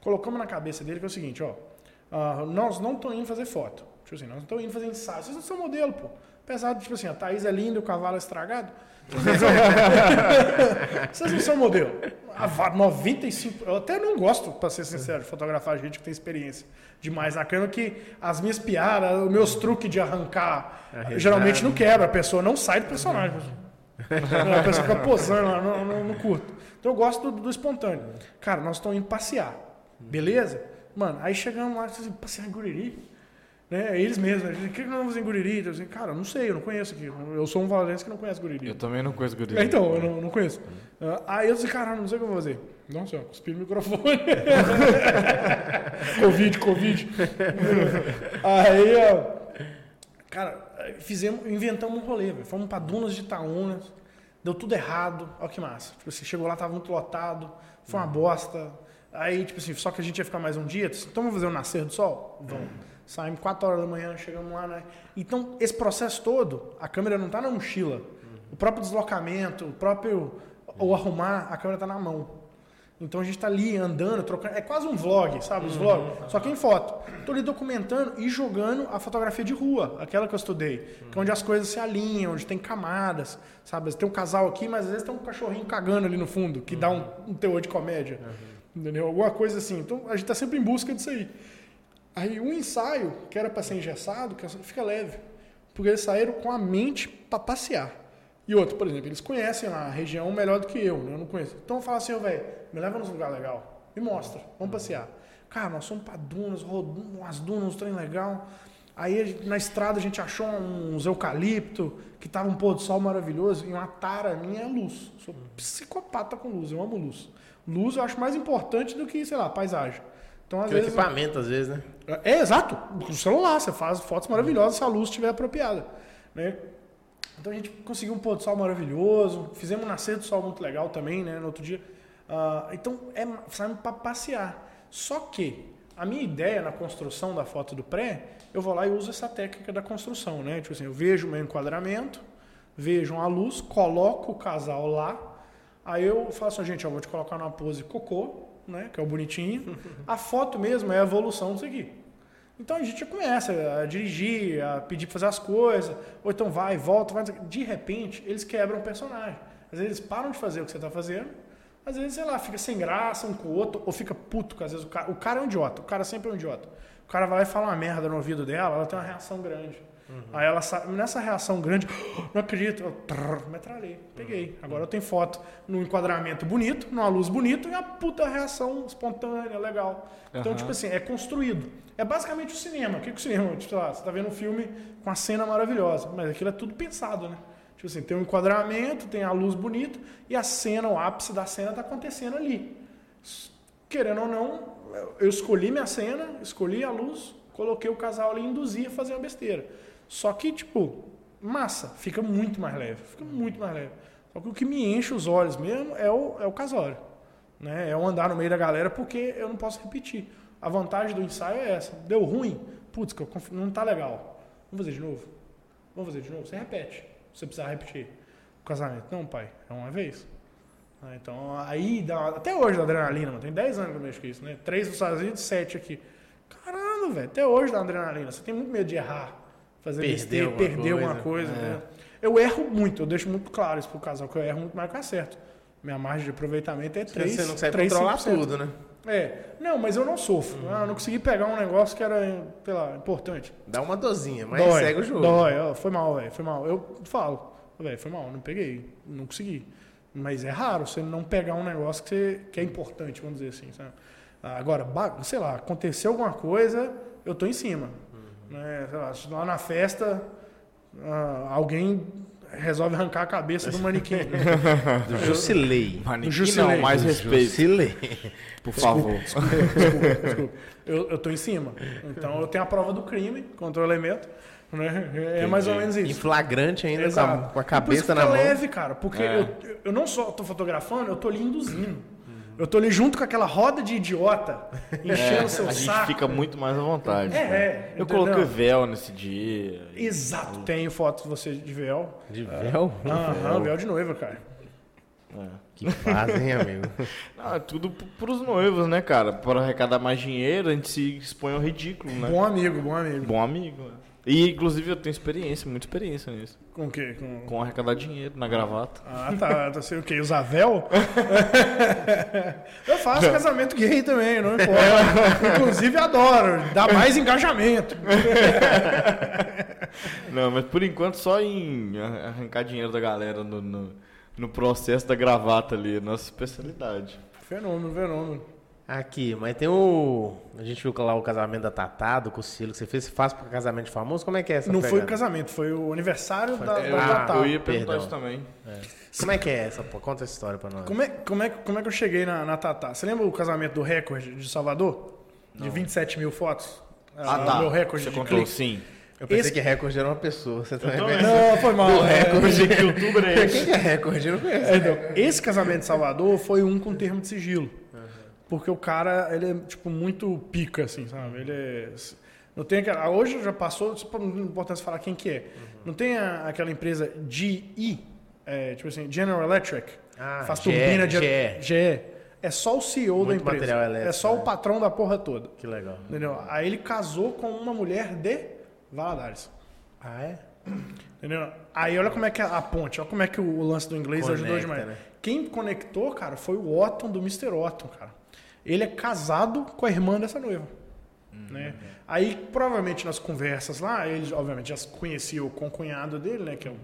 Colocamos na cabeça dele que é o seguinte, ó, ah, nós não estamos indo fazer foto. Tipo assim, nós não estamos indo fazer ensaio. Vocês não são modelo, pô. Apesar de, tipo assim, a Thaís é linda e o cavalo é estragado. Vocês não são modelo. A va- 95. Eu até não gosto, pra ser sincero, de fotografar gente que tem experiência demais na câmera, que as minhas piadas, os meus truques de arrancar, risada. geralmente não quebra. A pessoa não sai do personagem. a pessoa fica posando lá, não, não, não curto. Então eu gosto do, do espontâneo. Cara, nós estamos indo passear. Beleza? Mano, aí chegamos lá, assim, passear em Guriri. Né? Eles mesmos, né? O que que nós vamos fazer em Guriri? Eu assim, cara, eu não sei, eu não conheço aqui. Eu sou um valadense que não conhece Guriri. Eu também não conheço Guririlho. É, Então, eu não, não conheço. Ah, Aí eu disse, caralho, não sei o que eu vou fazer. Nossa, eu cuspi no microfone. Covid, Covid. Aí, ó, cara, fizemos, inventamos um rolê, velho. Fomos pra Dunas de Itaúnas, deu tudo errado. Olha que massa. Tipo assim, chegou lá, tava muito lotado, foi uma bosta. Aí, tipo assim, só que a gente ia ficar mais um dia, então vamos fazer o nascer do sol? Vamos. Saímos 4 horas da manhã, chegamos lá, né? Então, esse processo todo, a câmera não tá na mochila. O próprio deslocamento, o próprio. Ou arrumar, a câmera tá na mão. Então a gente tá ali andando, trocando. É quase um vlog, sabe? Os vlogs. Só que em foto. Tô ali documentando e jogando a fotografia de rua, aquela que eu estudei. Que é onde as coisas se alinham, onde tem camadas, sabe? Tem um casal aqui, mas às vezes tem um cachorrinho cagando ali no fundo, que dá um, um teor de comédia. Entendeu? Alguma coisa assim. Então a gente tá sempre em busca disso aí. Aí um ensaio, que era para ser engessado, fica leve. Porque eles saíram com a mente para passear. E outro, por exemplo, eles conhecem a região melhor do que eu, né? Eu não conheço. Então fala assim, ô velho, me leva nos lugar legal. Me mostra, vamos passear. Cara, nós fomos pra dunas, rodamos as dunas, um trem legal. Aí na estrada a gente achou uns eucalipto, que tava um pôr do sol maravilhoso, e uma tara minha é luz. Sou psicopata com luz, eu amo luz. Luz eu acho mais importante do que, sei lá, paisagem. Então, às que vezes. equipamento, às vezes, né? É, exato. Com o celular, você faz fotos maravilhosas se a luz estiver apropriada. Né? Então a gente conseguiu um pôr do sol maravilhoso, fizemos um nascer do sol muito legal também, né? No outro dia. Uh, então, é, saímos para passear. Só que a minha ideia na construção da foto do pré, eu vou lá e uso essa técnica da construção, né? Tipo assim, eu vejo o meu enquadramento, vejo a luz, coloco o casal lá, aí eu faço, assim, gente, eu vou te colocar numa pose cocô, né? Que é o bonitinho. A foto mesmo é a evolução disso aqui. Então a gente começa a dirigir, a pedir para fazer as coisas, ou então vai, volta, vai. De repente, eles quebram o personagem. Às vezes eles param de fazer o que você está fazendo, às vezes, sei lá, fica sem graça um com o outro, ou fica puto, porque às vezes o cara, o cara é um idiota, o cara sempre é um idiota. O cara vai lá e fala uma merda no ouvido dela, ela tem uma reação grande. Uhum. Aí ela nessa reação grande, não acredito, eu trrr, metralhei, peguei. Uhum. Agora eu tenho foto no enquadramento bonito, numa luz bonita e uma puta reação espontânea, legal. Então, uhum. tipo assim, é construído. É basicamente o cinema. O que é o cinema? Tipo, lá, você tá vendo um filme com a cena maravilhosa, mas aquilo é tudo pensado, né? Tipo assim, tem um enquadramento, tem a luz bonita e a cena, o ápice da cena tá acontecendo ali. Querendo ou não, eu escolhi minha cena, escolhi a luz, coloquei o casal ali e induzi a fazer uma besteira. Só que, tipo, massa, fica muito mais leve, fica muito mais leve. Só que o que me enche os olhos mesmo é o, é o casório. Né? É o andar no meio da galera porque eu não posso repetir. A vantagem do ensaio é essa. Deu ruim, putz, não tá legal. Vamos fazer de novo? Vamos fazer de novo? Você repete. Você precisa repetir. O casamento. Não, pai, é uma vez. Ah, então, aí, dá, até hoje dá adrenalina, mano. Tem 10 anos que eu mexo com isso, né? Três nos Estados Unidos, sete aqui. Caramba, velho, até hoje dá adrenalina. Você tem muito medo de errar fazer perder besteira, alguma perder coisa. alguma coisa. É. Né? Eu erro muito, eu deixo muito claro isso pro casal, que eu erro muito mais que eu acerto. Minha margem de aproveitamento é 3 Você não consegue 3, controlar 5%. tudo, né? É. Não, mas eu não sofro. Uhum. Ah, não consegui pegar um negócio que era, sei lá, importante. Dá uma dozinha, mas dói, segue o jogo. Dói, foi mal, velho, foi mal. Eu falo, velho, foi mal, não peguei, não consegui. Mas é raro você não pegar um negócio que, você, que é importante, vamos dizer assim. Sabe? Agora, sei lá, aconteceu alguma coisa, eu tô em cima. Né? Lá, na festa, uh, alguém resolve arrancar a cabeça do manequim. do Jusilei. Manequim Jusilei. não, mais respeito. Jusilei. Por favor. Desculpa, desculpa, desculpa. Eu, eu tô em cima. Então eu tenho a prova do crime contra o elemento. Né? É mais ou menos isso. Em flagrante ainda, com a, com a, cabeça na mão. leve, cara. Porque é. eu, eu não só tô fotografando, eu tô ali induzindo. Eu tô ali junto com aquela roda de idiota, enchendo é, seu a saco. A gente fica muito mais à vontade. É, é Eu entendeu? coloquei véu nesse dia. Exato, tenho fotos de você de véu. De véu? Aham, véu de noiva, cara. É. Que fazem, amigo? Não, é tudo pros noivos, né, cara? Para arrecadar mais dinheiro, a gente se expõe ao ridículo, né? Bom amigo, bom amigo. Bom amigo, né? E, inclusive, eu tenho experiência, muita experiência nisso. Com o quê? Com, Com arrecadar dinheiro na gravata. Ah, tá. tá sei o quê? Usar véu? eu faço casamento gay também, não importa. Inclusive, adoro. Dá mais engajamento. não, mas por enquanto só em arrancar dinheiro da galera no, no, no processo da gravata ali. Nossa especialidade. Fenômeno, fenômeno. Aqui, mas tem o. A gente viu lá o casamento da Tatá, do Cocilo, que você fez. Você faz para casamento famoso? Como é que é essa Não pegada? foi o casamento, foi o aniversário foi, da, da ah, Tatá. Eu ia perguntar Perdão. isso também. É. Como é que é essa? Pô? Conta essa história para nós. Como é, como, é, como é que eu cheguei na, na Tatá? Você lembra o casamento do recorde de Salvador? De Não. 27 mil fotos? Ah, ah tá. O meu recorde você de contou, sim. Eu pensei Esse... que recorde era uma pessoa. Você também Não, foi mal. O recorde que youtuber é esse. Quem que é recorde? Eu não conheço. É, então, esse casamento de Salvador foi um com termo de sigilo. Porque o cara, ele é, tipo, muito pica, assim, sabe? Ele é... Não tem aquela... Hoje já passou, não importa falar quem que é. Uhum. Não tem a, aquela empresa GE, é, tipo assim, General Electric, ah, faz turbina de... GE. É só o CEO muito da empresa. Elétrico, é só né? o patrão da porra toda. Que legal. Entendeu? Aí ele casou com uma mulher de Valadares. Ah, é? Entendeu? Aí olha como é que é a ponte, olha como é que o lance do inglês Conecta, ajudou demais. Né? Quem conectou, cara, foi o Otton do Mr. Otton, cara ele é casado com a irmã dessa noiva. Uhum. Né? Aí, provavelmente, nas conversas lá, ele, obviamente, já conhecia o concunhado dele, né? Que é o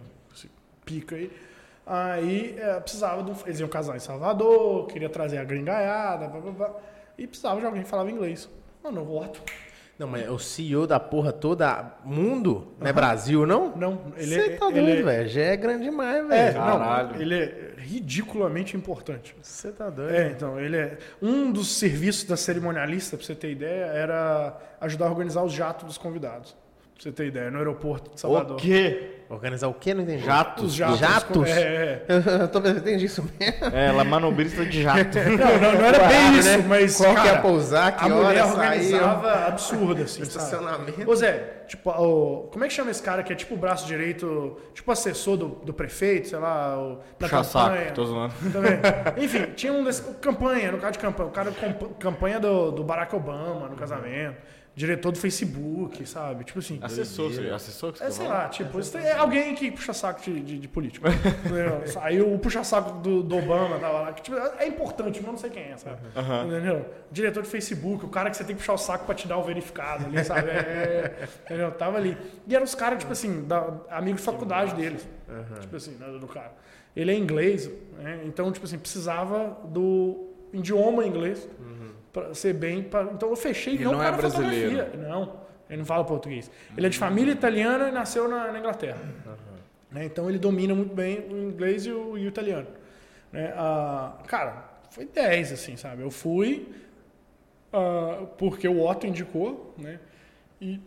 pica aí. Aí é, precisava de um, Eles iam casar em Salvador, queria trazer a gringaiada, blá, blá, blá, e precisava de alguém que falava inglês. Mano, o Otto Não, mas o CEO da porra toda, mundo, não é Brasil, não? Não, ele Você é. tá ele doido, é- velho. Já é grande demais, É, velho. Caralho. não, ele é ridiculamente importante. Você tá doido. É, então, ele é. Um dos serviços da cerimonialista, pra você ter ideia, era ajudar a organizar os jatos dos convidados. Pra você ter ideia, no aeroporto de Salvador. O quê? Organizar o quê? Não entendi. Jatos. Os jatos. Jatos? É, é. Eu tô pensando, entendi isso mesmo. É, ela é manobrista de jato. Não, não, não era bem isso, né? mas. Qual que cara, ia pousar, que a mulher organizava absurdo, assim. estacionamento. Ô Zé, tipo, o, como é que chama esse cara que é tipo o braço direito, tipo assessor do, do prefeito, sei lá, o, da Puxa campanha? saco, tô zoando. Também. Enfim, tinha um desse. Campanha, no caso de campanha. O cara campanha do, do Barack Obama no casamento. Diretor do Facebook, sabe? Tipo assim. Assessor, você- assessor que você É, sei lá, tipo, é alguém que puxa saco de, de, de político. Aí o puxa-saco do, do Obama tava lá. Que, tipo, é importante, mas eu não sei quem é, sabe? Entendeu? Diretor de Facebook, o cara que você tem que puxar o saco pra te dar o verificado ali, sabe? É, é, entendeu? Tava ali. E eram os caras, tipo assim, da, amigos de faculdade deles. Tipo assim, né, do cara. Ele é inglês, né? Então, tipo assim, precisava do idioma inglês pra ser bem. pra- então eu fechei Ele não, não é para brasileiro. fotografia. Não, ele não fala português. Ele é de família italiana e nasceu na, na Inglaterra. Né? Então ele domina muito bem o inglês e o, e o italiano. Né? Ah, cara, foi 10, assim, sabe? Eu fui ah, porque o Otto indicou, né? E.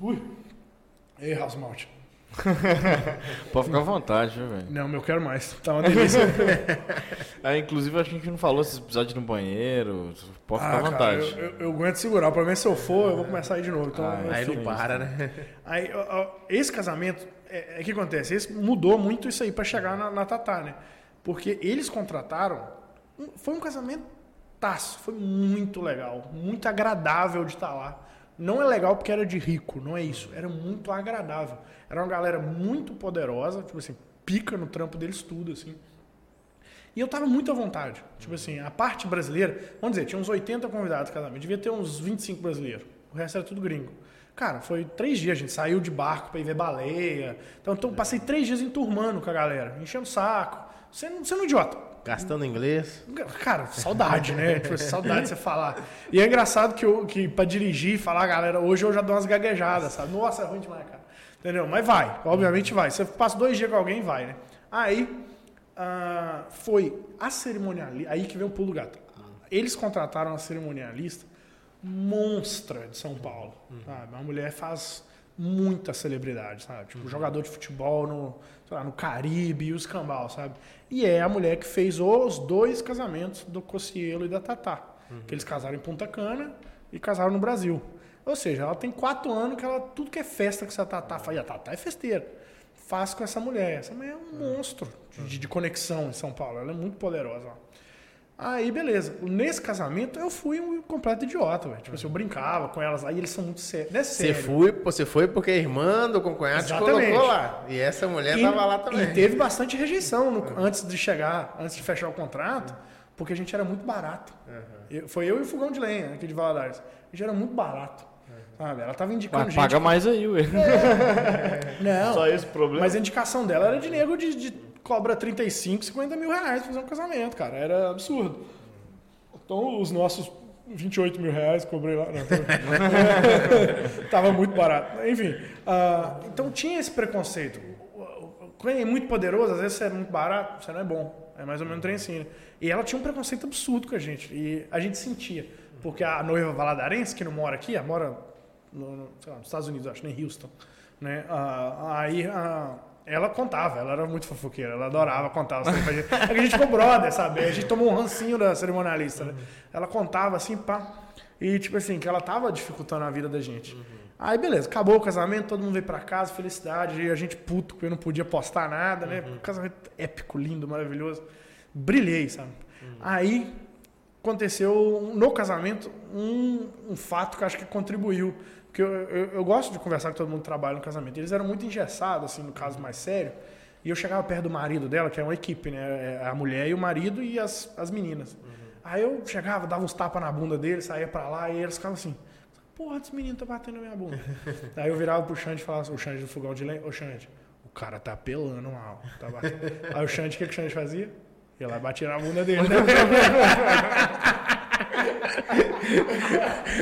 Ui! Ei, Rasmaut. Pode ficar à vontade, viu, velho? Não, eu quero mais. Tá uma delícia. É, inclusive, a gente não falou se precisar de ir no banheiro. Pode ficar à Ah, cara, vontade. eu, eu, eu aguento segurar. O problema é se eu for, eu vou começar a ir de novo. Então, Ah, Aí não para, né? Aí, ó, ó, esse casamento, é, é que acontece, esse mudou muito isso aí para chegar na, na Tatá, né? Porque eles contrataram, um- foi um casamento taço, foi muito legal, muito agradável de estar lá. Não é legal porque era de rico, não é isso, era muito agradável. Era uma galera muito poderosa, tipo assim, pica no trampo deles tudo, assim. E eu tava muito à vontade. Tipo assim, a parte brasileira, vamos dizer, tinha uns 80 convidados cada casamento, devia ter uns 25 brasileiros. O resto era tudo gringo. Cara, foi três dias, a gente saiu de barco pra ir ver baleia. Então, então passei três dias enturmando com a galera, enchendo o saco. Sendo, sendo um idiota. Gastando inglês. Cara, saudade, né? Tipo, saudade de você falar. E é engraçado que, que pra dirigir e falar, galera, hoje eu já dou umas gaguejadas, sabe? Nossa, é ruim demais, cara. Entendeu? Mas vai, obviamente vai. Você passa dois dias com alguém, vai, né? Aí ah, foi a cerimonialista. Aí que vem o pulo gato. Eles contrataram a cerimonialista monstra de São Paulo. Sabe? Uma mulher faz muita celebridade, sabe? Tipo, jogador de futebol no, lá, no Caribe e os cambal, sabe? E é a mulher que fez os dois casamentos do Cocielo e da Tatá. Que eles casaram em Punta Cana e casaram no Brasil. Ou seja, ela tem quatro anos que ela, tudo que é festa que essa Tatá faz, e a Tatá é festeira, faz com essa mulher. Essa mulher é um monstro de, de conexão em São Paulo. Ela é muito poderosa. ó. Aí, beleza. Nesse casamento, eu fui um completo idiota, velho. Tipo assim, eu brincava com elas. Aí eles são muito sérios. Não é Você foi, você foi porque a irmã do concunhado te colocou lá. E essa mulher E- tava lá também. E teve bastante rejeição no- antes de chegar, antes de fechar o contrato, porque a gente era muito barato. Eu- foi eu e o fogão de lenha aqui de Valadares. A gente era muito barato. Sabe? Ela tava indicando Mas gente. paga mais aí, ué. Não. Só esse problema. Mas a indicação dela era de nego de, de cobra 35, 50 mil reais pra fazer um casamento, cara. Era absurdo. Então, os nossos 28 mil reais cobrei lá. Não, tava- tava muito barato. Enfim, ah, então tinha esse preconceito. Quando é muito poderoso, às vezes você é muito barato, você não é bom. É mais ou menos um trem assim, né? E ela tinha um preconceito absurdo com a gente. E a gente sentia. Porque a noiva valadarense, que não mora aqui, ela mora no, no- lá, nos Estados Unidos, acho, em Houston. Né? Ah, aí ah, ela contava, ela era muito fofoqueira, ela adorava contar. pra gente. É que a gente ficou brother, sabe? A gente tomou um rancinho da cerimonialista. Né? Ela contava assim, pá. E tipo assim, que ela tava dificultando a vida da gente. Aí beleza, acabou o casamento, todo mundo veio pra casa, felicidade, e a gente puto, porque eu não podia postar nada, né? Casamento épico, lindo, maravilhoso. Brilhei, sabe? Aí aconteceu no casamento um, um fato que acho que contribuiu. Porque eu, eu, eu gosto de conversar com todo mundo que trabalha no casamento. Eles eram muito engessados, assim, no caso mais sério. E eu chegava perto do marido dela, que é uma equipe, né? É A mulher e o marido e as, as meninas. Aí eu chegava, dava uns tapas na bunda deles, saía pra lá e eles ficavam assim. Porra, esse menino tá batendo na minha bunda. Aí eu virava pro Xande e falava assim, o Xande do fogão de lenha, ô Xande, o cara tá pelando mal. Tá batendo. Aí o Xande, o que, que o Xande fazia? Ia lá e batia na bunda dele, né?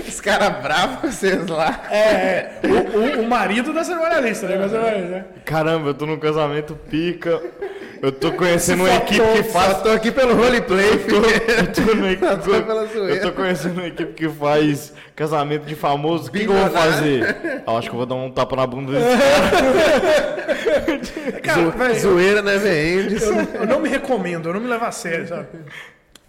Os caras bravos com vocês lá. É, é o, o, o marido da cerimonialista, né? Né? Caramba, eu tô num casamento pica. Eu tô conhecendo uma equipe que faz. Eu tô aqui pelo roleplay, eu tô, eu, tô eu tô conhecendo uma equipe que faz casamento de famoso. O que, que, eu vou fazer? Eu acho que eu vou dar um tapa na bunda desse cara. cara Zoeira, né, velho? Eu, eu, não me recomendo, eu não me levo a sério, sabe?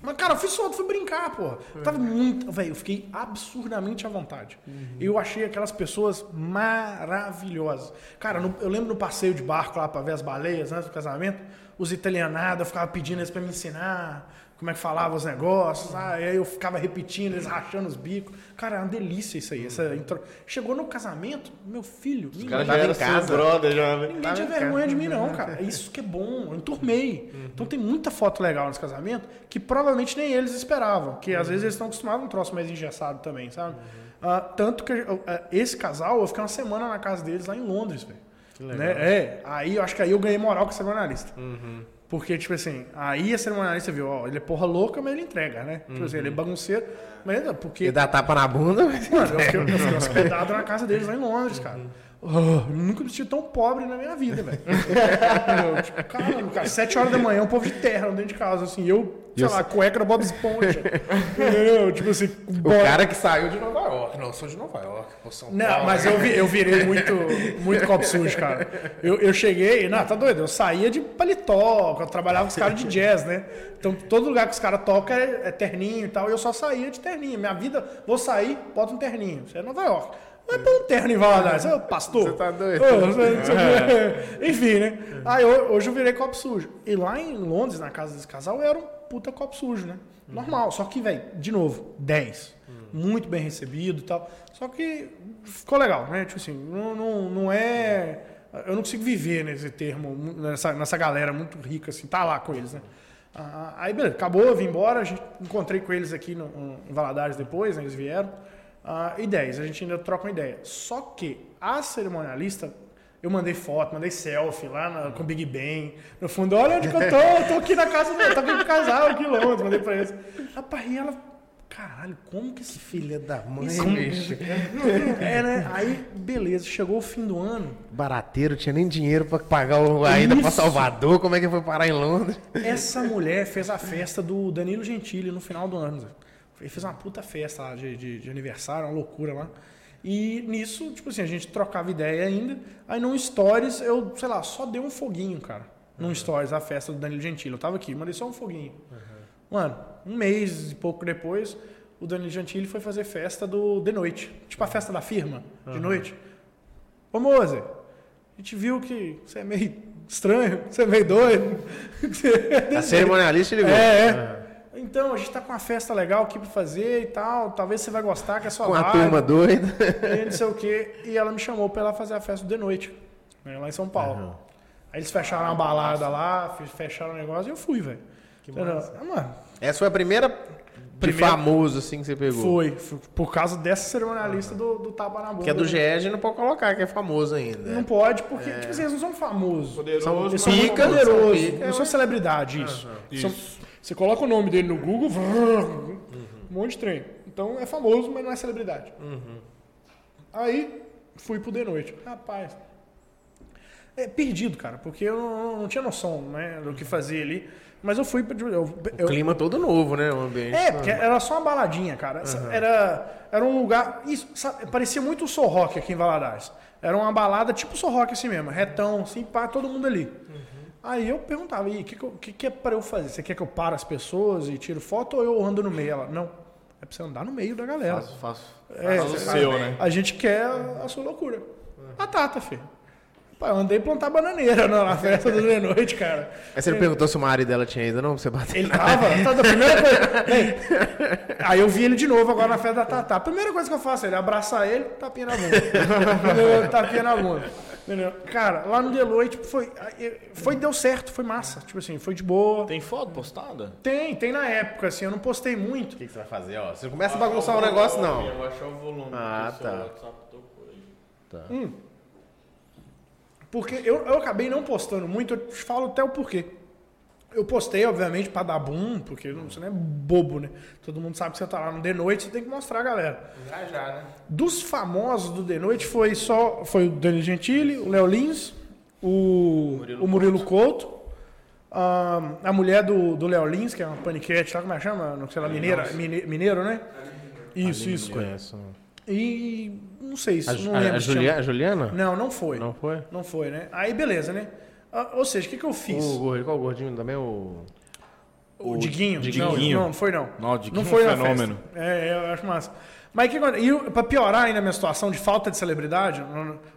Mas, cara, eu fui solto, fui brincar, pô. Eu tava muito. Velho, eu fiquei absurdamente à vontade. Uhum. Eu achei aquelas pessoas maravilhosas. Cara, no, eu lembro no passeio de barco lá pra ver as baleias antes do casamento, os italianados, eu ficava pedindo eles pra me ensinar como é que falava os negócios, ah, aí eu ficava repetindo, eles rachando os bicos. Cara, é uma delícia isso aí. Essa intro... Chegou no casamento, meu filho, os ninguém já era em casa. Brother, já, né? Ninguém tinha vergonha de mim, não, cara. É isso que é bom, eu enturmei. Uhum. Então tem muita foto legal nesse casamento que provavelmente nem eles esperavam. Que às vezes eles estão acostumados a um troço mais engessado também, sabe? Uhum. Uh, tanto que uh, esse casal, eu fiquei uma semana na casa deles lá em Londres, velho. Né? É, aí eu acho que aí eu ganhei moral com essa jornalista. Uhum. Porque, tipo assim, aí a cerimonialista viu, ó, ele é porra louca, mas ele entrega, né? Tipo assim, ele é bagunceiro, mas porque... Ele dá tapa na bunda, mas... Mano, eu fiquei, eu fiquei hospedado na casa deles lá em Londres, cara. Oh, nunca me senti tão pobre na minha vida, velho. tipo, caramba, cara, sete horas da manhã, um povo de terra dentro de casa, assim, eu, sei lá, cueca do Bob Esponja. entendeu? Tipo assim, o cara que saiu de Nova York. Não, eu sou de Nova York, pô, São Não, Paulo. mas eu, vi, eu virei muito, muito copo sujo, cara. Eu, eu cheguei, não, tá doido, eu saía de paletó, eu trabalhava com os caras de jazz, né? Então, todo lugar que os caras tocam é, é terninho e tal, e eu só saía de terninho. Minha vida, vou sair, bota um terninho. Isso é Nova York. É pôr um terno em Valadares, é pastor. Você tá doido? Oh, você, você, é. Enfim, né? Aí hoje eu virei copo sujo. E lá em Londres, na casa desse casal, eu era um puta copo sujo, né? Normal. Só que, velho, de novo, 10. Muito bem recebido e tal. Só que ficou legal, né? Tipo assim, não, não, não é. Eu não consigo viver nesse termo, nessa, nessa galera muito rica, assim, tá lá com eles, né? Ah, aí, beleza, acabou, eu vim embora, a gente, encontrei com eles aqui no, em Valadares depois, né, eles vieram uh, ideias, a gente ainda troca uma ideia. Só que a cerimonialista, eu mandei foto, mandei selfie lá na, com o Big Ben. No fundo, olha onde que eu tô, eu tô aqui na casa, tô aqui no casal, aqui longe, mandei pra eles. Rapaz, e ela, caralho, como que esse filho da mãe, bicho? É, né? Aí, beleza, chegou o fim do ano. Barateiro, tinha nem dinheiro pra pagar o, a ida pra Salvador, como é que foi parar em Londres? Essa mulher fez a festa do Danilo Gentili no final do ano. Ele fez uma puta festa lá de, de, de, aniversário, uma loucura lá. E nisso, tipo assim, a gente trocava ideia ainda. Aí no Stories, eu, sei lá, só dei um foguinho, cara. Num uhum. Stories, a festa do Danilo Gentili. Eu tava aqui, mandei só um foguinho. Uhum. Mano, um mês e pouco depois, o Danilo Gentili foi fazer festa do de noite. Tipo a festa da firma, de uhum. noite. Ô Moze, a gente viu que você é meio estranho, você é meio doido. a cerimonialista ligou. É, é. Então, a gente tá com uma festa legal aqui pra fazer e tal. Talvez você vai gostar, que é só Com a turma doida. E não sei o quê. E ela me chamou pra ela fazer a festa de noite, né, lá em São Paulo. Uhum. Aí eles fecharam uma balada lá, fecharam o negócio e eu fui, velho. Que massa. Ah, mano. Essa foi a primeira de famoso, assim, que você pegou? Foi, foi por causa dessa cerimonialista do, do Tapa na Bunda. Que é do GEG, não pode colocar que é famoso ainda. Não pode, porque, é. tipo assim, eles não são famosos. Poderoso, são, eles são muito poderosos. Não são celebridade, isso. Uhum. isso. São, você coloca o nome dele no Google, uhum. um monte de trem. Então é famoso, mas não é celebridade. Uhum. Aí fui pro de noite. Rapaz, é perdido, cara, porque eu não, não, tinha noção né, do que fazer ali. Mas eu fui. Eu, eu, o clima todo novo, né? O ambiente. É, porque era só uma baladinha, cara. Uhum. Era, era um lugar. Isso, sabe, parecia muito o Soul Rock aqui em Valadares. Era uma balada tipo Soul Rock assim mesmo, retão, assim, pá, todo mundo ali. Uhum. Aí eu perguntava, e o que, que, que, é para eu fazer? Você quer que eu pare as pessoas e tiro foto ou eu ando no meio? Ela, não, é pra você andar no meio da galera. Faço, faço. É, faço o seu, né? A gente quer a, sua loucura. Batata, filho. Pai, eu andei plantar bananeira na festa do de noite, cara. Aí você não perguntou se o marido dela tinha ido, não? Você bateu. Ele tava, tava a primeira coisa. Aí eu vi ele de novo agora na festa da Tatá. A primeira coisa que eu faço é ele abraçar ele, tapinha na bunda. tapinha na bunda. Entendeu? Cara, lá no Deloitte tipo, foi, foi, deu certo, foi massa. Tipo assim, foi de boa. Tem foto postada? Tem, tem na época, assim, eu não postei muito. O que, que você vai fazer, ó? Você começa a bagunçar o, negócio, não. Eu vou achar o volume. Ah, tá. Tá. Hum. Porque eu, eu acabei não postando muito, eu te falo até o porquê. Eu postei, obviamente, pra dar boom, porque você não é bobo, né? Todo mundo sabe que você tá lá no The Noite, você tem que mostrar a galera. Já, já, né? Dos famosos do The Noite foi só foi o Danilo Gentili, o Léo Lins, o Murilo, o Murilo Couto, a, a mulher do, do Léo Lins, que é uma paniquete, sabe como é que chama? Não sei lá, mineira, mine, mineiro, né? Isso, Ali, isso. Conheço. E não sei se A, não a- lembro. a se Julia- chama- a Juliana? Não, não foi. Não foi? Não foi, né? Aí beleza, né? Ah, ou seja, o que, que eu fiz? O gordinho, qual o gordinho também? O... O, Diguinho. Diguinho. Não, não foi não. Não, o Diguinho não foi é um na fenômeno. festa. É, eu acho massa. Mas o que acontece? E pra piorar ainda a minha situação de falta de celebridade,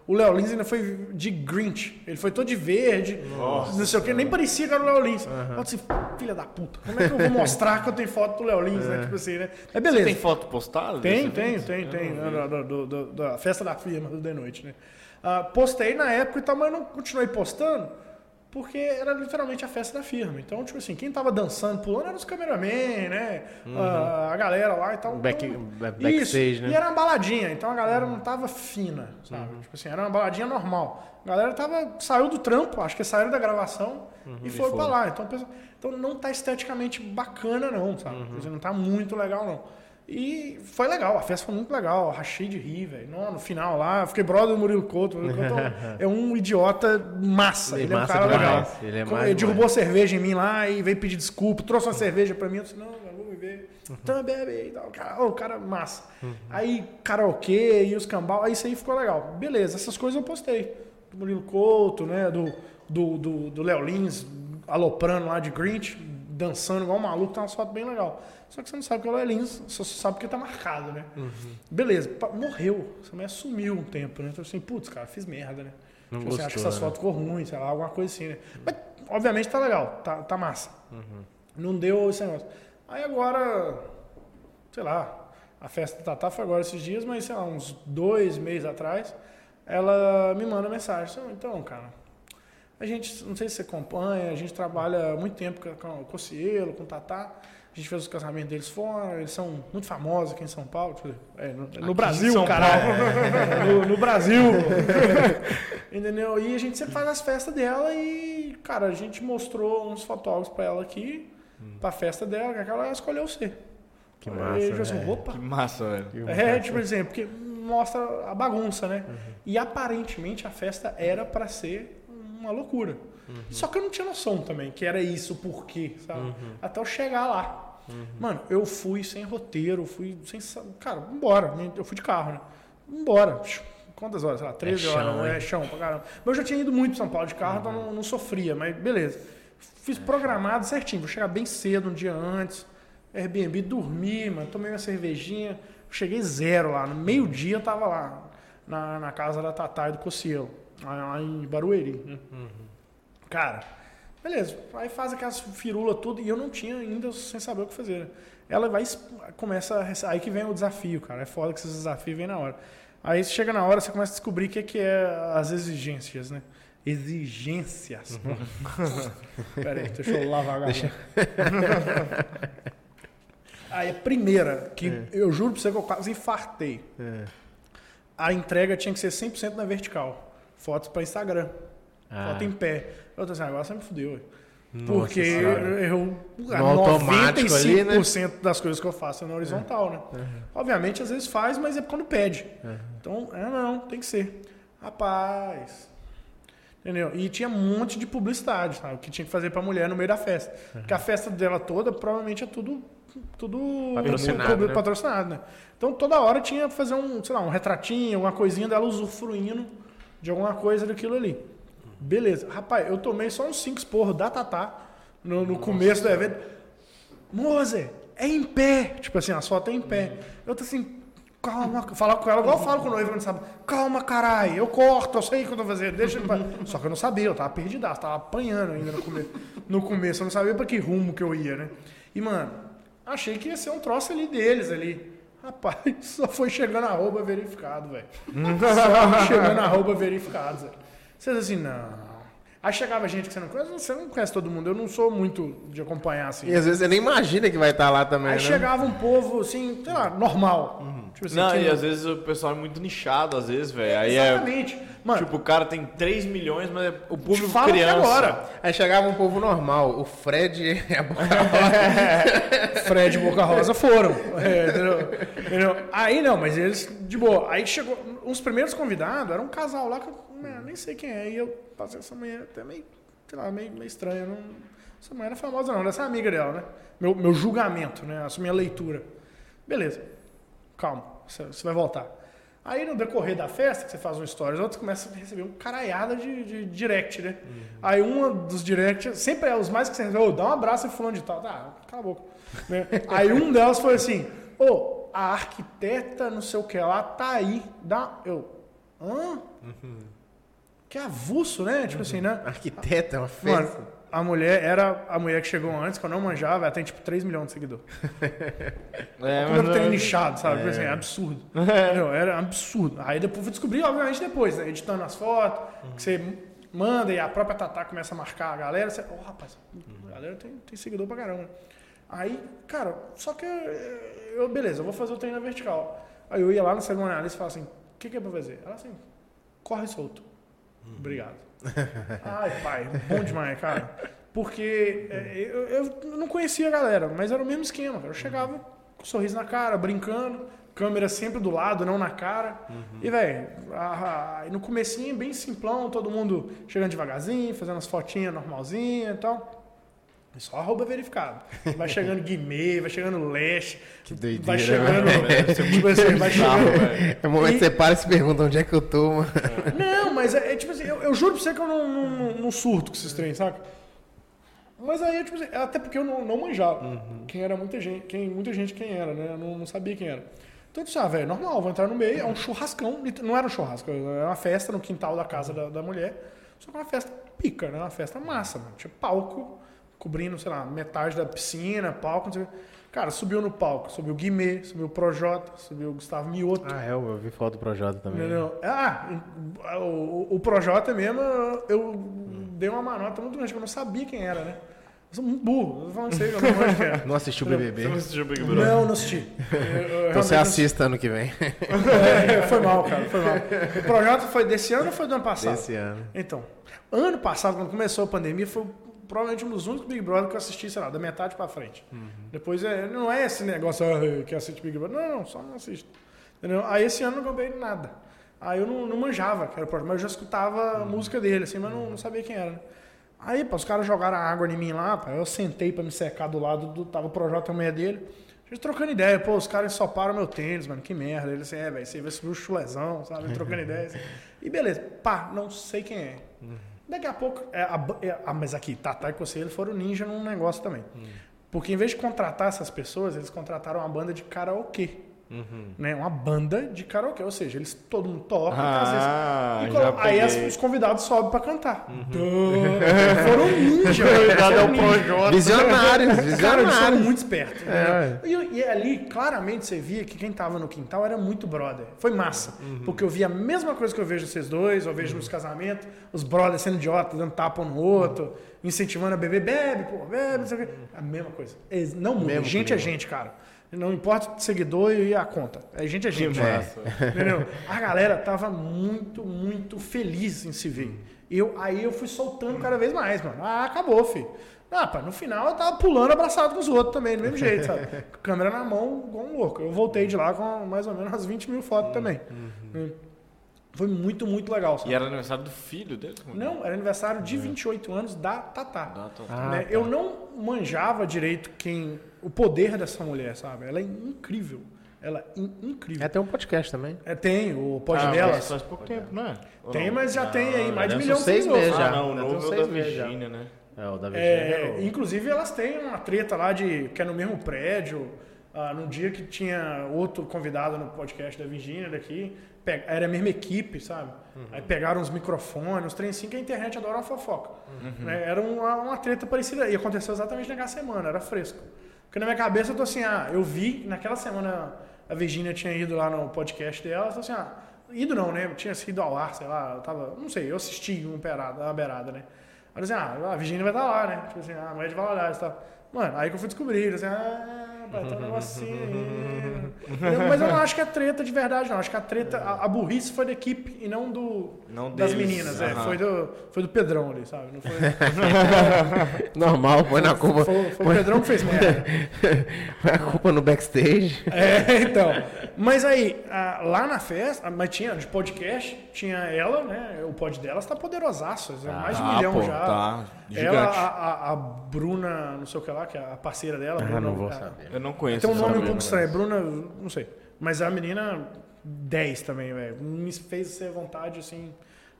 o Léo Lins ainda foi de Grinch. Ele foi todo de verde, não sei o que, nem parecia que era o Léo Lins. Eu disse, filha da puta, como é que eu vou mostrar que eu tenho foto do Léo Lins, né? Tipo assim, né? Mas beleza. Tem foto postada? Tem, tem, tem, tem. né, da festa da firma do The Noite, né? Ah, postei na época e tal, mas não continuei postando porque era literalmente a festa da firma. Então, tipo assim, quem tava dançando, pulando eram os cameramen, né? Ah, a galera lá e tal. Back- Então, backstage, isso. né? E era uma baladinha, então a galera não tava fina, sabe? Tipo assim, era uma baladinha normal. A galera tava, saiu do trampo, acho que saíram da gravação e foi pra lá. Então, então não tá esteticamente bacana, não, sabe? Dizer, Não tá muito legal, não. E foi legal, a festa foi muito legal, rachei de rir, velho. No, no final lá, fiquei brother do Murilo Couto. O Murilo Couto é um idiota massa, Ele é ele, é um massa cara demais, legal. ele é massa ele derrubou demais. cerveja em mim lá e veio pedir desculpa, trouxe uma cerveja pra mim, eu disse, não, eu vou beber. Então bebe aí e tal. Cara, ô, cara massa. Aí karaokê e os cambal, aí isso aí ficou legal. Beleza, essas coisas eu postei. Do Murilo Couto, né, do do, do, do Léo Lins aloprando lá de Grinch, dançando igual um maluco, tá uma foto bem legal. Só que você não sabe que é Léo Lins, você só sabe que tá marcado, né? Beleza, pa- morreu. Essa mulher sumiu um tempo, né? Então assim, putz, cara, fiz merda, né? Não Tipo assim, acho que gostou, essas né? fotos ficou ruim, sei lá, alguma coisa assim, né? Mas, obviamente, tá legal, tá, tá massa. Não deu esse negócio. Aí agora, sei lá, a festa da Tatá foi agora esses dias, mas sei lá, uns dois meses atrás, ela me manda mensagem. assim, Então, cara, a gente, não sei se você acompanha, a gente trabalha muito tempo com, o Cocielo, com o Tatá. A gente fez os casamentos deles fora, eles são muito famosos aqui em São Paulo. É, no, no Brasil, caralho. No, no Brasil. Entendeu? E a gente sempre faz as festas dela e, cara, a gente mostrou uns fotógrafos pra ela aqui, pra festa dela, que ela escolheu ser. Que Aí massa, eu assim, né? opa. Que massa, velho. É, tipo assim, porque mostra a bagunça, né? E aparentemente a festa era pra ser uma loucura. Só que eu não tinha noção também que era isso, por quê, sabe? Até eu chegar lá. Mano, eu fui sem roteiro, fui sem. Cara, embora. Eu fui de carro, né? Embora. Quantas horas? Sei lá, 13 É chão, horas, né? hein? É chão pra caramba. Mas eu já tinha ido muito pra São Paulo de carro, então não, não sofria, mas beleza. Fiz programado certinho, vou chegar bem cedo, um dia antes. Airbnb, dormi, mano, tomei uma cervejinha. Cheguei zero lá. No meio-dia eu tava lá, na, na casa da Tatá e do Cocielo, lá, em Barueri. né? Cara, beleza. Aí faz aquelas firulas tudo e eu não tinha ainda sem saber o que fazer. Ela vai, começa, a aí que vem o desafio, cara. É foda que esses desafios vêm na hora. Aí chega na hora, você começa a descobrir o que é, que é as exigências, né? Exigências. Pera aí, deixa eu lavar a garganta. Aí a primeira, que eu juro pra você que eu quase infartei. É. A entrega tinha que ser 100% na vertical. Fotos para Instagram. Ah. Foto em pé. Eu tô assim, agora você me fudeu. Nossa Porque Senhora. eu, No automático ali, né? 95% das coisas que eu faço é na horizontal, né? Obviamente, às vezes faz, mas é quando pede. Então, é, não, tem que ser. Rapaz. Entendeu? E tinha um monte de publicidade, sabe? Que tinha que fazer pra mulher no meio da festa. Porque a festa dela toda provavelmente é tudo. Tudo Patrocinado, tudo né? patrocinado, né? Então toda hora tinha que fazer um, sei lá, um retratinho, alguma coisinha dela usufruindo de alguma coisa daquilo ali. Beleza. Rapaz, eu tomei só uns 5 esporros da Tatá no, no começo do evento. Moze, é em pé. Tipo assim, a foto é em pé. Eu tô assim, calma. Falar com ela igual eu falo com o noivo, não sabe? Calma, caralho, eu corto, eu sei o que eu tô fazendo. Deixa ele pra... Só que eu não sabia, eu tava perdidaço, tava apanhando ainda no começo. No começo, eu não sabia pra que rumo que eu ia, né? E, mano, achei que ia ser um troço ali deles ali. Rapaz, só foi chegando arroba verificado, velho. Só chegando arroba verificado, velho. Vocês assim, não. Aí chegava gente que você não conhece, você não conhece todo mundo, eu não sou muito de acompanhar assim. E às vezes você nem imagina que vai estar lá também, Aí né? chegava um povo assim, sei lá, normal. Tipo assim, Não, e às vezes o pessoal é muito nichado, às vezes, velho. Aí é. Mano, Tipo, o cara tem 3 milhões, mas é o público que criança. agora. Aí chegava um povo normal. O Fred é a boca Fred e Boca Rosa foram. É, entendeu? Entendeu? Aí não, mas eles, de boa. Aí chegou. Os primeiros convidados era um casal lá que eu né, nem sei quem é. E eu passei essa mulher até meio, sei lá, meio, meio estranha. Não, essa mulher não é famosa, não. Essa é amiga dela, né? Meu, meu julgamento, né? Essa minha leitura. Beleza. Calma, você vai voltar. Aí no decorrer da festa, que você faz um stories, outros começam a receber um caraiada de, de direct, né? Aí uma dos direct, sempre é os mais que você recebe, ô, dá um abraço e fulano de tal. Tá, cala a boca. Né? Aí um delas foi assim, ô, a arquiteta não sei o que lá tá aí. Dá. Eu. Hã? Que avulso, né? Tipo assim, né? arquiteta, é uma festa. Mano, a mulher era a mulher que chegou antes, que eu não manjava, ela tem tipo 3 milhões de seguidores. É, eu mas tenho não- nichado, sabe? Tipo assim, é absurdo. Entendeu? Era absurdo. Aí depois fui descobrir, obviamente, depois, né? editando as fotos, que você manda e a própria Tatá começa a marcar a galera. Você, oh, rapaz, a galera tem, tem seguidor pra caramba. Aí, cara, só que eu, eu- beleza, eu vou fazer o treino na vertical. Aí eu ia lá no cerimonialista e falava assim: o que, que é pra fazer? Ela assim, corre solto. Obrigado. Ai, pai, bom demais, cara. Porque é, eu, eu não conhecia a galera, mas era o mesmo esquema. cara. Eu chegava com um sorriso na cara, brincando, câmera sempre do lado, não na cara. E, velho, no comecinho, bem simplão, todo mundo chegando devagarzinho, fazendo as fotinhas normalzinhas e tal. E Só arroba verificado. Vai chegando Guimê, vai chegando Leste. Que doideira, Vai chegando. né? Tipo assim, vai. É o momento E- que você para e se pergunta onde é que eu tô, mano. Não, mas é, é tipo eu, eu juro pra você que eu não, não, não- surto com esses trem, saca? Mas aí, tipo assim, até porque eu não, não manjava quem era muita gente, quem, muita gente quem era, né? Eu não, não sabia quem era. Então eu disse, ah, velho, normal, vou entrar no meio, é um churrascão. Não era um churrasco, era uma festa no quintal da casa da, da mulher. Só que uma festa pica, né? Uma festa massa, mano. Tinha palco, cobrindo, sei lá, metade da piscina, palco, não sei o quê. Cara, subiu no palco, subiu o Guimê, subiu o Projota, subiu o Gustavo Mioto. Ah, é, eu vi foto do Projota também. Entendeu? Ah, o, o Projota mesmo, eu dei uma manota muito grande, eu não sabia quem era, né? Eu sou muito burro, eu tô falando aí, eu não manjo quem é. Não assistiu o Você BBB? não assistiu Big Brother? Não, não assisti. Eu- eu Então você assista ano que vem. É, foi mal, cara, foi mal. O Projota foi desse ano ou foi do ano passado? Esse ano. Então, ano passado, quando começou a pandemia, foi provavelmente um dos únicos Big Brother que eu assisti, sei lá, da metade pra frente. Depois, é, não é esse negócio ah, que assiste Big Brother. Não, não, só não assisto. Entendeu? Aí esse ano eu não comprei nada. Aí eu não, não manjava que era o Projota, mas eu já escutava a música dele, assim, mas não, não sabia quem era. né? Aí, pá, os caras jogaram água em mim lá, pá, eu sentei pra me secar do lado do. Tava o Projota e a mulher dele. A gente trocando ideia, pô, os caras ensoparam meu tênis, mano, que merda. Ele assim, é, velho, você vai subir o chulezão, sabe? Trocando ideia. Assim. E beleza, pá, não sei quem é. Daqui a pouco, é, a é, ah, mas aqui, Tata e Conselho foram ninja num negócio também. Porque em vez de contratar essas pessoas, eles contrataram uma banda de karaokê. Né? Uma banda de karaokê, ou seja, eles todo mundo toca, Ah, e colo- aí as- os convidados sobem pra cantar. Duh. foram ninja. Cuidado, é o. Projota. Visionários, Cara, eles foram visionários. muito espertos. É. né? E, e ali, claramente, você via que quem tava no quintal era muito brother. Foi massa. Porque eu via a mesma coisa que eu vejo vocês dois, eu vejo nos casamentos, os brothers sendo idiotas, dando tapa um no outro, incentivando a beber, bebe, pô, bebe, não sei o quê. A mesma coisa. Eles não muda. Gente é gente, cara. Não importa o seguidor e a conta. É gente é gente. massa. Entendeu? A galera tava muito, muito feliz em se ver. Eu, aí eu fui soltando cada vez mais, mano. Ah, acabou, filho. Ah, pá, no final eu tava pulando abraçado com os outros também, do mesmo jeito, sabe? A câmera na mão, igual um louco. Eu voltei de lá com mais ou menos umas 20 mil fotos também. Hum. Foi muito, muito legal, sabe? E era aniversário do filho dele? Não, era aniversário de 28 anos da Tatá. Dá, tô- Ah, Né? tá. Eu não manjava direito quem o poder dessa mulher, sabe? Ela é incrível. Ela é in- incrível. É, tem um podcast também. É, tem, o pod Ah, dela. mas Faz pouco tempo, não é? Tem, não? mas já tem aí mais de milhão seis de seguidores. meses já. Ah, não, o novo é o da seis. Virgínia, né? É, o da É, Virgínia. inclusive elas têm uma treta lá de que é no mesmo prédio. Ah, num dia que tinha outro convidado no podcast da Virgínia daqui, era a mesma equipe, sabe? Aí pegaram os microfones, os trem assim que a internet adora uma fofoca. Né? Era uma, uma treta parecida. E aconteceu exatamente naquela semana, era fresco. Porque na minha cabeça eu tô assim, ah, eu vi, naquela semana a Virgínia tinha ido lá no podcast dela, eu tô assim, ah, ido não, né? Tinha sido ao ar, sei lá, eu tava, não sei, eu assisti um perada, uma beirada, né? Aí assim, ah, a Virgínia vai estar lá, né? Tipo assim, ah, a mulher de Valadares e tal. Mano, aí que eu fui descobrir, assim, ah, vai ter um negocinho. Mas eu não acho que é treta de verdade, não. Acho que a treta, a, a burrice foi da equipe e não do Não das deles, meninas. É, aham. foi, do, foi do Pedrão ali, sabe? Não foi, Normal, põe na culpa. foi, foi o Pedrão que fez merda. Põe a culpa no backstage. É, então. Mas aí, a- lá na festa, mas tinha de podcast, tinha ela, né? O pod delas tá poderosaço. é mais de um Ah, milhão pô, já. tá gigante. a, a- a Bruna, não sei o que lá, que é a parceira dela. Ah, Bruna, não vou é, saber. Eu não conheço. Tem um nome um pouco estranho, Bruna, não sei. Mas a menina, 10 também, velho. Me fez ser vontade, assim,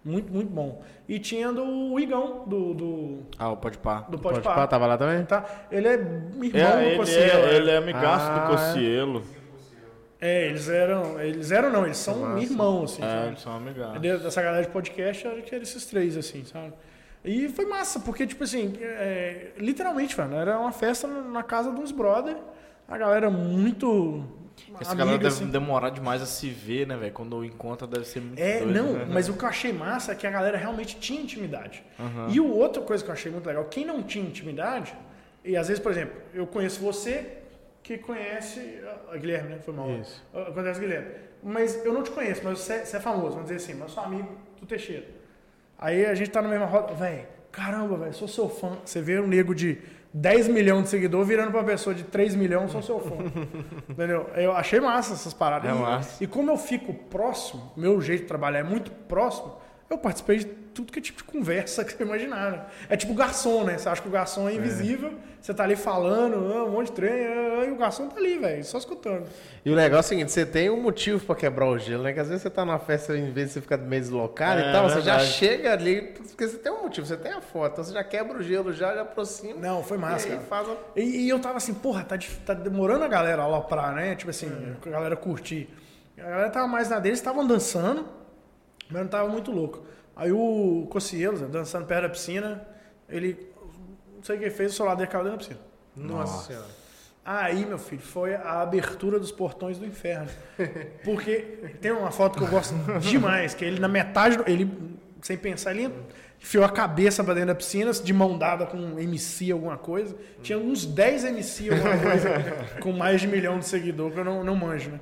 muito, muito bom. E tinha do Igão, do, do, Ah, o Pode Pá. do Pode Pode pá, tava lá também? Tá? Ele é irmão É, do ele, Cossielo. é, é. ele é amigaço Ah, do Cocielo. É, eles eram. Eles eram não, eles são irmãos, assim. É, sabe? eles são amigaços. Dentro Dessa galera de podcast era que eram esses três, assim, sabe? E foi massa, porque, tipo assim, é, literalmente, mano, era uma festa na casa de uns brother. A galera muito. Essa amiga, galera deve assim. demorar demais a se ver, né, velho? Quando encontra deve ser muito É, doido. não, né? mas o que eu achei massa é que a galera realmente tinha intimidade. Aham. E o outra coisa que eu achei muito legal, quem não tinha intimidade, e às vezes, por exemplo, eu conheço você que conhece a Guilherme, né? Foi mal. Isso. O Guilherme. Mas eu não te conheço, mas você, você é famoso, vamos dizer assim, mas eu sou amigo do Teixeira. Aí a gente tá na mesma roda, velho, caramba, velho, sou seu fã. Você vê um nego de 10 milhões de seguidor virando pra uma pessoa de 3 milhões, sou seu fã. Entendeu? Eu achei massa essas paradas. É E- massa. E como eu fico próximo, meu jeito de trabalhar é muito próximo, eu participei de tudo que é tipo de conversa que você imaginar. né? É tipo garçom, né? Você acha que o garçom é invisível, você tá ali falando, ah, um monte de trem, ah, e o garçom tá ali, velho, só escutando. E o legal é o seguinte, você tem um motivo pra quebrar o gelo, né? Que às vezes você tá numa festa, em vez de você ficar meio deslocado É, e tal, você já chega ali, porque você tem um motivo, você tem a foto, então você já quebra o gelo, já, já aproxima. Não, foi massa, e aí cara. faz a... E, e eu tava assim, porra, tá, dif- tá demorando a galera aloprar, né? Tipo assim, a galera curtir. A galera tava mais na deles, estavam dançando, mas não tava muito louco. Aí o Cocielo, dançando perto da piscina, ele, não sei o que fez, o celular dele caiu dentro da piscina. Nossa, senhora. Aí, meu filho, foi a abertura dos portões do inferno. Porque tem uma foto que eu gosto demais, que ele na metade, do, ele, sem pensar, ele enfiou a cabeça pra dentro da piscina, de mão dada com um MC alguma coisa. Tinha uns 10 MC alguma coisa com mais de um milhão de seguidores, que eu não, não manjo, né?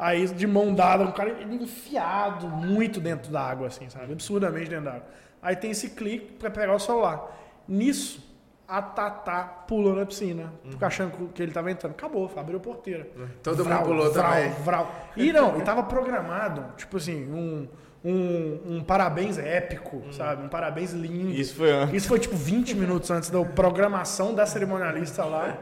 Aí, de mão dada, um cara enfiado muito dentro da água, assim, sabe? Absurdamente dentro da água. Aí tem esse clique pra pegar o celular. Nisso, a Tatá pulou na piscina, porque achando que ele tava entrando. Acabou, abriu a porteira. Todo mundo pulou também. Vral. E não, e tava programado, tipo assim, um, um, um parabéns épico, sabe? Um parabéns lindo. Isso foi antes. Isso foi tipo 20 minutos antes da programação da cerimonialista lá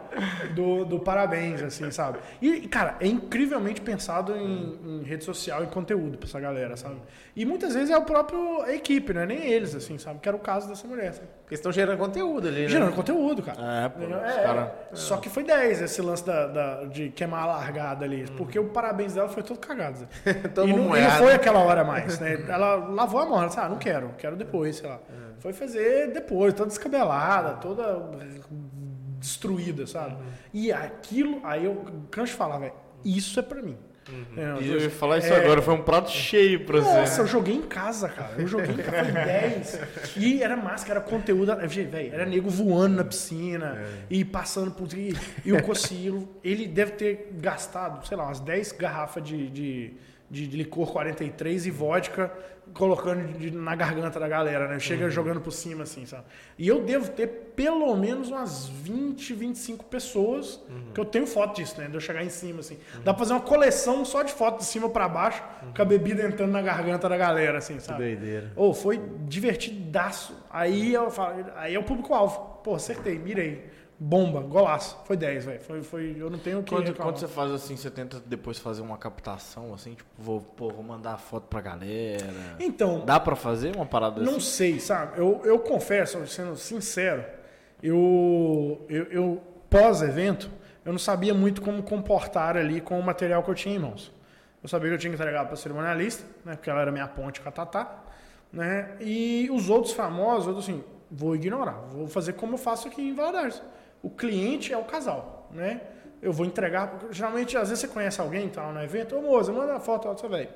do, do parabéns, assim, sabe? E, cara, é incrivelmente pensado em, em rede social e conteúdo pra essa galera, sabe? E muitas vezes é o próprio a equipe, não é nem eles, assim, sabe? Que era o caso dessa mulher, sabe? Porque estão gerando conteúdo ali, né? Gerando conteúdo, cara. É, pô, É, os é. cara- Só que foi 10 esse lance da, da- de queimar a largada ali. Uhum. Porque o parabéns dela foi todo cagado. Todo e, não, e não foi aquela hora mais, né? Ela lavou a mão, ela disse, ah, não quero, quero depois, sei lá. É. Foi fazer depois, toda descabelada, toda destruída, sabe? Uhum. E aquilo, aí eu canso de falar, velho, isso é pra mim. É, Uhum. E eu ia falar isso é, agora, foi um prato cheio pra nossa, você. eu joguei em casa, cara. Eu joguei em casa, foi 10. E era massa, era conteúdo. era- Véi, era nego voando na piscina e passando por. E, e o Cocilo, ele deve ter gastado, sei lá, umas 10 garrafas de, de, de, de licor 43 e vodka colocando de- na garganta da galera, né? Chega jogando por cima, assim, sabe? E eu devo ter pelo menos umas 20, 25 pessoas que eu tenho foto disso, né? De eu chegar em cima, assim. Dá pra fazer uma coleção só de foto de cima pra baixo, com a bebida entrando na garganta da galera, assim, sabe? doideira. Ou foi divertidaço. Aí eu falo, aí é o público-alvo. Pô, acertei, mirei. Bomba, golaço. Foi 10, velho. Foi, foi, eu não tenho o que. Quando, reclamar. quando você faz assim, você tenta depois fazer uma captação, assim, tipo, vou, pô, vou mandar a foto pra galera. Então, Dá pra fazer uma parada Não assim? sei, sabe? Eu, eu confesso, sendo sincero, eu, eu, eu pós-evento, eu não sabia muito como comportar ali com o material que eu tinha em mãos. Eu sabia que eu tinha que entregar para cerimonialista, né? Porque ela era minha ponte com a Tatá, né? E os outros famosos, eu assim, vou ignorar, vou fazer como eu faço aqui em Valadares. O cliente é o casal, né? Eu vou entregar, geralmente, às vezes você conhece alguém, tal, no evento, ô moça, manda uma foto lá do seu velho.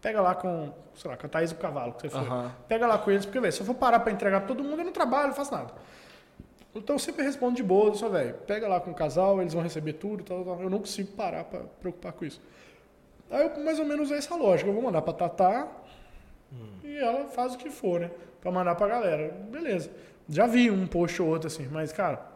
pega lá com, sei lá, com a Thaís e o Cavalo, que você foi. Pega lá com eles, porque, velho, se eu for parar pra entregar pra todo mundo, eu não trabalho, não faço nada. Então eu sempre respondo de boa, só, velho, pega lá com o casal, eles vão receber tudo, tal, tal. eu não consigo parar pra preocupar com isso. Aí eu mais ou menos é essa lógica, eu vou mandar pra Tatá hum. e ela faz o que for, né? Pra mandar pra galera. Beleza. Já vi um post ou outro assim, mas, cara.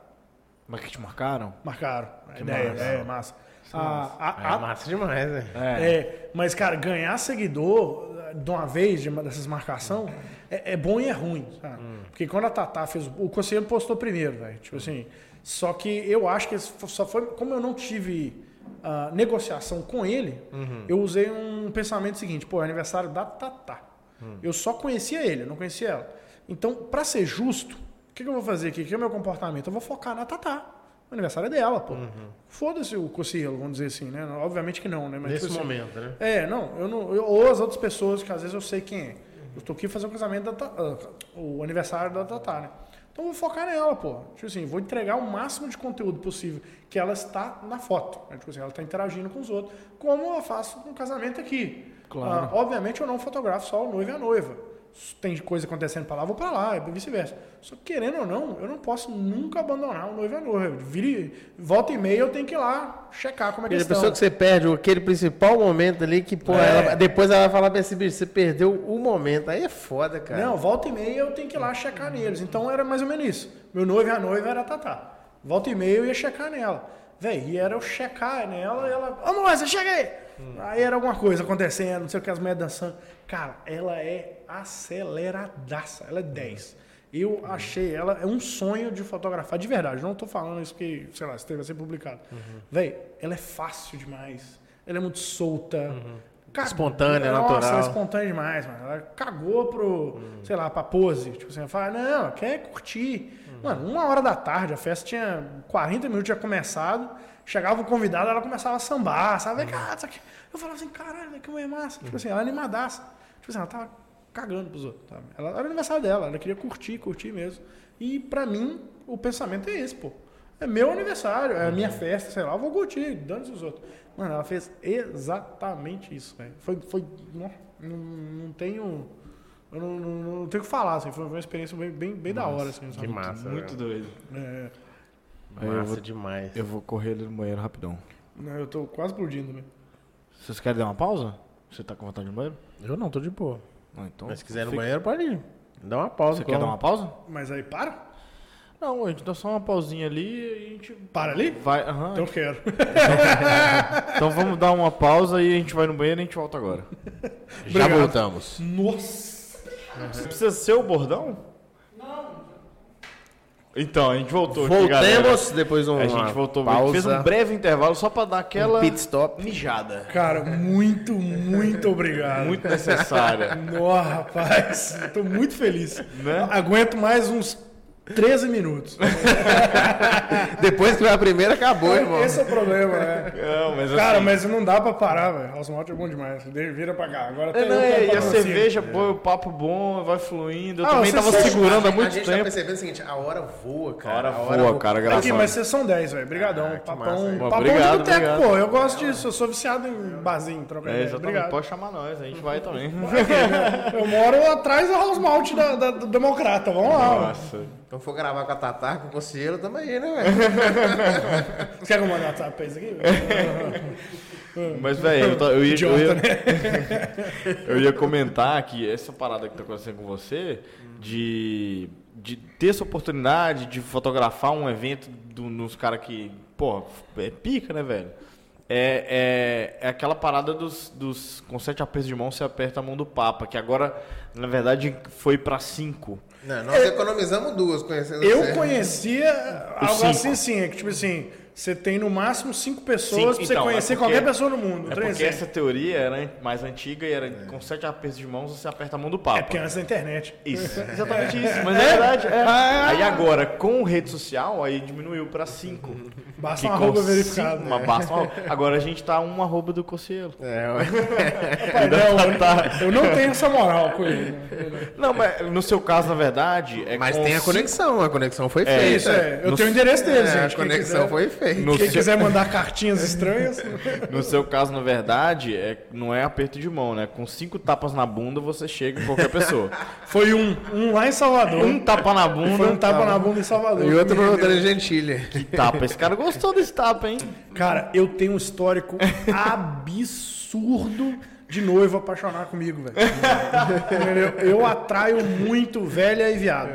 Mas que te marcaram? Marcaram. Que ideia, massa. é massa. A, a, a, é massa demais, né? É. é. Mas, cara, ganhar seguidor de uma vez, de uma dessas marcação, é, é bom e é ruim, sabe? Hum. Porque quando a Tatá fez. O conselheiro postou primeiro, velho. Tipo assim. Só que eu acho que só foi. Como eu não tive uh, negociação com ele, uhum. eu usei um pensamento seguinte: pô, é aniversário da Tatá. Hum. Eu só conhecia ele, eu não conhecia ela. Então, para ser justo, que, que, eu vou fazer aqui? O que é o meu comportamento? Eu vou focar na Tatá. O aniversário é dela, pô. Uhum. Foda-se o Cocielo, vamos dizer assim, né? Obviamente que não, né? Mas, Nesse tipo, assim, momento, né? É, não, eu não. Eu, ou as outras pessoas, que às vezes eu sei quem é. Eu tô aqui fazer o casamento da uh, o aniversário da Tatá, né? Então eu vou focar nela, pô. Tipo assim, vou entregar o máximo de conteúdo possível que ela está na foto. Né? Tipo assim, ela está interagindo com os outros, como eu faço no casamento aqui. Claro. Uh, obviamente eu não fotografo só o noivo e a noiva tem coisa acontecendo para lá, vou para lá, e vice-versa. Só que, querendo ou não, eu não posso nunca abandonar o noivo e a noiva. Vire, volta e meia eu tenho que ir lá checar como é que está. A pessoa que você perde aquele principal momento ali que, pô, é. ela, depois ela vai falar pra esse bicho, você perdeu o momento. Aí é foda, cara. Não, volta e meia eu tenho que ir lá checar neles. Então era mais ou menos isso. Meu noivo e a noiva era a Tatá. Volta e meia eu ia checar nela. Véi, e era eu checar nela e ela, ô moça, chega aí! Hum. Aí era alguma coisa acontecendo, não sei o que, as mulheres dançando. Cara, ela é aceleradaça, ela é 10. Eu achei ela, é um sonho de fotografar, de verdade. Não estou falando isso que, sei lá, esteve a ser publicado. Uhum. Véi, ela é fácil demais. Ela é muito solta. Uhum. Cagou, espontânea, nossa, natural. Ela é espontânea demais, mano. Ela cagou pro, uhum. sei lá, pra pose. Tipo assim, fala, não, quer curtir. Uhum. Mano, uma hora da tarde, a festa tinha 40 minutos, já começado. Chegava o convidado, ela começava a sambar, sabe? Uhum. Cara, Eu falava assim, caralho, que mulher massa. Tipo assim, ela é animadaça. Tipo assim, ela tava cagando pros outros. Sabe? Ela era aniversário dela, ela queria curtir, curtir mesmo. E pra mim, o pensamento é esse, pô. É meu aniversário, é a minha festa, sei lá, eu vou curtir, dando os outros. Mano, ela fez exatamente isso, velho. Foi, foi, não, não, tenho... Eu não, não, não, tenho o que falar, assim, foi uma experiência bem, bem, bem da hora, assim. Sabe? Que massa. Muito, muito doido. É. Massa vou, demais. Eu vou correr ali no banheiro rapidão. Não, eu tô quase explodindo, velho. Vocês querem dar uma pausa? Você tá com vontade de banheiro? Eu não, tô de boa. Ah, então, Mas se quiser ir no fica... banheiro, pode ir. Dá uma pausa. Você quer dar uma pausa? Mas aí para? Não, a gente dá só uma pausinha ali e a gente. Para ali? Vai, aham. Então eu quero. então vamos dar uma pausa e a gente vai no banheiro e a gente volta agora. Já voltamos. Nossa! Uhum. Precisa ser o bordão? Então, a gente voltou Voltemos aqui, depois um. A gente voltou, pausa. fez um breve intervalo só para dar aquela um pit stop mijada. Cara, muito, muito obrigado. Muito necessária. Nossa, rapaz, tô muito feliz. Né? Aguento mais uns 13 minutos. Depois que foi a primeira, acabou, irmão. Esse é o problema, né? Não, mas Cara, assim... mas não dá pra parar, velho. House Malt é bom demais. Vira pra cá. Agora é, não, é, e a cerveja, pô, o papo bom, vai fluindo. Eu ah, também tava segurando há muito tempo. A gente tá percebendo o seguinte, a hora voa, cara. A hora, a hora voa, voa, cara, graças Aqui, mas vocês são 10, velho. Obrigadão. Ah, papão, massa, papão obrigado, de boteco, pô. Eu gosto disso. Eu sou viciado em barzinho, trocar é, Obrigado. Pode chamar nós, a gente vai também. eu moro atrás da House Malt da, da, do Democrata. Vamos lá. Nossa. Então for gravar com a Tatá, com o Cossielo, tamo aí, né, velho? Você quer que eu mande WhatsApp pra isso aqui? Mas, velho, eu, eu, ia, Idiota, eu, ia, né? eu ia comentar que essa parada que tá acontecendo com você, de, de ter essa oportunidade de fotografar um evento do, nos caras que, pô, é pica, né, velho? É, é, é, aquela parada dos, dos com sete apertos de mão você aperta a mão do Papa, que agora, na verdade, foi para cinco. Não, nós é, economizamos duas conhecendo Eu você. conhecia algo cinco. assim, sim, é que tipo assim, você tem no máximo cinco pessoas para você então, conhecer é porque, qualquer pessoa no mundo. É porque essa teoria era mais antiga e era é. com sete apertos de mãos você aperta a mão do Papa. É porque antes da internet. Isso, exatamente isso. Mas é, verdade. É. Ah, é. Aí agora, com rede social, aí diminuiu para cinco. Basta uma arroba verificada. uma- basta uma- Agora a gente tá um arroba do Cossielo. É, ué. Rapaz, não, eu, eu não tenho essa moral com ele. né? Não, mas no seu caso, na verdade, é Mas com tem a cinco- conexão, a conexão foi É, feita. Isso, é. Eu No- tenho o endereço dele, É, gente. a conexão quiser- foi feita. No Quem seu- quiser mandar cartinhas estranhas, No seu caso, na verdade, é, não é aperto de mão, né? Com cinco tapas na bunda, você chega em qualquer pessoa. foi um, um lá em Salvador. Um tapa na bunda. Foi um tapa na bunda em Salvador. E outro. Dani Gentili. Que tapa. Esse cara gostou desse tapa, hein? Cara, eu tenho um histórico absurdo de noivo apaixonar comigo, velho. Eu atraio muito velha e viado.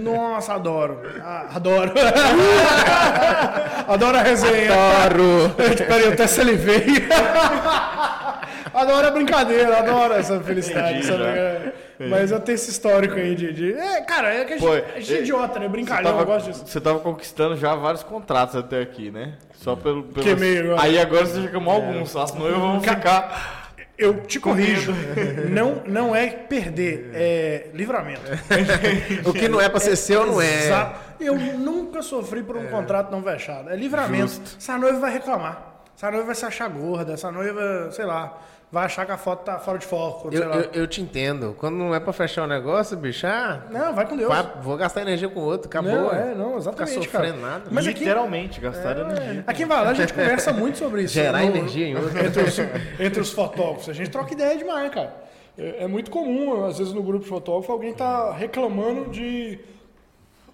Nossa, adoro. Ah, adoro. adoro a resenha. Adoro! Peraí, eu até salivei. adoro a brincadeira, adoro essa felicidade. Entendi, sabe? É, Mas eu tenho esse histórico aí de. de- É, cara, é que a gente, Pô, a gente é é- idiota, né? Brincalhão, eu tava, gosto disso. você tava conquistando já vários contratos até aqui, né? Só pelo. pelo... Queimei agora. Aí agora você já queimou alguns. As noivas vão ficar. Eu te corrijo. Não, não é perder, é livramento. O que não é pra ser seu, não é. Exato. Eu nunca sofri por um contrato não fechado. É livramento. Essa noiva vai reclamar. Essa noiva vai se achar gorda. Essa noiva, sei lá, vai achar que a foto tá fora de foco. Eu, eu, eu te entendo. Quando não é pra fechar o negócio, bicho, ah, Não, vai com Deus. vai- vou gastar energia com o outro, acabou. Não, é, não, Ficar exatamente, cara. sofrendo nada. Mas aqui, Literalmente, gastar energia. aqui em Valadares a gente conversa muito sobre isso. Gerar No- energia em outro. Entre os, entre os fotógrafos. A gente troca ideia demais, cara. É, é muito comum, às vezes, no grupo de fotógrafo, alguém tá reclamando de,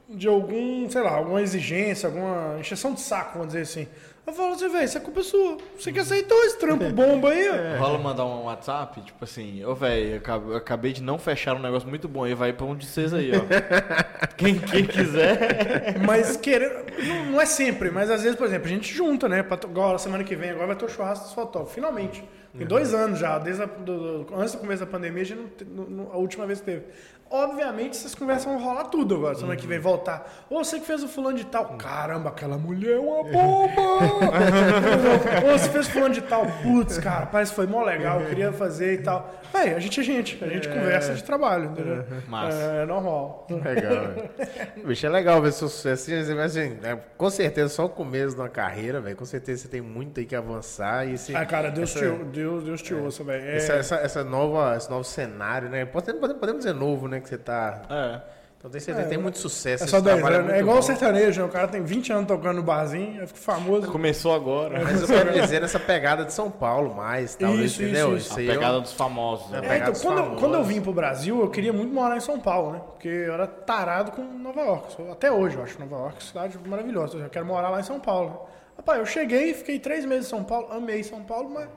de algum, sei lá, alguma exigência, alguma encheção de saco, vamos dizer assim. Eu falo assim, velho, isso é culpa sua. Você que aceitou esse trampo bomba aí, ó. Rola mandar um WhatsApp, tipo assim, ô velho, eu acab- eu acabei de não fechar um negócio muito bom aí, vai pra um de vocês aí, ó. quem, quem quiser. Mas querendo. Não, não é sempre, mas às vezes, por exemplo, a gente junta, né? Pra, agora, semana que vem, agora vai ter o churrasco dos fotógrafos. Finalmente. Tem dois anos já, desde a, do- do- antes do começo da pandemia, a, gente não, te- não- não- a última vez que teve. Obviamente, essas conversas vão rolar tudo agora, semana que vem, voltar. Ou você que fez o fulano de tal. Caramba, aquela mulher é uma bomba! Ou você fez fulano de tal. Putz, cara, parece que foi mó legal, eu queria fazer e tal. Véi, a gente é gente, a gente conversa de trabalho, entendeu? Massa. É, é normal. Legal. Bicho, é legal ver seu sucesso. Assim, assim, é, com certeza, só o começo de uma carreira, velho. Com certeza você tem muito aí que avançar. E esse, Ah, cara, Deus, essa, te, Deus, Deus te ouça, velho. É, essa, essa, essa nova, esse novo cenário, né? Podemos, podemos, podemos dizer novo, né? Que você tá. É. Então tem certeza, tem muito sucesso. é só 10 trabalho anos. É igual o bom. sertanejo, né? O cara tem 20 anos tocando no barzinho, aí fica famoso. Começou agora. Mas eu quero dizer nessa pegada de São Paulo mais, talvez, Isso, entendeu? isso, isso. A aí eu- pegada dos famosos. né? É, É, então, os quando, eu- famosos. quando eu vim pro Brasil, eu queria muito morar em São Paulo, né? Porque eu era tarado com Nova York. Até hoje eu acho Nova York cidade maravilhosa. Eu quero morar lá em São Paulo. né? Rapaz, eu cheguei, fiquei três meses em São Paulo, amei São Paulo, mas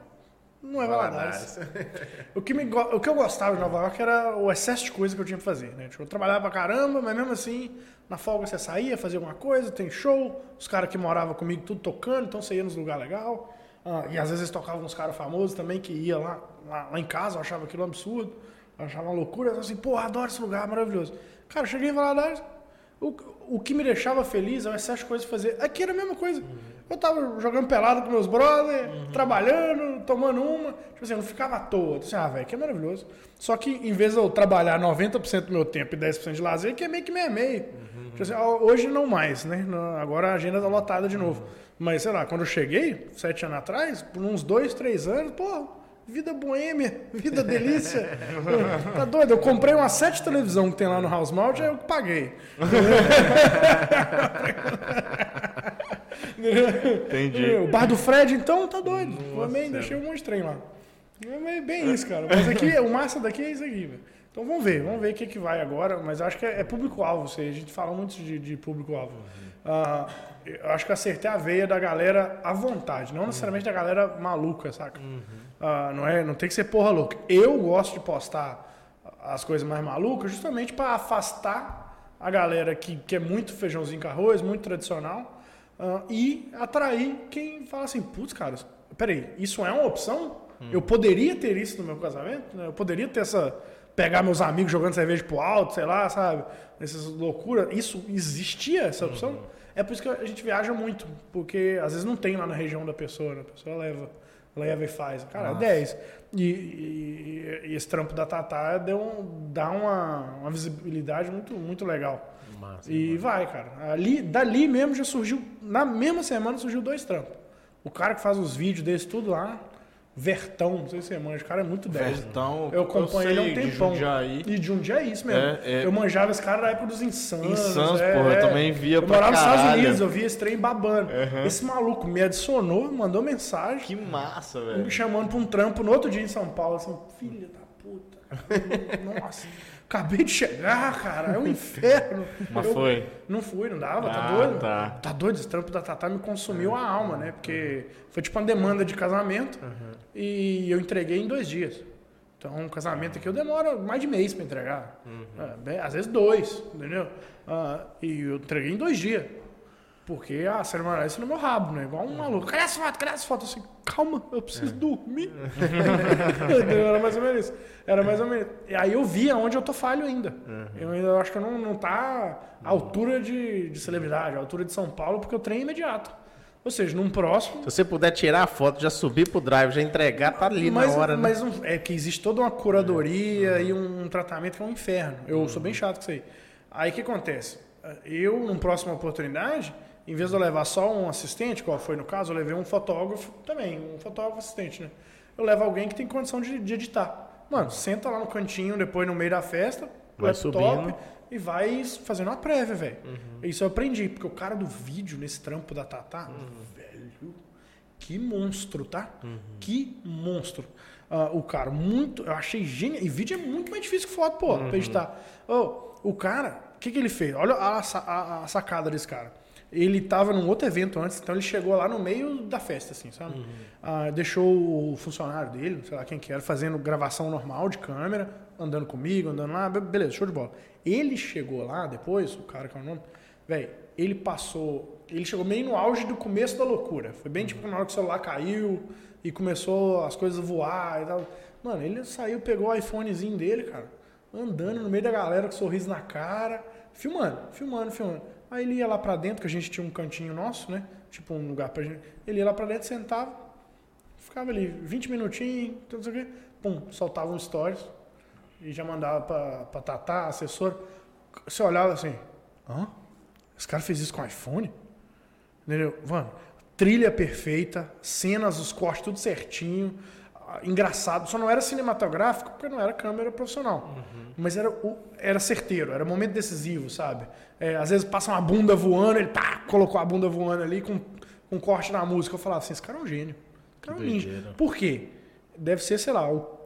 não é Valadares. O que, me, o que eu gostava de Nova York era o excesso de coisa que eu tinha pra fazer, né? Tipo, eu trabalhava pra caramba, mas mesmo assim, na folga você saía, fazia alguma coisa, tem show, os caras que moravam comigo tudo tocando, então você ia nos lugares legais. Ah, e às vezes tocavam uns caras famosos também que ia lá, lá, lá em casa, eu achava aquilo um absurdo, eu achava uma loucura, eu assim, pô, adoro esse lugar, maravilhoso. Cara, eu cheguei em Valadares, o, o que me deixava feliz é o excesso de coisas pra fazer. Aqui era a mesma coisa. Eu tava jogando pelado com meus brothers, trabalhando, tomando uma. Tipo assim, eu não ficava à toa. Assim, ah, velho, que é maravilhoso. Só que em vez de eu trabalhar 90% do meu tempo e 10% de lazer, que é meio que meio a meio. Tipo assim, hoje não mais, né? Agora a agenda tá lotada de novo. Mas, sei lá, quando eu cheguei, sete anos atrás, por uns dois, três anos, pô, vida boêmia, vida delícia. tá doido? Eu comprei uma sete televisão que tem lá no House Mount, é eu paguei. Entendi. O bar do Fred, então, tá doido. Também deixei um monte de trem lá. É bem- isso, cara. Mas aqui, o massa daqui é isso aqui, velho. Então vamos ver, vamos ver o que, que vai agora. Mas acho que é, é público-alvo. A gente fala muito de, de público-alvo. Ah, eu acho que acertei a veia da galera à vontade, não necessariamente da galera maluca, saca? Ah, não, é, não tem que ser porra louca. Eu gosto de postar as coisas mais malucas justamente para afastar a galera que, que é muito feijãozinho com arroz, muito tradicional, ah, e atrair quem fala assim, putz, cara, peraí, isso é uma opção? Eu poderia ter isso no meu casamento? né? Eu poderia ter essa... Pegar meus amigos jogando cerveja pro alto, sei lá, sabe? Essas loucuras. Isso existia, essa opção? É por isso que a gente viaja muito, porque às vezes não tem lá na região da pessoa, né? A pessoa leva leva e faz. Cara, Nossa. é 10. E, e, e, esse trampo da Tatá deu dá uma, uma visibilidade muito, muito legal. Massa, e mano. vai, cara. Ali, dali mesmo já surgiu, na mesma semana surgiu dois trampos. O cara que faz os vídeos desse tudo lá, Vertão, não sei se você manja, o cara é muito 10. Vertão, eu acompanho ele há um tempão. De Jundiaí. E de Jundiaí, isso mesmo. É, é... Eu manjava esse cara na época dos Insanos. Insanos, é, porra, eu também via eu pra morava nos Estados Unidos, eu via esse trem babando. Uhum. Esse maluco me adicionou, mandou mensagem. Que massa, velho. Me chamando pra um trampo no outro dia em São Paulo, assim, filha da puta. Nossa. Acabei de chegar, cara, é um inferno. Mas eu, foi? Não fui, não dava, tá ah, tá doido? Tá. tá doido, esse trampo da Tatá me consumiu a alma, né? Porque foi tipo uma demanda de casamento uhum. e eu entreguei em dois dias. Então, um casamento aqui eu demoro mais de mês para entregar. Uhum. É, bem, às vezes dois, entendeu? Uh, e eu entreguei em dois dias. Porque a cerimônia isso no meu rabo, né? Igual um maluco. Cadê as fotos? Cadê as fotos? Assim, calma, eu preciso é. dormir. Era mais ou menos isso. Era mais ou menos. E aí eu vi aonde eu tô falho ainda. Uhum. Eu ainda acho que eu não, não tá à altura de, de celebridade, à altura de São Paulo, porque eu treino imediato. Ou seja, num próximo. Se você puder tirar a foto, já subir pro drive, já entregar, tá ali mas, na hora, né? Mas é que existe toda uma curadoria uhum. e um, um, tratamento que é um inferno. Eu uhum. sou bem chato com isso aí. Aí o que acontece? Eu, numa próxima oportunidade, em vez de eu levar só um assistente, qual foi no caso, eu levei um fotógrafo também, um fotógrafo assistente, né? Eu levo alguém que tem condição de, de editar. Mano, senta lá no cantinho, depois no meio da festa, vai subindo e vai fazendo uma prévia, velho. Uhum. Isso eu aprendi, porque o cara do vídeo nesse trampo da Tatá, uhum. velho, que monstro, tá? Uhum. Que monstro. Uh, o cara, muito. Eu achei genial. E vídeo é muito mais difícil que foto, pô, pra editar. Oh, o cara, o que, que ele fez? Olha a, a, a sacada desse cara ele estava num outro evento antes, então ele chegou lá no meio da festa, assim, sabe? Uhum. Ah, deixou o funcionário dele, sei lá quem que era, fazendo gravação normal de câmera, andando comigo, andando lá, beleza, show de bola. Ele chegou lá depois, o cara que é o nome, velho, ele passou, ele chegou meio no auge do começo da loucura. Foi bem uhum. tipo na hora que o celular caiu e começou as coisas a voar e tal. Mano, ele saiu, pegou o iPhonezinho dele, cara, andando no meio da galera com um sorriso na cara, filmando, filmando, filmando. Aí ele ia lá para dentro, que a gente tinha um cantinho nosso, né? Tipo um lugar pra gente. Ele ia lá para dentro, sentava, ficava ali 20 minutinhos, tudo isso aqui, pum, soltava um stories e já mandava pra, Tatá, assessor. Você olhava assim, hã? Esse cara fez isso com iPhone? Entendeu? Mano, trilha perfeita, cenas, os cortes tudo certinho engraçado. Só não era cinematográfico porque não era câmera profissional. Uhum. Mas era, era certeiro, era momento decisivo, sabe? É, às vezes passa uma bunda voando, ele pá, colocou a bunda voando ali com, um corte na música. Eu falava assim: esse cara é um gênio. Esse cara é um ninja. Por quê? Deve ser, sei lá, o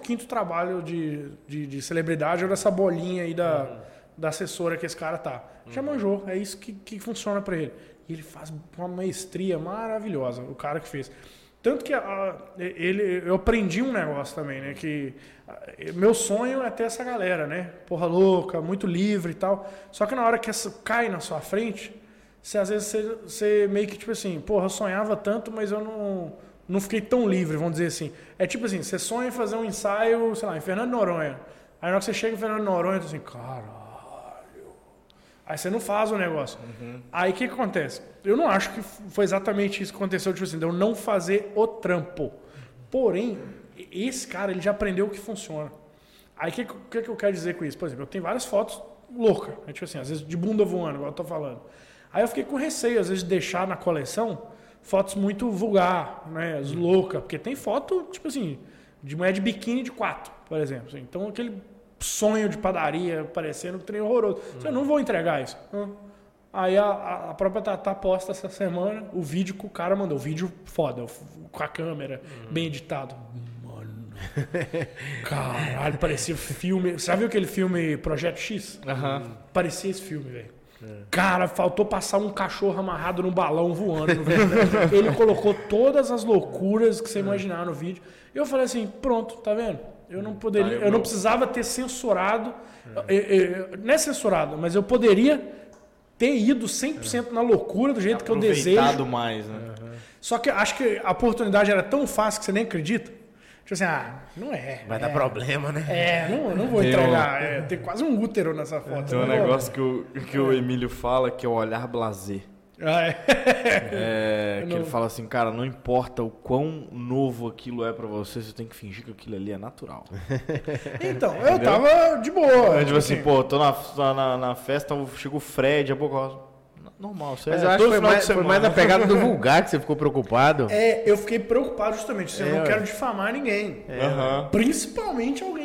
15 trabalho de, de, de, celebridade ou dessa bolinha aí da, uhum. da assessora que esse cara tá. Já uhum. manjou, é isso que, que funciona para ele. E ele faz uma maestria maravilhosa, o cara que fez. Tanto que a, ele, eu aprendi um negócio também, né? Que a, meu sonho é ter essa galera, né? Porra louca, muito livre e tal. Só que na hora que essa cai na sua frente, você às vezes você, você meio que tipo assim, porra, eu sonhava tanto, mas eu não, não fiquei tão livre, vamos dizer assim. É tipo assim, você sonha em fazer um ensaio, sei lá, em Fernando Noronha. Aí na hora que você chega em Fernando Noronha, você assim, cara Aí você não faz o negócio. Uhum. Aí o que, que, acontece? Eu não acho que foi exatamente isso que aconteceu, tipo assim, de eu não fazer o trampo. Porém, esse cara, ele já aprendeu o que funciona. Aí o que, que, que, eu quero dizer com isso? Por exemplo, eu tenho várias fotos loucas, né? tipo assim, às vezes de bunda voando, igual eu tô falando. Aí eu fiquei com receio, às vezes, de deixar na coleção fotos muito vulgar, né? As loucas, porque tem foto, tipo assim, de mulher de biquíni de quatro, por exemplo. Assim. Então aquele sonho de padaria, parecendo um trem horroroso. Uhum. Eu não vou entregar isso. Aí a, a própria Tatá posta essa semana o vídeo que o cara mandou. O vídeo foda, com a câmera, bem editado. Mano. Caralho, parecia filme. Sabe aquele filme Projeto X? Uhum. Parecia esse filme, velho. É. Cara, faltou passar um cachorro amarrado no balão voando. Ele colocou todas as loucuras que você imaginar no vídeo. Eu falei assim: pronto, tá vendo? Eu não poderia, tá, eu não precisava ter censurado, é. não é censurado, mas eu poderia ter ido 100% é. na loucura do jeito que eu desejo. mais, né? Uhum. Só que acho que a oportunidade era tão fácil que você nem acredita. Tipo assim, ah, não é. Vai é, dar problema, né? É, não, não vou tem entregar. Um... É, tem quase um útero nessa foto. Tem um negócio que o, que o Emílio fala que é o olhar blazer. Ah, é? é que ele fala assim, cara, não importa o quão novo aquilo é para você, você tem que fingir que aquilo ali é natural. então, eu tava de boa. É, tipo assim, assim, pô, tô na, na, na festa, chega o Fred, a boca normal. Você Mas é, eu acho que foi mais, foi mais a pegada do vulgar que você ficou preocupado. É, eu fiquei preocupado justamente. Assim, é, eu não quero difamar ninguém. É. Uhum. Principalmente alguém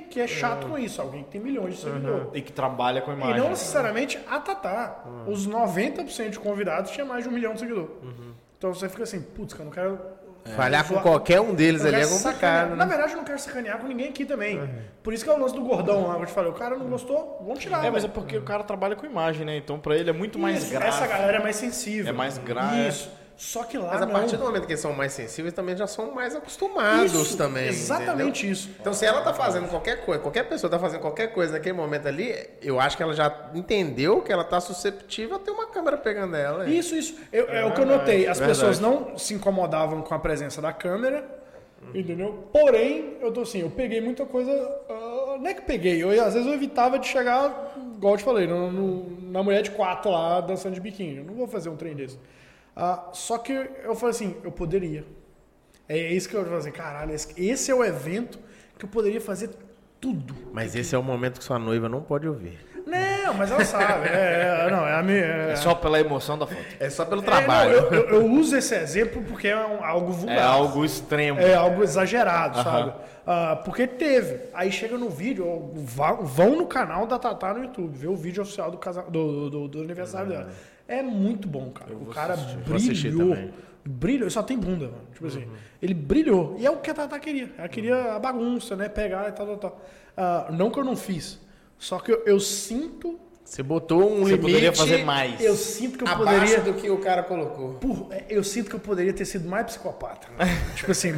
que, é, que é chato uhum. com isso. Alguém que tem milhões de seguidores. Uhum. E que trabalha com imagem. E não necessariamente a Tatá. Os 90% de convidados tinha mais de um milhão de seguidores. Uhum. Então você fica assim, putz, cara, eu não quero é. Falhar com qualquer um deles ali é complicado. Né? Na verdade, eu não quero sacanear com ninguém aqui também. Uhum. Por isso que é o lance do gordão lá, eu te falei, o cara não gostou, vamos tirar. É, mas é porque o cara trabalha com imagem, né? Então pra ele é muito mais grave. Essa galera é mais sensível. É mais grave. Isso. Só que lá. Mas a não. partir do momento que eles são mais sensíveis, também já são mais acostumados isso, também. Exatamente entendeu? isso. Então, se ela tá fazendo qualquer coisa, qualquer pessoa tá fazendo qualquer coisa naquele momento ali, eu acho que ela já entendeu que ela tá susceptível a ter uma câmera pegando ela. Isso, isso. Eu, é, é, o que eu notei. As verdade. pessoas não se incomodavam com a presença da câmera. Uhum. Entendeu? Porém, eu tô assim, eu peguei muita coisa. Uh, não é que peguei, eu, às vezes eu evitava de chegar, igual eu te falei, no, no, na mulher de quatro lá dançando de biquíni. Eu não vou fazer um trem desse. Ah, só que eu falei assim, eu poderia. É isso que eu falei assim, caralho, esse é o evento que eu poderia fazer tudo. Mas esse é o momento que sua noiva não pode ouvir. Não, mas ela sabe. É, é, não, é, a minha, é, é, só pela emoção da foto. É só pelo trabalho. É, não, eu, eu, uso esse exemplo porque é um, algo vulgar. É algo extremo. É algo exagerado, uh -huh. sabe? Uh, porque teve. Aí chega no vídeo, vão no canal da Tatá no YouTube, ver o vídeo oficial do, casa, do, do, do aniversário dela. É muito bom, cara. O cara assistir. brilhou. Brilhou, só tem bunda, mano. Tipo assim, uhum. assim, ele brilhou. E é o que a Tata queria. Ela queria a bagunça, né? Pegar e tal, tal, tal. Uh, não que eu não fiz. Só que eu, eu sinto você botou um Você limite. poderia fazer mais. Eu sinto que eu poderia. do que o cara colocou. Por, é, eu sinto que eu poderia ter sido mais psicopata. tipo assim,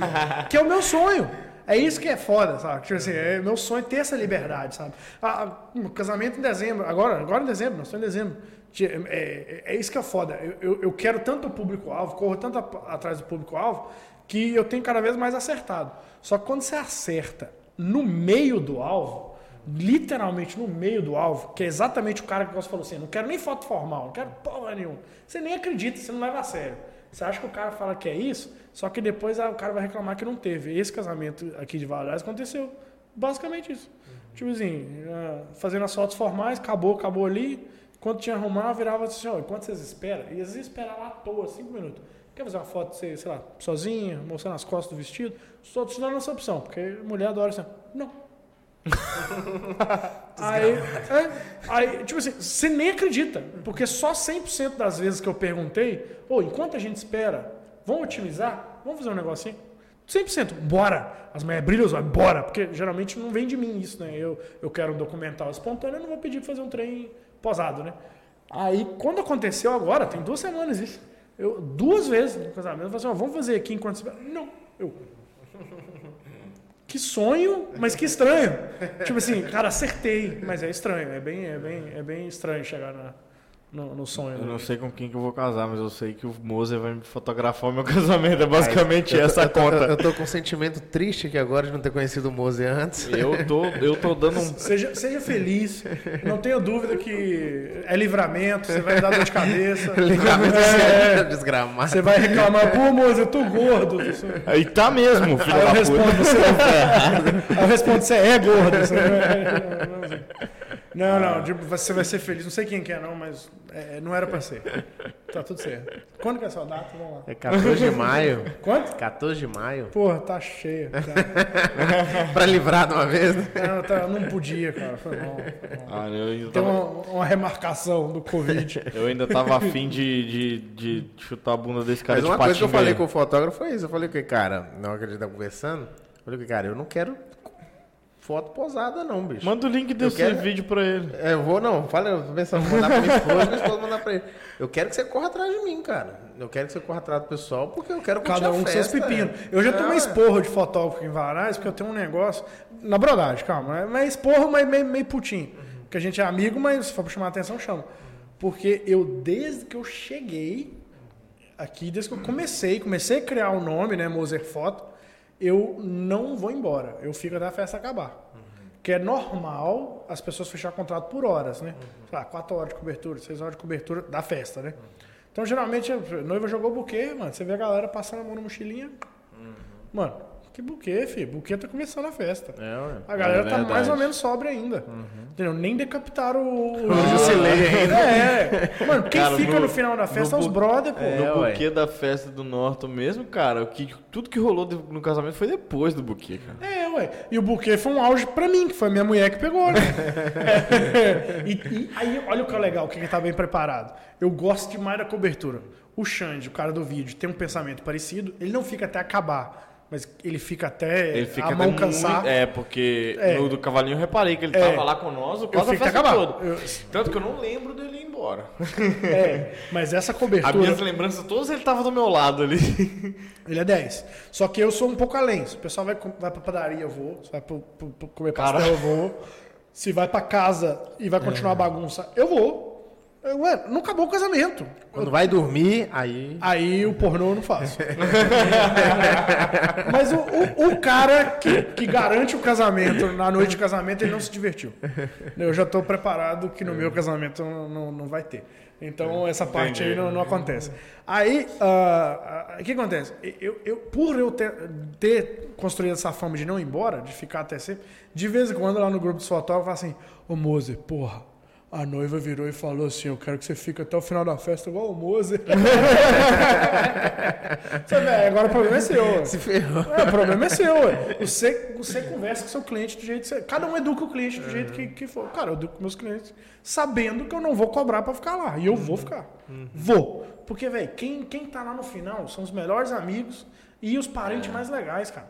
que é o meu sonho. É isso que é foda, sabe? Tipo assim, é meu sonho ter essa liberdade, sabe? Ah, casamento em dezembro, agora, agora em dezembro, nós estamos em dezembro. É, é, é, isso que é foda. Eu, eu, eu quero tanto o público-alvo, corro tanto a, atrás do público-alvo, que eu tenho cada vez mais acertado. Só que quando você acerta no meio do alvo, literalmente no meio do alvo, que é exatamente o cara que você falou assim: não quero nem foto formal, não quero porra nenhuma. Você nem acredita, você não leva a sério. Você acha que o cara fala que é isso, só que depois ah, o cara vai reclamar que não teve. Esse casamento aqui de Valadares aconteceu basicamente isso. Uhum. Tipo assim, ah, fazendo as fotos formais, acabou, acabou ali quando tinha arrumar, virava assim, ó, enquanto vocês esperam, e às vezes esperar lá à toa, cinco minutos. Quer fazer uma foto, sei, sei lá, sozinha, mostrando as costas do vestido? Estou te dando essa opção, porque mulher adora assim, não. aí, é, aí, tipo assim, você nem acredita, porque só 100% das vezes que eu perguntei, oh, enquanto a gente espera, vamos otimizar? Vamos fazer um negocinho? 100%, bora! As mulheres brilham, bora! Porque geralmente não vem de mim isso, né? Eu, eu quero um documental espontâneo, eu não vou pedir para fazer um trem posado, né? Aí, quando aconteceu agora, tem duas semanas isso, eu, duas vezes no casamento, eu falei assim, oh, vamos fazer aqui enquanto você... Não, eu... Que sonho, mas que estranho. tipo assim, cara, acertei, mas é estranho, é bem, é bem, é bem estranho chegar na, no, no sonho. Eu não sei com quem que eu vou casar, mas eu sei que o Moser vai me fotografar o meu casamento. É basicamente Ai, essa eu tô, conta. Eu tô, eu tô, com um sentimento triste aqui agora de não ter conhecido o Moser antes. Eu tô, eu tô dando um. Seja, seja feliz. Não tenha dúvida que é livramento, você vai dar dor de cabeça. livramento é, é desgramado. Você vai reclamar, pô, Moser, eu tô gordo. Aí tá mesmo, filho Aí eu respondo, você é eu respondo, você é gordo. Você é... Não, não, tipo, você vai ser feliz. Não sei quem que é, não, mas é, não era pra ser. Tá tudo certo. Quando que é essa data? Vamos lá. É 14 de maio. Quanto? 14 de maio. Porra, tá cheia. Tá. pra livrar de uma vez, né? Não, tá, não podia, cara. Foi mal. Ah, eu Tem tava... uma, uma, remarcação do Covid. Eu ainda tava afim de, de, de chutar a bunda desse cara Mas de uma coisa que eu falei com o fotógrafo foi isso. Eu falei que, cara, na hora que a gente tá conversando, eu falei que, cara, eu não quero foto posada, não, bicho. Manda o link desse quero... vídeo pra ele. É, eu vou, não. Fala, eu tô pensando, vou mandar pra minha esposa, minha esposa mandar pra ele. Eu quero que você corra atrás de mim, cara. Eu quero que você corra atrás do pessoal, porque eu quero Cada um com seus pepinos. Eu já tomei é. esporro de fotógrafo em Varais, porque eu tenho um negócio. Na brodagem, calma. Não é esporro, mas meio, meio putinho. Uhum. Que a gente é amigo, mas se for pra chamar a atenção, chama. Porque eu, desde que eu cheguei aqui, desde que eu comecei, comecei a criar o nome, né, Moser Foto, eu não vou embora. Eu fico até a festa acabar. Uhum. Que é normal as pessoas fechar contrato por horas, né? Uhum. Sei lá, 4 horas de cobertura, 6 horas de cobertura da festa, né? Uhum. Então, geralmente, a noiva jogou buquê, mano. Você vê a galera passando a mão na mochilinha. Uhum. Mano, que buquê, filho. Buquê tá começando a festa. É, ué. A galera É tá mais ou menos sóbria ainda. Entendeu? Nem decapitaram o. o O Jusilei ainda. É. Mano, quem Cara, fica no- no, final da festa é os bu- brother, pô. É, no ué. buquê da festa do Norton mesmo, cara, o que, tudo que rolou no casamento foi depois do buquê, cara. É, ué. E o buquê foi um auge pra mim, que foi a minha mulher que pegou, né? É. E, e aí, olha o que é legal, quem tá bem preparado. Eu gosto demais da cobertura. O Xande, o cara do vídeo, tem um pensamento parecido. Ele não fica até acabar, mas ele fica até Ele fica a mão até cansar. muito- É, porque É. no do cavalinho eu reparei que ele É. tava lá com nós, o quase a festa acabar. toda. Eu- Tanto que eu não lembro dele ir embora. É, mas essa As cobertura. minhas lembranças todas ele tava do meu lado ali. Ele é 10. Só que eu sou um pouco além. Se o pessoal vai, vai pra padaria, eu vou. Se vai pro, pro- pro comer pastel, eu vou. Se vai pra casa e vai continuar a bagunça, eu vou. Não acabou o casamento. Quando vai dormir, aí. Aí o pornô eu não faço. Mas o, o, o cara que, que garante o casamento, na noite de casamento, ele não se divertiu. Eu já estou preparado que no meu casamento não, não, não vai ter. Então essa parte aí não, não acontece. Aí, ah, ah, o que acontece? Eu, eu, por eu ter, ter construído essa fama de não ir embora, de ficar até sempre, de vez em quando lá no grupo dos fotógrafos, eu falo assim, ô Mozer, porra, a noiva virou e falou assim: Eu quero que você fique até o final da festa igual o Mozer. Agora o problema é seu. Se ferrou. É, o problema é seu. Você, você conversa com seu cliente do jeito que você. Cada um educa o cliente do jeito que, que for. Cara, eu educo meus clientes sabendo que eu não vou cobrar pra ficar lá. E eu vou ficar. Vou. Porque, velho, quem, quem tá lá no final são os melhores amigos e os parentes mais legais, cara.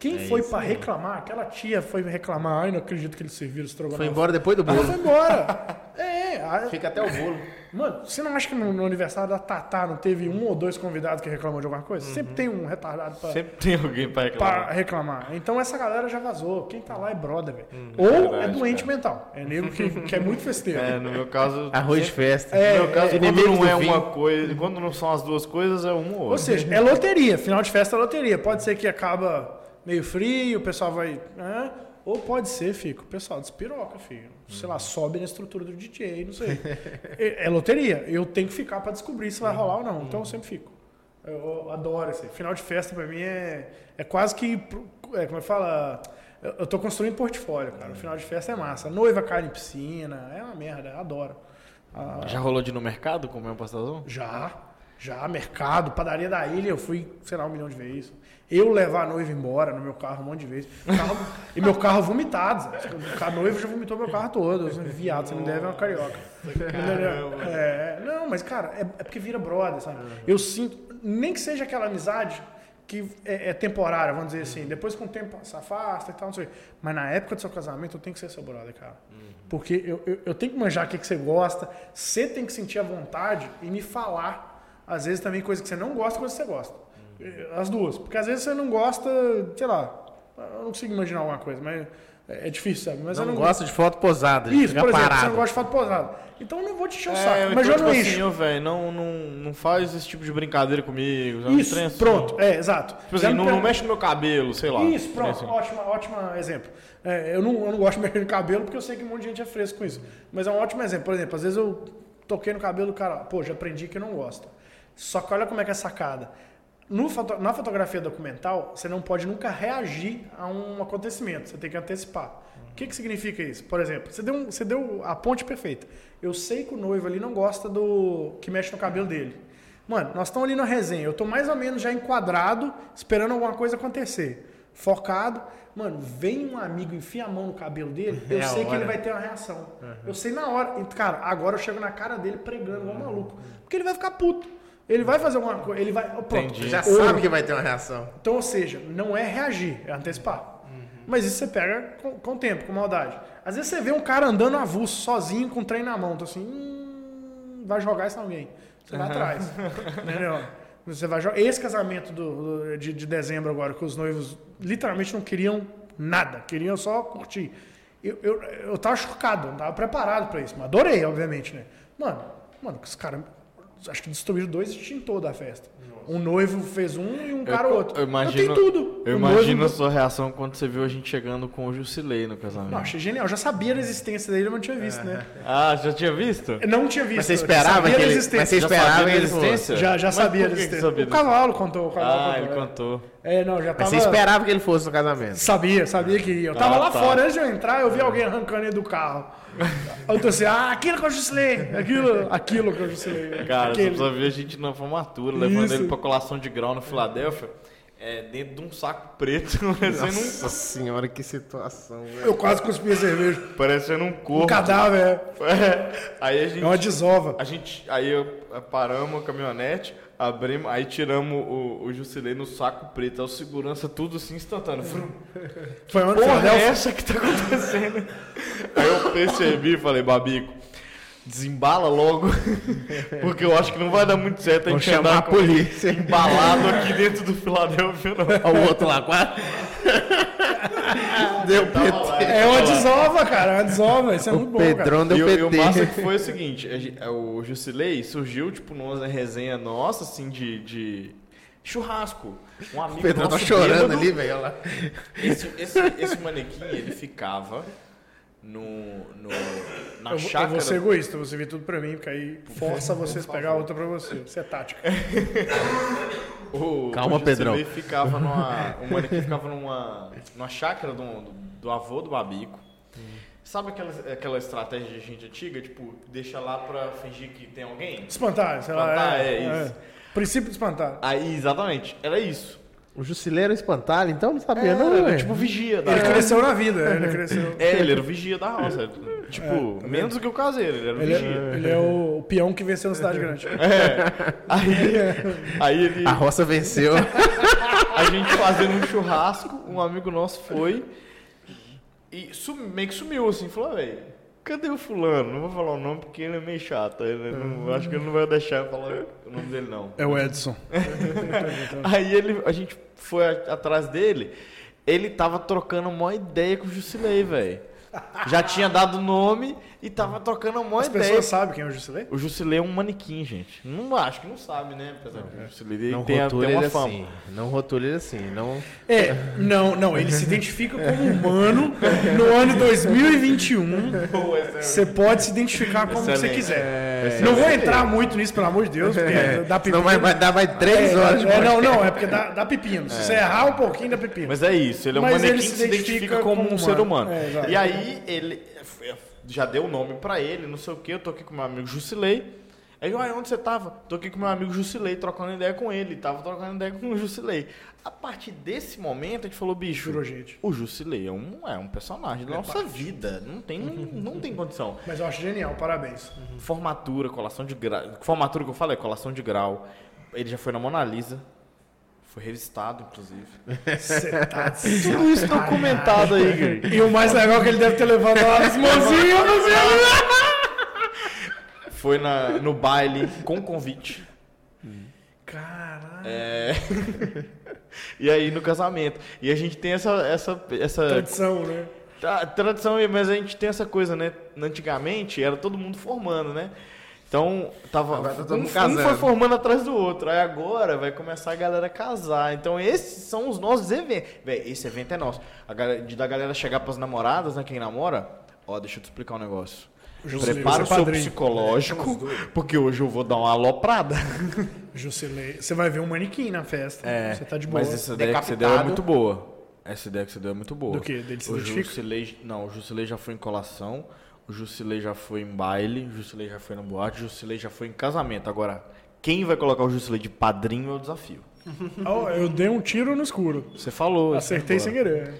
Quem foi pra reclamar, aquela tia foi reclamar, ai, não acredito que eles serviram estrogonofe. Foi embora depois do bolo. foi embora. É, a- Fica até o bolo. Mano, você não acha que no, no aniversário da Tatá não teve um ou dois convidados que reclamou de alguma coisa? Sempre tem um retardado pra, Sempre tem alguém pra pra reclamar. reclamar. Então essa galera já vazou. Quem tá lá é brother, velho. ou Hum, verdade, é doente mental. É nego que, que é muito festeiro. É, no meu caso. Arroz de festa. É, no meu caso, quando inimigo não é uma coisa. Quando não são as duas coisas, é uma ou Ou outra. seja, é loteria. Final de festa é loteria. Pode ser que acaba meio frio, o pessoal vai. né? Ou pode ser, fica, o pessoal despiroca, filho. Sei lá, sobe na estrutura do DJ, não sei. é, é loteria. Eu tenho que ficar pra descobrir se vai rolar ou não. Então eu sempre fico. Eu, eu adoro esse. Final de festa pra mim é, é quase que. É, como é que fala? Eu, eu tô construindo portfólio, cara. O final de festa é massa. Noiva cai em piscina. É uma merda, adoro. Ah, Já rolou de ir no mercado comer um pastelzão? já, já, mercado, padaria da ilha, eu fui, sei lá, um milhão de vezes. Eu levar a noiva embora no meu carro um monte de vezes. Carro- e meu carro vomitado. sabe? A noiva já vomitou meu carro todo. Viado, você não deve é uma carioca. Entendeu? É, não, mas, cara, é, é porque vira brother, sabe? Eu sinto, nem que seja aquela amizade que é, é temporária, vamos dizer assim. Depois, com o tempo, se afasta e tal, não sei. Mas na época do seu casamento, eu tenho que ser seu brother, cara. Porque eu, eu, eu tenho que manjar o que, que você gosta, você tem que sentir a vontade e me falar, às vezes, também coisa que você não gosta, coisa que você gosta. As duas. Porque às vezes você não gosta, sei lá, eu não consigo imaginar alguma coisa, mas é é difícil, sabe? Mas Não, eu não gosta de foto posada. Isso, por exemplo, parado. você não gosta de foto posada. Então eu não vou te encher o É, saco. então, Mas eu tipo não assim, encho. velho, não, não, não faz esse tipo de brincadeira comigo. sabe? Isso, assim. pronto, é, exato. Tipo assim, não, per- não mexe no meu cabelo, sei lá. Isso, pronto, assim. ótimo, ótimo exemplo. É, eu, não, eu não gosto de mexer no cabelo porque eu sei que um monte de gente é fresco com isso. Mas é um ótimo exemplo. Por exemplo, às vezes eu toquei no cabelo do cara, pô, já aprendi que não gosta. Só que olha como é que é sacada. Foto- na fotografia documental, você não pode nunca reagir a um acontecimento, você tem que antecipar. O que, que significa isso? Por exemplo, você deu, um- você deu a ponte perfeita. Eu sei que o noivo ali não gosta do que mexe no cabelo dele. Mano, nós estamos ali na resenha. Eu tô mais ou menos já enquadrado, esperando alguma coisa acontecer. Focado. Mano, vem um amigo, enfia a mão no cabelo dele, eu É a sei que ele vai ter uma reação. Eu sei na hora. E, cara, agora eu chego na cara dele pregando igual um maluco. Porque ele vai ficar puto. Ele vai fazer alguma coisa. Ele vai. oh, Pronto. Entendi. Já Ou- sabe que vai ter uma reação. então, ou seja, não é reagir, é antecipar. Mas isso você pega com, com o tempo, com maldade. Às vezes você vê um cara andando avulso, sozinho, com o trem na mão. Então assim, hum, vai jogar isso alguém. Você vai atrás. Entendeu? Você vai jogar. Esse casamento do, do- de, de dezembro agora, que os noivos literalmente não queriam nada, queriam só curtir. Eu, eu, eu tava chocado, não tava preparado pra isso, mas adorei, obviamente, né? Mano, mano, os caras acho que destruíram dois extintores da festa. Um noivo fez um e um cara eu, outro. Eu imagino, eu tenho tudo. Eu imagino noivo- a sua reação quando você viu a gente chegando com o Jusilei no casamento. Não, achei genial. Eu já sabia da existência dele, mas não tinha visto, né? Ah, já tinha visto? Eu não tinha visto. Mas você eu esperava que ele... existência. Mas você esperava fosse... existência? Já, já Mas sabia você existência. sabia O cavalo contou, o cavalo Ah, contou. ele é. contou. É, não, já tava... Mas você esperava que ele fosse no casamento. Sabia, sabia que ia. Eu tava Ah, lá tá. fora, antes de eu entrar, eu vi alguém arrancando ele do carro. Aí eu tô assim, ah, aquilo que eu jusilei, aquilo, aquilo que eu jusilei. Cara, aquele. você precisa ver a gente na formatura, levando Isso. ele pra colação de grau no Filadélfia, é, dentro de um saco preto, parecendo, Nossa senhora, que situação, velho. Eu quase cuspi a cerveja. um, parecendo um Um corpo. cadáver, é. É. Aí a gente, É uma desova. a gente, aí eu, eh, paramos a caminhonete, abrimos, aí tiramos o, o Jusilei no saco preto, aí o segurança tudo assim instantâneo. Foi onde Porra, é essa que tá acontecendo? Aí eu percebi e falei, Babico, desembala logo, porque eu acho que não vai dar muito certo a gente chamar andar a polícia. embalado aqui dentro do Filadélfia, não. O outro lá, quase. Deu PT. É uma desova, cara. É uma desova. Isso é muito O bom, cara. Pedrão E, deu o- e o massa PT. que foi o seguinte, o Jusilei surgiu, tipo, numa resenha nossa, assim, de, de churrasco. Um amigo O Pedrão tá chorando bêbado, ali, velho. olha lá. Esse, esse, esse manequim, ele ficava no, no, na Eu, vou- eu chácara... vou ser egoísta, você vê tudo pra mim, porque aí força vocês a pegar outra pra você. Isso é tática. O, Calma, o Pedrão. Ficava numa, o manequim ficava numa, numa chácara do, do, do avô do Babico. Sabe aquela, aquela estratégia de gente antiga? Tipo, deixa lá pra fingir que tem alguém? Espantalho, sei lá. Espantalho, é isso. Princípio de espantalho. Aí, exatamente, era isso. O Jusileiro espantalho, então não sabia, Era, não, era velho. tipo vigia da Ele cresceu na vida, ele cresceu. É, ele era o vigia da roça. Tipo, menos do que o caseiro, ele era o Ele vigia. é, ele é o, o peão que venceu na cidade grande. Aí, aí ele, A roça venceu. a gente fazendo um churrasco, um amigo nosso foi e sumi- meio que sumiu assim, falou, velho, cadê o fulano? Não vou falar o nome porque ele é meio chato. Ele não- acho que ele não vai deixar eu falar o nome dele, não. É o Edson. Aí ele, a gente foi a- atrás dele, ele tava trocando uma ideia com o Jusilei, velho. Já tinha dado nome e tava trocando uma As ideia. pessoas sabem quem é o Jusilei? O Jusilei é um manequim, gente. Não acho que não sabe, né? Apesar que o Jusilei Não tem, tem uma ele fama. assim. Não rotule ele assim. Não... É, não, não, ele se identifica como humano no ano 2021. Você pode se identificar como você quiser. Não vou entrar muito nisso, pelo amor de Deus, porque dá pepino. Senão vai, vai dar mais três É, horas de é, não, não, é porque dá, dá pepino. Se você errar um pouquinho, dá pepino. Mas é isso, ele é um Mas manequim ele que se identifica como, como um ser humano. humano. É, e aí ele já deu o nome pra ele, não sei o que, eu tô aqui com meu amigo Jusilei. Aí, uai, onde você tava? Tô aqui com meu amigo Jusilei, trocando ideia com ele. Tava trocando ideia com o Jusilei. A partir desse momento, a gente falou, bicho, Virou gente. o Jusilei é um, é um personagem da nossa vida. Não tem, não tem condição. Mas eu acho genial, parabéns. Formatura, colação de grau. Formatura que eu falei, colação de grau. Ele já foi na Mona Lisa. Foi revistado, inclusive. Você tá Tudo isso documentado aí, Gui. E o mais legal é que ele deve ter levado lá as mãozinhas, Foi na, no baile com convite. Caralho. É. e aí no casamento. E a gente tem essa. essa, essa Tradição, né? tá, tradição, mas a gente tem essa coisa, né? Antigamente era todo mundo formando, né? Então, tava. Tá um, um foi formando atrás do outro. Aí agora vai começar a galera a casar. Então, esses são os nossos eventos. Véi, esse evento é nosso. A galera, de da galera chegar pras namoradas, né? Quem namora, ó, deixa eu te explicar um negócio. Jusilei, Prepara o é seu padrinho. psicológico, porque hoje eu vou dar uma aloprada. Jusilei. Você vai ver um manequim na festa. Você tá de boa. Mas essa ideia que você deu é Decapitado. muito boa. Essa ideia que você deu é muito boa. Do quê? Dele se o identifica? Jusilei, não, o Jusilei já foi em colação, o Jusilei já foi em baile, Jusilei já foi na boate, Jusilei já foi em casamento. Agora, quem vai colocar o Jusilei de padrinho é o desafio. Ó, eu dei um tiro no escuro. Você falou. Acertei sem querer.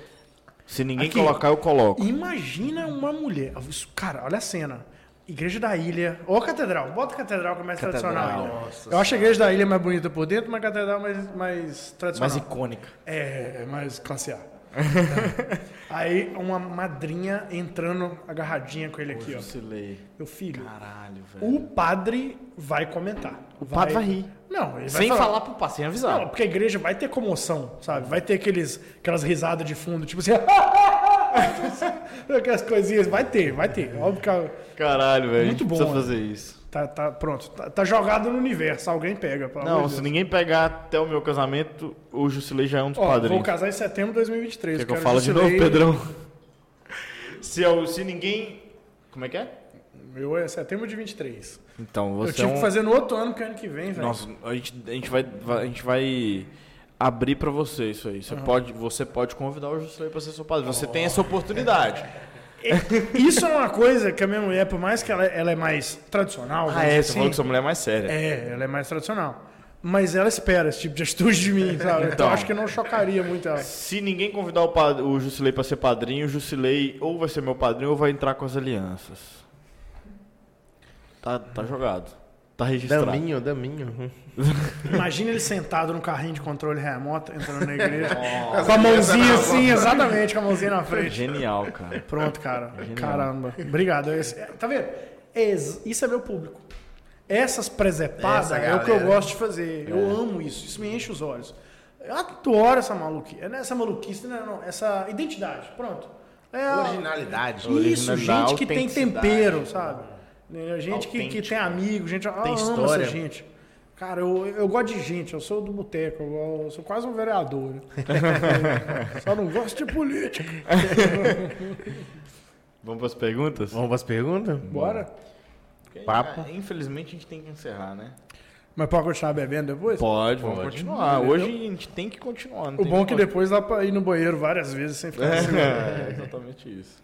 Se ninguém Aqui. colocar, eu coloco. Imagina uma mulher. Cara, olha a cena. Igreja da Ilha. Ou catedral. Bota a catedral que é mais Catedral. tradicional. Nossa Eu acho a igreja da ilha mais bonita por dentro, mas a catedral mais, mais tradicional. Mais icônica. É, é mais classe A. Aí uma madrinha entrando agarradinha com ele aqui, ó. Jusilei. Meu filho, Caralho, velho. o padre vai comentar. O padre vai rir. Não, ele vai Sem falar pro pai, sem avisar. Não, porque a igreja vai ter comoção, sabe? Vai ter aqueles, aquelas risadas de fundo, tipo assim. Aquelas coisinhas. Vai ter, vai ter. Óbvio que. a- Caralho, velho. Muito bom, precisa né? fazer isso. Tá, tá pronto. Tá, tá jogado no universo. Alguém pega. Não, se Deus. ninguém pegar até o meu casamento, o Jusilei já é um dos Ó, vou padrinhos. casar em setembro de 2023. Quer que eu fale de novo, Pedrão? Se, eu, se ninguém. Como é que é? Meu é setembro de 23. Então, Eu você tive é um... que fazer no outro ano, que é ano que vem, velho. Nossa, a gente, a gente vai, vai- a gente vai abrir pra você isso aí. Você, pode, você pode convidar o Jusilei pra ser seu padrinho. Você tem essa oportunidade. Isso é uma coisa que a minha mulher, por mais que ela, ela é mais tradicional, Ah, vamos é? Você falou que sua mulher é mais séria. É, ela é mais tradicional. Mas ela espera esse tipo de atitude de mim, sabe? Então, Então. acho que não chocaria muito ela. Se ninguém convidar o, pad- o Jusilei pra ser padrinho, o Jusilei ou vai ser meu padrinho ou vai entrar com as alianças. Tá, tá jogado. Tá registrado. Daminho, daminho. Imagina ele sentado no carrinho de controle remoto, entrando na igreja. com a mãozinha assim, exatamente, com a mãozinha na frente. Genial, cara. Pronto, cara. Caramba. Obrigado. Esse- Tá vendo? Isso é meu público. Essas presepadas Essa é o que eu gosto de fazer. Eu amo isso. Isso me enche os olhos. Eu adoro essa maluquice. É essa maluquice, não, é não. Essa identidade. Pronto. É a- Originalidade. Isso, Originalidade, gente que tem tempero, sabe? Né, Gente que, que tem amigos, gente. Tem eu amo história. essa gente. Cara, eu, eu gosto de gente, eu sou do boteco, eu, eu sou quase um vereador. né? Só não gosto de política. Vamos pras perguntas? Vamos para as perguntas? Bora? Papo. Ah, Infelizmente a gente tem que encerrar, né? Mas pode continuar bebendo depois? Pode, vamos Pode. continuar. Hoje a gente tem que continuar. não O tem bom é que depois dá pra ir no banheiro várias vezes sem ficar assim. É, exatamente isso.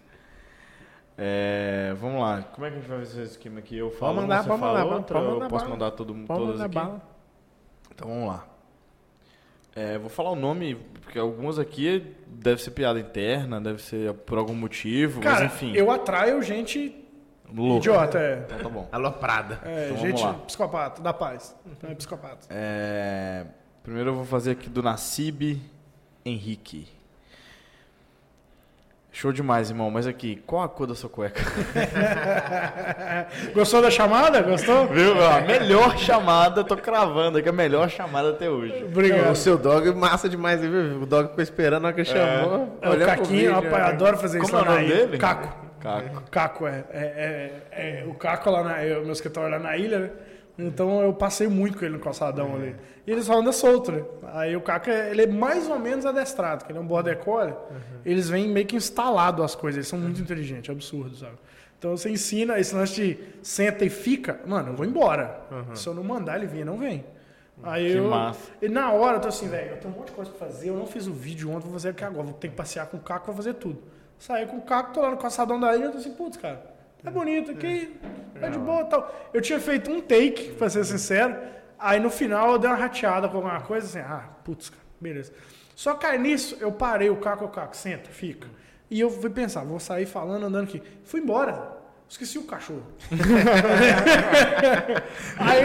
É, vamos lá. Como é que a gente vai fazer esse esquema aqui? Eu falo, mandar, você pode fala mandar, outra, pode eu mandar posso bala. mandar todo mundo Pode todas mandar aqui? bala. Então vamos lá. É, vou falar o nome, porque algumas aqui deve ser piada interna, deve ser por algum motivo, Cara, mas enfim. eu atraio gente Louco. idiota, é. Então tá bom. Aloprada. É, Então gente lá. psicopata, da paz. É psicopata. É, primeiro eu vou fazer aqui do Nassib Henrique. Show demais, irmão. Mas aqui, qual a cor da sua cueca? Gostou da chamada? Gostou? Viu? A melhor chamada, tô cravando aqui, a melhor chamada até hoje. Obrigado. O seu dog massa demais, viu? O dog ficou esperando na hora que chamou. É o olhando pro Caquinho, vídeo, rapaz, né? adoro fazer Como isso é lá o na nome ilha. dele? Caco. Caco. Caco, é. é, é, é o Caco lá na. eu- meu escritório lá na ilha, né? Então eu passei muito com ele no calçadão ali. E ele só anda solto, né? Aí o Caco, é- ele é mais ou menos adestrado, que ele é um border collie. Eles vêm meio que instalado as coisas, eles são muito inteligentes, é absurdo, sabe? Então você ensina esse lance de senta e fica, mano, eu vou embora. Se eu não mandar ele vir, não vem. Aí Que eu, massa. E na hora eu tô assim, velho, eu tenho um monte de coisa pra fazer, eu não fiz o vídeo ontem, vou fazer aqui agora, vou ter que passear com o Caco, vou fazer tudo. Saí com o Caco, tô lá no calçadão da ilha, eu tô assim, putz, cara, é bonito aqui, é de boa e tal. Eu tinha feito um take, pra ser sincero, aí no final eu dei uma rateada com alguma coisa, assim, ah, putz, cara, beleza. Só que aí nisso, eu parei o Caco, o Caco, senta, fica. E eu fui pensar, vou sair falando, andando aqui. Fui embora. Esqueci o cachorro. aí,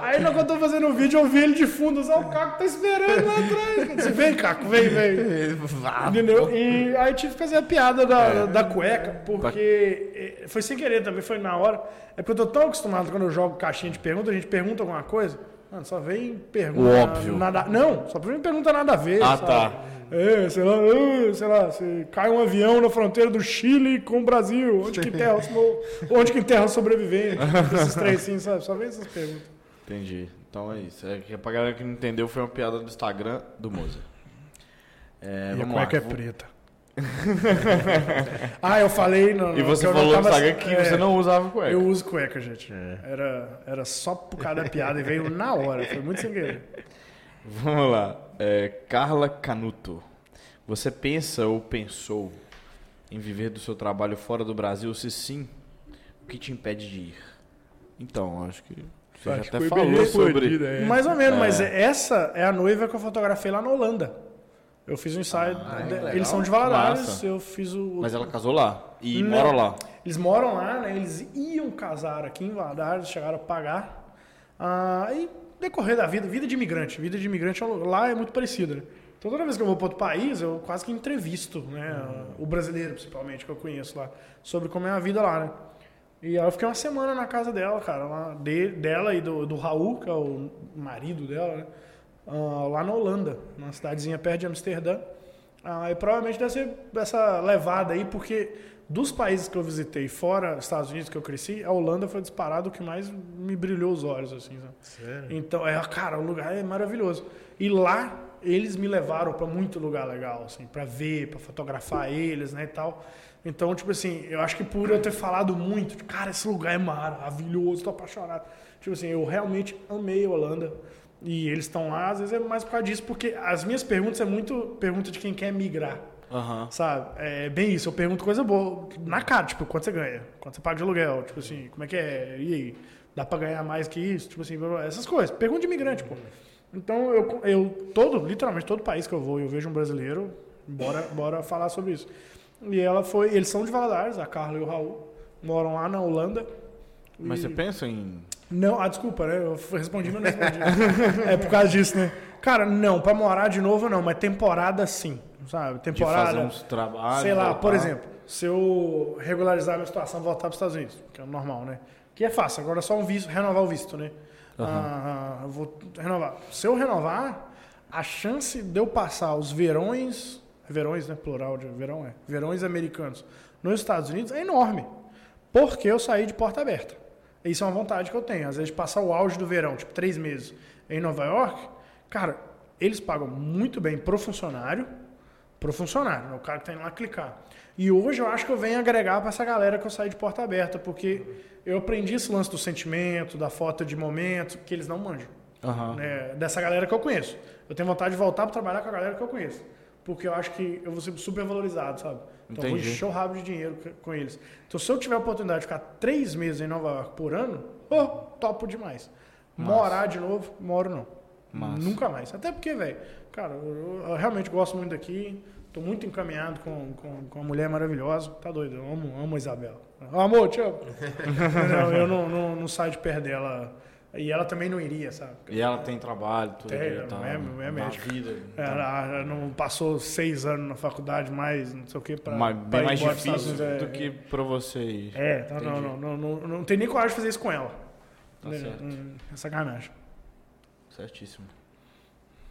Aí na hora que eu tô fazendo o vídeo, eu vi ele de fundo, só o Caco tá esperando lá atrás. Disse, vem, Caco, vem, vem. Entendeu? E aí tive que fazer a piada da, da cueca, porque eh, foi sem querer também, foi na hora. É porque eu tô tão acostumado quando eu jogo caixinha de pergunta, a gente pergunta alguma coisa, mano, só vem pergunta. O óbvio. Nada, não, só vem pergunta nada a ver. Ah, sabe? tá. É, sei lá, é, sei lá, se cai um avião na fronteira do Chile com o Brasil, onde que enterra onde que enterra os sobreviventes? Esses três, sim, sabe? Só vem essas perguntas. Entendi. Então é isso. É que pra galera que não entendeu, foi uma piada do Instagram do Moza. É, E a cueca é Vou- preta. ah, eu falei no, E você não falou no Instagram que é, você não usava cueca. Eu uso cueca, gente. Era, era só por causa da piada e veio na hora. Foi muito sem querer. Vamos lá. É, Carla Canuto. Você pensa ou pensou em viver do seu trabalho fora do Brasil? Se sim, o que te impede de ir? Então, acho que você Acho já que até falou sobre. é. Mais ou menos, mas essa é a noiva que eu fotografei lá na Holanda. Eu fiz um ensaio. de- legal. eles são de Valadares, Massa. eu fiz o. Mas ela casou lá e Não. mora lá. Eles moram lá, né? Eles iam casar aqui em Valadares, chegaram a pagar. Ah, e decorrer da vida, vida de imigrante. Vida de imigrante lá é muito parecida, né? Então toda vez que eu vou para outro país, eu quase que entrevisto, né? O brasileiro, principalmente, que eu conheço lá, sobre como é a vida lá, né? E aí eu fiquei uma semana na casa dela, cara, lá, de- dela e do, do Raul, que é o marido dela, né? Ah, lá na Holanda, numa cidadezinha perto de Amsterdã. Ah, e provavelmente deve ser essa levada aí, porque dos países que eu visitei, fora Estados Unidos que eu cresci, a Holanda foi disparado o que mais me brilhou os olhos, assim, sabe? Sério? Então, é, cara, o lugar é maravilhoso. E lá eles me levaram para muito lugar legal, assim, para ver, para fotografar eles, né, e tal. Então, tipo assim, eu acho que por eu ter falado muito, tipo, cara, esse lugar é maravilhoso, tô apaixonado. Tipo assim, eu realmente amei a Holanda. E eles estão lá, às vezes é mais por causa disso, porque as minhas perguntas é muito pergunta de quem quer migrar. Aham. Sabe? É bem isso, eu pergunto coisa boa, na cara, tipo, quanto você ganha? Quanto você paga de aluguel? Tipo assim, como é que é? E aí? Dá pra ganhar mais que isso? Tipo assim, essas coisas. Pergunta de imigrante, pô. Então, eu, eu todo, literalmente, todo país que eu vou, eu vejo um brasileiro, bora, bora falar sobre isso. E ela foi, eles são de Valadares, a Carla e o Raul, moram lá na Holanda. Mas E- você pensa em. não, ah, desculpa, né? Eu respondi, mas não respondi. é por causa disso, né? Cara, não, pra morar de novo não, mas temporada sim, sabe? De Temporada. fazer uns trabalhos. sei lá, voltar? por exemplo, se eu regularizar a minha situação e voltar para os Estados Unidos, que é normal, né? Que é fácil, agora é só um visto, renovar o visto, né? Ah, eu vou renovar. Se eu renovar, a chance de eu passar os verões, verões, né? Plural de verão é, verões americanos nos Estados Unidos é enorme. Porque eu saí de porta aberta. Isso é uma vontade que eu tenho. Às vezes, passar o auge do verão, tipo três meses, em Nova York, cara, eles pagam muito bem pro funcionário, pro funcionário, né? o cara que tá indo lá clicar. E hoje eu acho que eu venho agregar para essa galera que eu saí de porta aberta, porque eu aprendi esse lance do sentimento, da foto de momento, que eles não manjam. Aham. né? Dessa galera que eu conheço. Eu tenho vontade de voltar para trabalhar com a galera que eu conheço. Porque eu acho que eu vou ser super valorizado, sabe? Então eu vou Entendi. encher o rabo de dinheiro com eles. Então se eu tiver a oportunidade de ficar três meses em Nova York por ano, oh, topo demais. Morar de novo, moro não. Nunca mais. Até porque, velho, cara, eu, eu realmente gosto muito daqui. Tô muito encaminhado com, com, com uma mulher maravilhosa. Tá doido, eu amo, amo a Isabela. Amor, te amo. não, eu não, não, não saio de perto dela. E ela também não iria, sabe? E ela tem trabalho, tudo. Tem, tal, é- é na médica. vida. Ela, ela não passou seis anos na faculdade, mais não sei o que, bem ir mais difícil do que pra você ir. É, não, não, Entendi. não, não, não, não tem nem coragem de fazer isso com ela. Tá certo. Hum, É sacanagem. Certíssimo.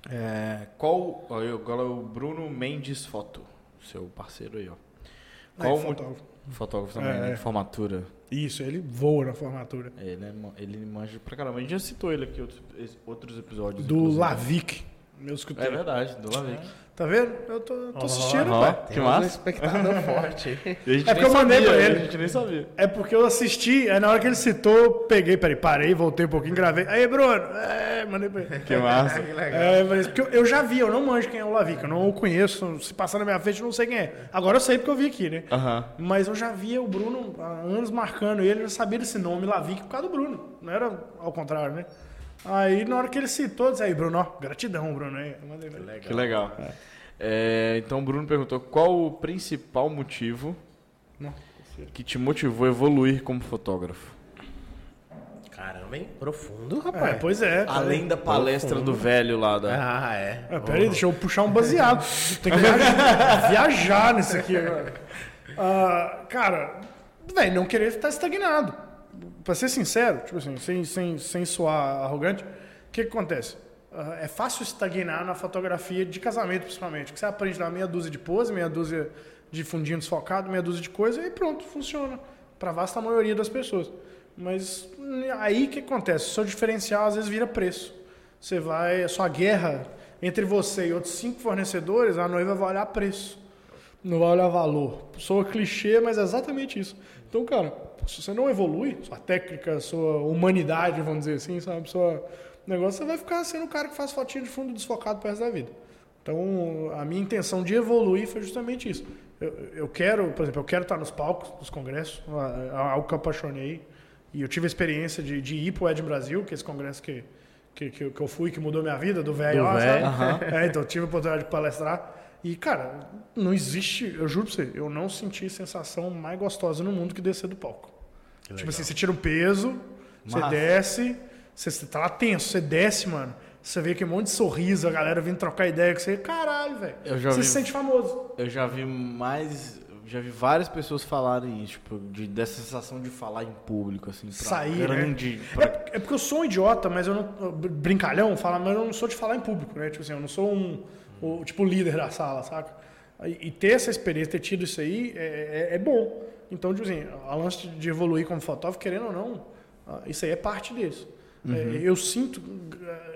É, qual. Agora é o Bruno Mendes Foto, seu parceiro aí, ó. Qual Aí, o mo- fotógrafo. fotógrafo também, É, né? é. de Formatura. Isso, ele voa na formatura. É, Ele, é ele manja pra caramba. A gente já citou ele aqui em outros, outros episódios. Do inclusive. Lavic, meu É escuteiro. verdade, do Lavic. Tá vendo? Eu tô, tô assistindo, Aham. pai. Que massa. um espectador forte. E a gente É nem porque eu mandei sabia, pra ele. A gente nem sabia. É porque eu assisti, aí na hora que ele citou, peguei, peraí, parei, voltei um pouquinho, gravei. Aí, Bruno, é, mandei pra ele. Que massa. que legal. É, mas porque eu, eu já vi, eu não manjo quem é o Lavic, eu não o conheço, se passar na minha frente eu não sei quem é. Agora eu sei porque eu vi aqui, né? Mas eu já via o Bruno há anos marcando ele, eu já sabia desse nome Lavic por causa do Bruno, não era ao contrário, né? Aí na hora que ele citou, disse aí, Bruno, ó, gratidão, Bruno. Aí, mandei pra ele. Que legal. É, então o Bruno perguntou qual o principal motivo Não. que te motivou a evoluir como fotógrafo? Caramba, hein? Profundo, É, rapaz. pois é. tá Além da palestra do velho lá da. Ah, é. É, peraí, deixa eu puxar um baseado. Tem que viajar, viajar nisso aqui agora. Ah, cara, velho, não querer estar estagnado. Pra ser sincero, tipo assim, sem, sem, sem soar arrogante, o que, que acontece? Ah, é fácil estagnar na fotografia de casamento, principalmente. Que você aprende lá meia dúzia de pose, meia dúzia de fundinho desfocado, meia dúzia de coisa e pronto, funciona. Pra vasta maioria das pessoas. Mas aí o que acontece? O seu diferencial às vezes vira preço. Você vai, a sua guerra entre você e outros cinco fornecedores, a noiva vai olhar preço, não vai olhar valor. Soa clichê, mas é exatamente isso. Então, cara, se você não evolui, sua técnica, sua humanidade, vamos dizer assim, sabe, sua negócio, você vai ficar sendo o cara que faz fotinha de fundo desfocado pro resto da vida. Então, a minha intenção de evoluir foi justamente isso. Eu, eu quero, por exemplo, eu quero estar nos palcos dos congressos, algo que eu apaixonei. E eu tive a experiência de, de ir pro Ed Brasil, que é esse congresso que, que, que, eu- fui, que mudou minha vida, do velho sabe? É, então, eu tive a oportunidade de palestrar. E, cara, não existe, eu juro pra você, eu não senti sensação mais gostosa no mundo que descer do palco. Tipo assim, você tira um peso, você Massa. desce, você, você tá lá tenso, você desce, mano. Você vê aquele monte de sorriso, a galera vindo trocar ideia com você. Caralho, velho. Você vi- se sente famoso. Eu já vi mais. Já vi várias pessoas falarem isso, tipo, de, dessa sensação de falar em público, assim, pra Sair, né? grande. É, pra- é porque eu sou um idiota, mas eu não. Brincalhão, fala, mas eu não sou de falar em público, né? Tipo assim, eu não sou um. O, tipo, líder da sala, saca? E, e ter essa experiência, ter tido isso aí, é, é, é bom. Então, tipo assim, a lance de evoluir como fotógrafo, querendo ou não, ah, isso aí é parte disso. Uhum. É, eu sinto,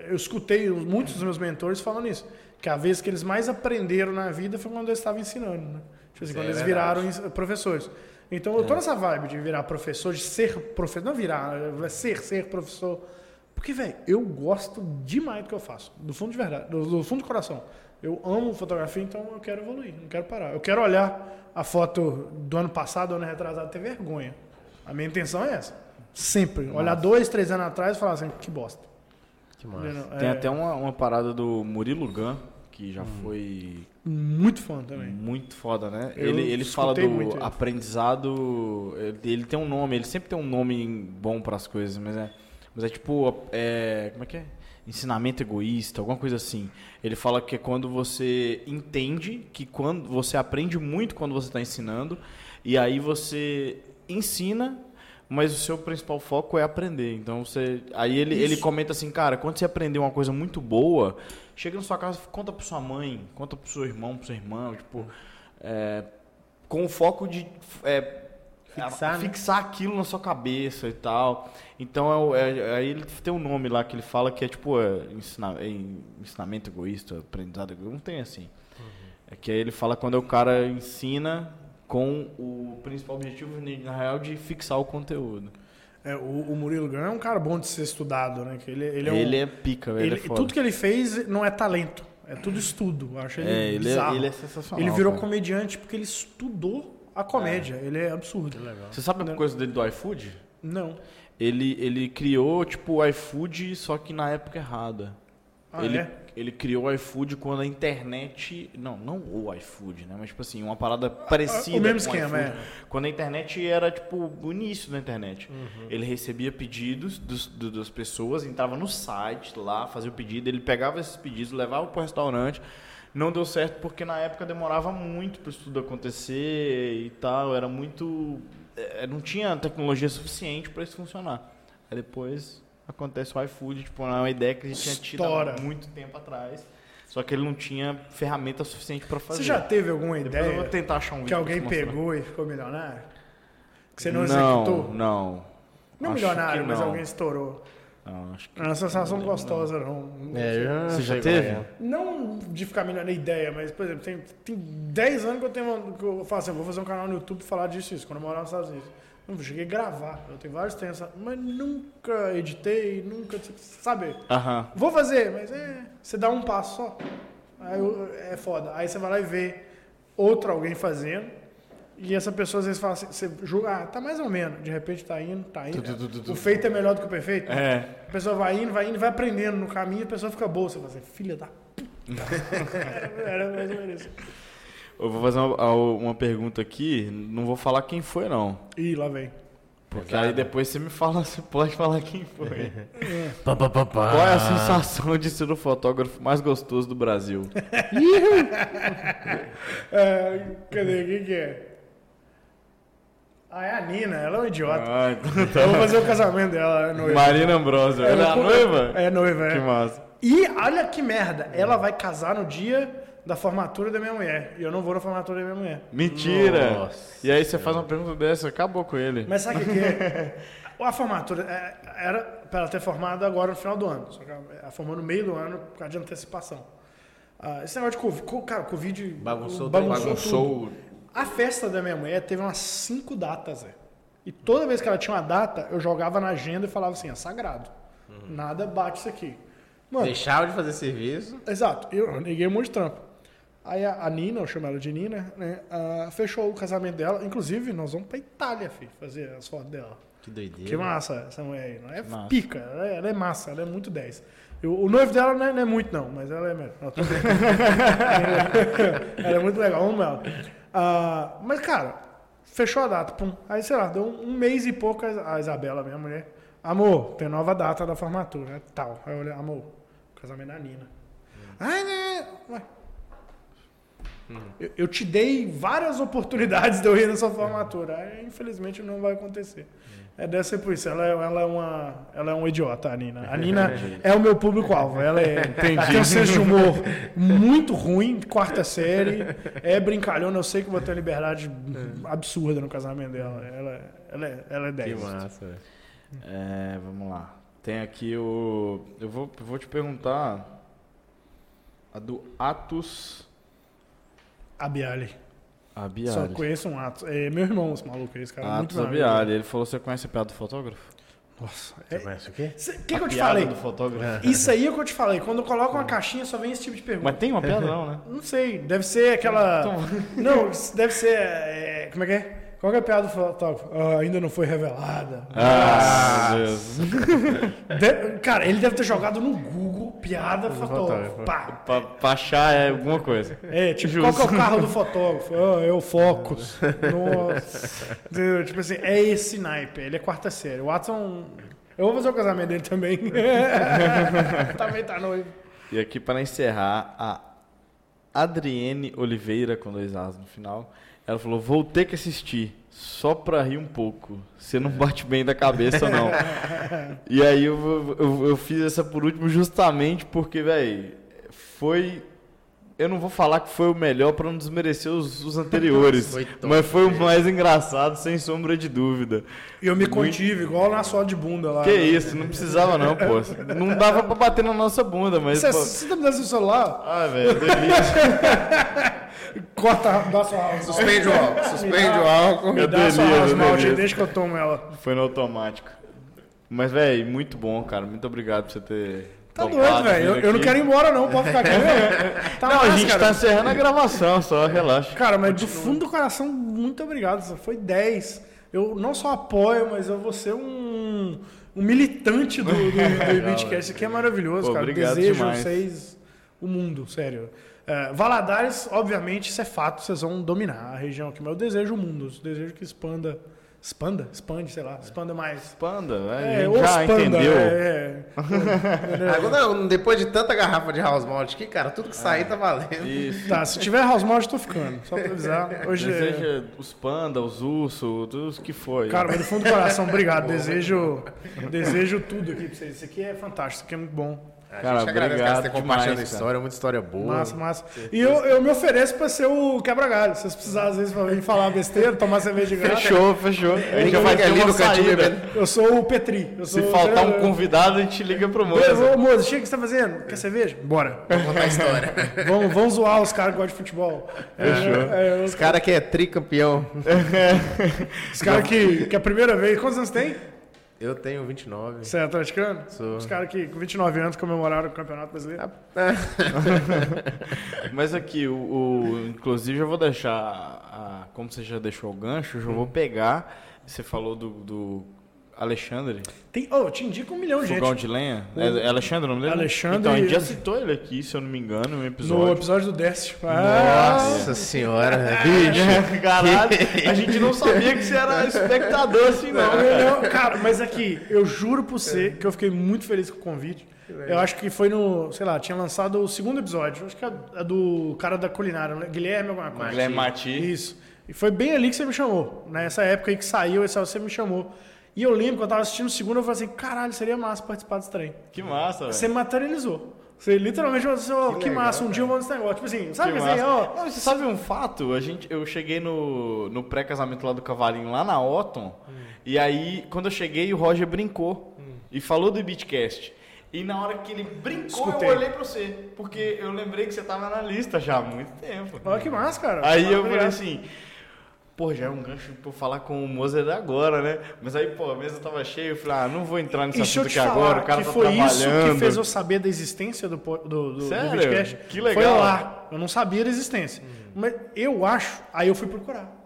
eu escutei muitos dos meus mentores falando isso, que a vez que eles mais aprenderam na vida foi quando eles estavam ensinando, né? Tipo assim, quando é eles viraram professores. Então, eu tô é. nessa vibe de virar professor, de ser professor, não virar, é ser, ser professor. Porque, velho, eu gosto demais do que eu faço, do fundo de verdade, do, do fundo do coração. Eu amo fotografia, então eu quero evoluir, não quero parar. Eu quero olhar a foto do ano passado, ano retrasado, ter vergonha. A minha intenção é essa. Sempre. Nossa. Olhar dois, três anos atrás e falar assim, que bosta. Que massa. Tem é... até uma, uma parada do Murilo Gun, que já hum. foi. Muito fã também. Muito foda, né? Eu ele ele fala do aprendizado. Ele, ele, tem um nome, ele sempre tem um nome bom para as coisas, mas é. Mas é tipo. É, como é que é? Ensinamento egoísta, alguma coisa assim. Ele fala que é quando você entende que quando você aprende muito quando você está ensinando e aí você ensina, mas o seu principal foco é aprender. Então você, aí ele, ele comenta assim, cara, quando você aprender uma coisa muito boa, chega na sua casa, conta para sua mãe, conta para seu irmão, para seu irmão, tipo, é, com o foco de é, fixar, né? fixar aquilo na sua cabeça e tal. Então, é, é, aí ele tem um nome lá que ele fala que é tipo é, ensina, é ensinamento egoísta, aprendizado egoísta, não tem assim. Uhum. É que aí ele fala quando o cara ensina com o principal objetivo, na real, de fixar o conteúdo. É, o, o, Murilo Gun é um cara bom de ser estudado, né? Que ele, ele, é, um, ele é pica, ele, ele é Tudo que ele fez não é talento, é tudo estudo. Eu acho ele é, ele é, bizarro. ele é sensacional. Ele virou cara. comediante porque ele estudou a comédia. É. Ele é absurdo. Você sabe a coisa dele do iFood? Não. Ele, ele criou, tipo, o iFood, só que na época errada. Ah, ele, é? ele criou o iFood quando a internet. Não, não o iFood, né? Mas, tipo assim, uma parada parecida. O mesmo esquema, é. Quando a internet era, tipo, o início da internet. Uhum. Ele recebia pedidos dos, do, das pessoas, entrava no site lá, fazia o pedido, ele pegava esses pedidos, levava para o restaurante não deu certo porque na época demorava muito para isso tudo acontecer e tal, era muito é, não tinha tecnologia suficiente para isso funcionar. Aí depois acontece o iFood, tipo, é uma ideia que a gente tinha tido há muito tempo atrás. Só que ele não tinha ferramenta suficiente para fazer. Você já teve alguma depois ideia? Eu vou tentar achar um que alguém pegou e ficou milionário? Que você não, não executou? Não. Não milionário, mas alguém estourou. Não, acho que é uma sensação não, gostosa, não. não. É, já, Você já teve? É. Não de ficar melhor na ideia, mas, por exemplo, tem, tem 10 anos que eu tenho. Que eu falo assim, eu vou fazer um canal no YouTube e falar disso isso, quando eu morava nos Estados Unidos. Não, cheguei a gravar, eu tenho vários tempos, mas nunca editei, nunca. Sabe? Uh -huh. Vou fazer, mas é. Você dá um passo só. Aí é foda. Aí você vai lá e vê outro alguém fazendo e essa pessoa às vezes fala assim, você julga, ah, tá mais ou menos. De repente tá indo, tá indo. Tu, tu, tu, o feito é melhor do que o perfeito. É. A pessoa vai indo, vai indo, vai aprendendo no caminho, a pessoa fica boa. Você fala assim, filha da puta. era, mais ou menos isso. Eu vou fazer uma, uma, pergunta aqui, não vou falar quem foi, não. Ih, lá vem. Porque aí depois você me fala, você pode falar quem foi. É. Qual é a sensação de ser o fotógrafo mais gostoso do Brasil? é, cadê? Quem que é? Ah, é a Nina, ela é um idiota. Ah, então tá. Eu vou fazer o casamento dela, é noiva. Marina Ambrosio, ela é a noiva? É noiva, é. Que massa. E olha que merda, ela vai casar no dia da formatura da minha mulher. E eu não vou na formatura da minha mulher. Mentira! Nossa. E aí você faz uma pergunta dessa, acabou com ele. Mas sabe o que é? A formatura é, era para ela ter formado agora no final do ano. Só que ela formou no meio do ano por causa de antecipação. Ah, esse negócio de Covid, cara, Covid bagunçou, bagunçou, bagunçou a festa da minha mulher teve umas cinco datas, Zé. E toda vez que ela tinha uma data, eu jogava na agenda e falava assim, é sagrado. Uhum. Nada bate isso aqui. Mano, Deixava de fazer serviço. Exato. Eu neguei um monte de trampo. Aí a, Nina, eu chamo ela de Nina, né, uh, fechou o casamento dela. Inclusive, nós vamos pra Itália, filho, fazer as fotos dela. Que doideira. Que massa essa mulher aí. Não é massa. pica, ela é, ela é, massa, ela é muito 10. Eu, o noivo dela não é, não é, muito, não, mas ela é mesmo. Ela, ela é muito legal, vamos ela. Ah, mas, cara, fechou a data. Pum. Aí, sei lá, deu um, mês e pouco a Isabela, minha mulher. Amor, tem nova data da formatura, né? Tal. Aí eu olhei, amor, casamento da Nina. Hum. Ai, né? Ué. Eu, eu te dei várias oportunidades de eu ir na sua formatura. Aí, infelizmente, não vai acontecer. É, deve ser por isso. Ela é, ela é, uma, ela é uma idiota, a Nina. A Nina é o meu público-alvo. Ela é, tem um senso de humor muito ruim, quarta série. É brincalhona. Eu sei que vou ter uma liberdade absurda no casamento dela. Ela, ela, é, ela é 10. Que massa. É, vamos lá. Tem aqui o. Eu vou, vou te perguntar. A do Atos Abiali. Só Abiali. conheço um Atos. É meu irmão, esse maluco, esse cara. é muito Atos meu amigo. Abiali. Ele falou: Você conhece a piada do fotógrafo? Nossa. Você É, conhece o quê? o que, que eu te piada falei? do fotógrafo. Isso aí é o que eu te falei. Quando eu coloco uma caixinha, só vem esse tipo de pergunta. Mas tem uma piada, não, né? Não sei, deve ser aquela. Então- Não, deve ser. é, Como é que é? Qual que é a piada do fotógrafo? Ah, ainda não foi revelada. Ah. De- Cara, ele deve ter jogado no Google piada fotógrafo. fotógrafo. Pá. pra, pra achar é alguma coisa. É, tipo, Justo. qual é o carro do fotógrafo? Ah, é o Focus. Nossa. Tipo assim, é esse naipe. Ele é quarta série. O Watson. Eu vou fazer o casamento dele também. também tá noivo. E aqui para encerrar, a Adriene Oliveira, com dois As no final, ela falou: Vou ter que assistir, só pra rir um pouco. Você não bate bem da cabeça, não. e aí eu, eu, eu fiz essa por último justamente porque, velho, foi. Eu não vou falar que foi o melhor pra não desmerecer os, os anteriores, Foi top. mas foi o mais engraçado, sem sombra de dúvida. E eu me contive, igual na sola de bunda lá. Que isso, não precisava não, pô. Não dava pra bater na nossa bunda, mas. Você, pô... você tá me dando seu celular? Ah, velho, delícia. Corta, dá sua Suspende o álcool. Suspende o álcool. Me dá sua house eu malt aí, delírio. deixa que eu tomo ela. Foi no automático. Mas, velho, muito bom, cara. Muito obrigado por você ter. Tá topado doido, velho. Eu, eu não quero ir embora, não. Pode ficar aqui. Tá Não, a gente cara. tá encerrando a gravação, só relaxa. Cara, mas do fundo do coração, muito obrigado. Foi 10. Eu não só apoio, mas eu vou ser um, um militante do, do, do Beatcast. Isso aqui é maravilhoso, Pô, cara. obrigado Desejo demais. vocês o mundo, sério. É, Valadares, obviamente, isso é fato, vocês vão dominar a região aqui, mas eu desejo o mundo. Eu desejo que expanda. Expanda? Expande, sei lá. Expanda mais. Panda, a É, ou já expanda, entendeu. é, é. Agora, depois de tanta garrafa de house malt aqui, cara, tudo que sair tá valendo. Isso. Tá, se tiver house malt, eu tô ficando. Só pra avisar. Hoje é... Deseja os panda, os ursos, tudo os que foi. Cara, mas do fundo do coração, obrigado. Desejo, desejo tudo aqui pra vocês. Isso aqui é fantástico, isso aqui é muito bom. A Cara, gente agradece obrigado ter compartilhado a história, muita história boa. Massa, massa. E eu, eu me ofereço pra ser o quebra-galho. Se vocês precisarem, às vezes, pra vir falar besteira, tomar cerveja de graça. Fechou, fechou. A gente vai ter ali no cantinho bebendo. Eu sou o Petri. Eu Se faltar um convidado, a gente liga pro moço. Ô, moço, chega, o que você tá fazendo? Quer cerveja? Bora. Vamos contar a história. Vamos, vamos zoar os caras que gostam de futebol. Fechou. É, é, Os caras que é tricampeão. os caras que, que é a primeira vez. Quantos anos tem? Eu tenho 29. Você é atleticano? Sou. Os caras que com 29 anos comemoraram o Campeonato Brasileiro. Mas aqui, o, o- inclusive eu vou deixar, a- como você já deixou o gancho, eu já vou pegar. Você falou do, do Alexandre, Tem, oh, eu te indico um milhão de gente. fogão de lenha. É, é Alexandre o nome dele? Alexandre- Então, a gente já citou ele aqui, se eu não me engano, em um No episódio. episódio do Décio. Ah, Nossa senhora, bicho. Caralho, a gente não sabia que você era espectador assim, não. Não, não, cara, mas aqui, eu juro por você que eu fiquei muito feliz com o convite. Eu acho que foi no, sei lá, tinha lançado o segundo episódio. Acho que é a do cara da culinária, né? Guilherme alguma coisa. Guilherme Mati. Isso. E foi bem ali que você me chamou. Nessa época aí que saiu, você me chamou. E eu lembro que eu tava assistindo o segundo, eu falei assim, caralho, seria massa participar desse trem. Que massa, Você velho. materializou. Você literalmente falou assim, ó, que, legal, massa, um dia eu vou nesse negócio. Tipo assim, sabe Que assim, ó, Não, você sabe um fato? A gente, eu cheguei no, no pré-casamento lá do Cavalinho, lá na Otton, e aí, quando eu cheguei, o Roger brincou e falou do Beatcast. E na hora que ele brincou, Escutei. eu olhei pra você, porque eu lembrei que você tava na lista já há muito tempo. olha que massa, cara. Aí eu Obrigado. falei assim, pô, já é um gancho pra eu falar com o Mozer agora, né? Mas aí, pô, a mesa tava cheia, eu falei, ah, não vou entrar nesse E assunto aqui agora, o cara que tá foi isso que fez eu saber da existência do, do, do, do Sério? Vidcast. Que legal. Foi lá. Eu não sabia da existência. Mas eu acho... Aí eu fui procurar.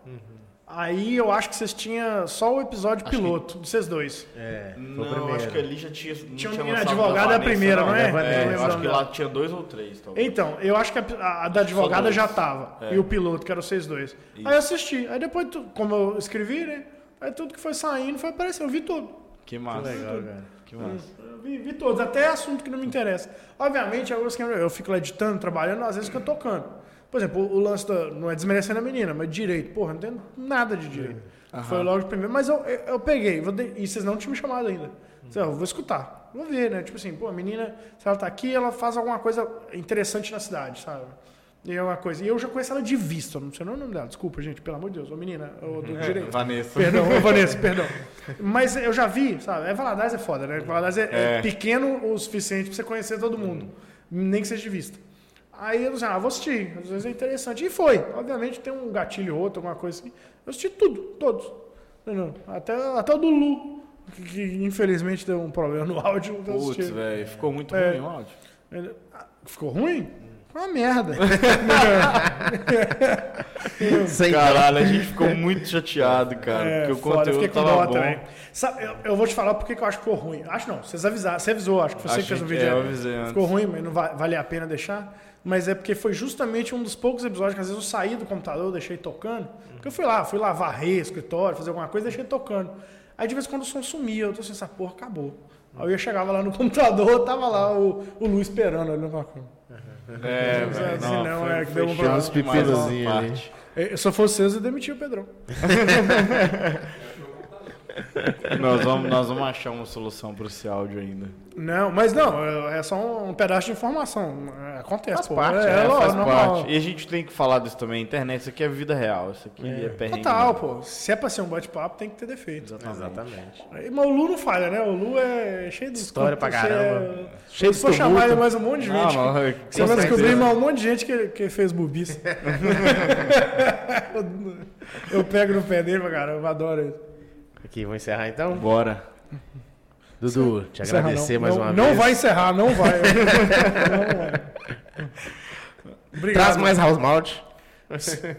Aí eu acho que vocês tinham só o episódio piloto, de vocês dois. É, foi o Não, primeiro. acho que ali já tinha. Não Tinha um tinha menino lançado advogado, da é a primeira, não é? É, Eu eu acho que lá tinha dois ou três, talvez. Então, eu acho que a, a da advogada já tava. É. E o piloto, que era vocês dois. Aí eu assisti. Aí depois, tu- como eu escrevi, né? Aí tudo que foi saindo foi aparecendo. Eu vi tudo. Que massa. legal, cara. Que massa. Eu vi, vi todos, até assunto que não me interessa. Obviamente, eu, eu fico lá editando, trabalhando, às vezes fica tocando. Por exemplo, o lance da. Não é desmerecendo a menina, mas direito. Porra, não entendo nada de direito. Foi logo de primeiro. Mas eu, eu, eu peguei, de- e vocês não tinham me chamado ainda. Então, eu vou escutar. Vou ver, né? Tipo assim, pô, a menina, se ela tá aqui, ela faz alguma coisa interessante na cidade, sabe? E é uma coisa. E eu já conheço ela de vista, não sei o nome dela. Desculpa, gente, pelo amor de Deus. Ô, menina, ô, do direito. Vanessa. Perdão, ô, Vanessa, perdão. Mas eu já vi, sabe? É Valadares é foda, né? Valadares é, é É. pequeno o suficiente pra você conhecer todo mundo. Nem que seja de vista. Aí eu disse, ah, vou assistir. Às vezes é interessante. E foi. Obviamente tem um gatilho ou outro, alguma coisa assim. Eu assisti tudo, todos. Entendeu? Até, até o do Lu, que, que infelizmente deu um problema no áudio. Eu Putz, velho, ficou muito É. ruim o áudio. Ele- ah, Ficou ruim? Foi uma merda. Sem Caralho, a gente ficou muito chateado, cara. É, porque o foda, conteúdo com tava bom. também. Sabe, eu, eu vou te falar porque que eu acho que ficou ruim. Acho não, vocês avisaram, você avisou, acho que você que fez o que- vídeo. é, eu avisei antes. Ficou ruim, mas não va vale a pena deixar. Mas é porque foi justamente um dos poucos episódios que às vezes eu saí do computador, deixei tocando. Porque eu fui lá, fui lá varrer escritório, fazer alguma coisa, deixei tocando. Aí de vez em quando o som sumia, eu tô assim, essa porra acabou. Aí eu chegava lá no computador, tava lá o, o Lu esperando ali no balcão. É, Mas, velho, assim, não, foi- é que deu um problema. pepinozinhos ali. Eh, Se eu fosse vocês, eu demitia o Pedrão. Nós vamos, nós vamos achar uma solução para esse áudio ainda. Não, mas não, é é só um pedaço de informação. É, Acontece, Faz pô. parte, é, É, lógico, faz normal. parte. E a gente tem que falar disso também. Internet, isso aqui é vida real. Isso aqui é, perrengue. Total, pô. Se é pra ser um bate-papo, tem que ter defeito. Exatamente. Aí, Mas o Lu não falha, né? O Lu é cheio de História pra caramba. Cheio Cheio de chamar ele mais um monte de gente. Não, não, Você vai descobrir mais um monte de gente que, que fez bobice. eu pego no pé dele pra caramba, eu adoro ele. Aqui, vou encerrar então. Bora. Dudu, te Encerra, agradecer não. mais não, uma não vez. vai encerrar, não vai. não vai. Obrigado. Traz mais house malt.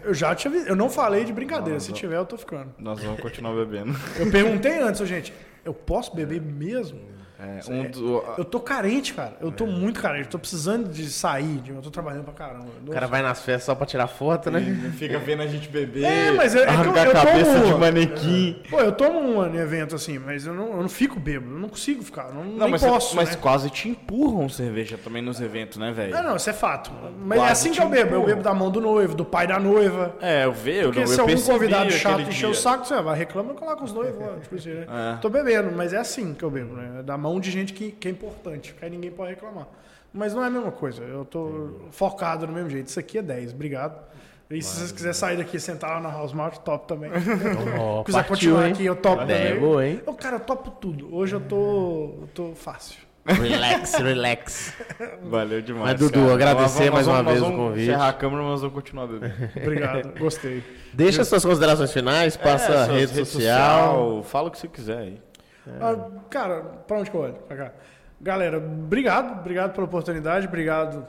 Eu já te avisei. Eu não falei de brincadeira. Se tiver, eu tô ficando. Nós vamos continuar bebendo. Eu perguntei antes, gente, eu posso beber mesmo? É, um do- Eu tô carente, cara. Eu tô muito carente. Eu tô precisando de sair. de- Eu tô trabalhando pra caramba. O cara vai nas festas só pra tirar foto, né? Fica vendo a gente beber. É, mas é- é que eu- arrancar eu a cabeça tomo- de manequim. Pô, eu tomo um evento assim, mas eu não, eu não fico bêbado. Eu não consigo ficar. Não, Não, nem mas, posso. mas né? quase te empurram cerveja também nos eventos, né, velho? Ah, não, isso é fato. Mas é Quase assim que eu bebo. Eu empurram. bebo da mão do noivo, do pai da noiva. É, eu vejo, Porque eu, se eu algum convidado chato encher o saco, você vai reclamar e coloca os noivos lá. Tipo assim, né? É. Tô bebendo, mas é assim que eu bebo, né? É Da mão de gente que, que é importante, que aí ninguém pode reclamar. Mas não é a mesma coisa. Eu tô focado no mesmo jeito. Isso aqui é 10, obrigado. E se vocês quiserem sair daqui e sentar lá na House Mart, top também. Ó, quiser partiu, continuar hein? aqui, eu topo É, também. boa, hein? Eu, cara, eu topo tudo. Hoje eu tô, eu tô fácil. Relax, relax. Valeu demais. Mas, Dudu, cara. agradecer Nós mais vamos- uma nós vez vamos o convite. Encerrar a câmera, mas vamos continuar bebendo. Obrigado, gostei. Deixa suas considerações finais, passa É, a suas rede redes social. Fala o que você quiser aí. Ah, cara, pra onde que eu olho? Pra cá. Galera, obrigado, obrigado pela oportunidade, obrigado.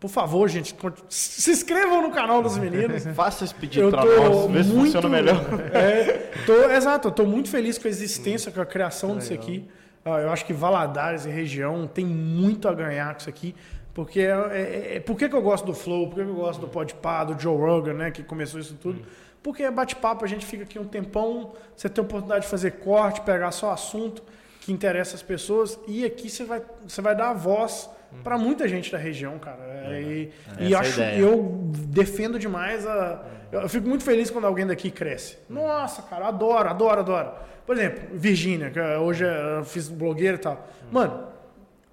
Por favor, gente, se inscrevam no canal dos meninos. Faça esse pedido tô nós, vê se muito, funciona melhor. É, tô, exato, eu tô muito feliz com a existência, com a criação disso aqui. Ah, eu acho que Valadares e região tem muito a ganhar com isso aqui. Porque é, é- é- por que, que eu gosto do Flow? Por que, que eu gosto do Podpah, do Joe Rogan, né? Que começou isso tudo. Porque é bate-papo, a gente fica aqui um tempão, você tem a oportunidade de fazer corte, pegar só assunto que interessa as pessoas. E aqui você vai, você vai dar a voz para muita gente da região, cara. É, e e é a acho, ideia. eu defendo demais a. Eu eu fico muito feliz quando alguém daqui cresce. Nossa, cara, adoro, adoro, adoro. Por exemplo, Virgínia, que hoje eu fiz blogueira e tal. Mano,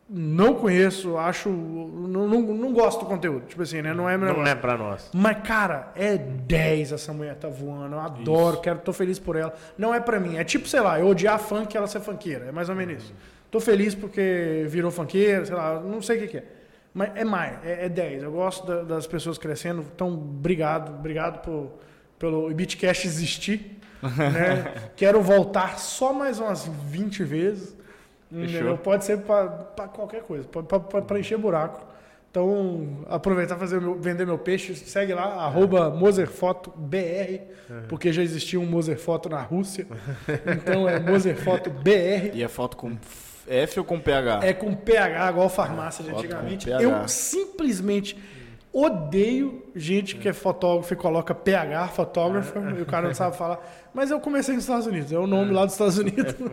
não conheço, acho. Não, não, não gosto do conteúdo. Tipo assim, né? Não é meu Não negócio. é pra nós. Mas, cara, é 10 essa mulher tá voando. Eu adoro, quero, tô feliz por ela. Não é pra mim. É tipo, sei lá, eu odiar funk e ela ser funkeira. É mais ou menos isso. Tô feliz porque virou funkeira, sei lá, não sei o que, que é. Mas é mais, é, é 10. Eu gosto da- das pessoas crescendo. Então, obrigado, obrigado por, pelo Beatcast existir. né? Quero voltar só mais umas 20 vezes. Entendeu? Pode ser pra qualquer coisa, pra encher buraco. Então, aproveitar fazer meu- vender meu peixe, segue lá, arroba MoserFotoBR, porque já existia um Moserfoto na Rússia. Então é MoserFotoBR. E a foto com F ou com PH? É com PH, igual farmácia de antigamente. Eu simplesmente. Odeio gente que é fotógrafo e coloca PH fotógrafo e o cara não sabe falar. Mas eu comecei nos Estados Unidos, é o nome lá dos Estados Unidos.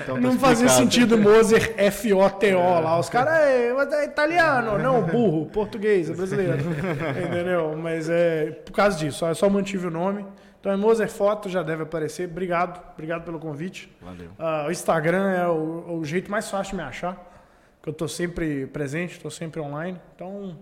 Então tá não fazia sentido Moser F-O-T-O lá. Os caras, é, é italiano, não, burro, português, é brasileiro. Entendeu? Mas é por causa disso, eu só mantive o nome. Então é Moser Foto, já deve aparecer. Obrigado, obrigado pelo convite. Valeu. Ah, o Instagram é o, o jeito mais fácil de me achar. Que eu tô sempre presente, tô sempre online. Então,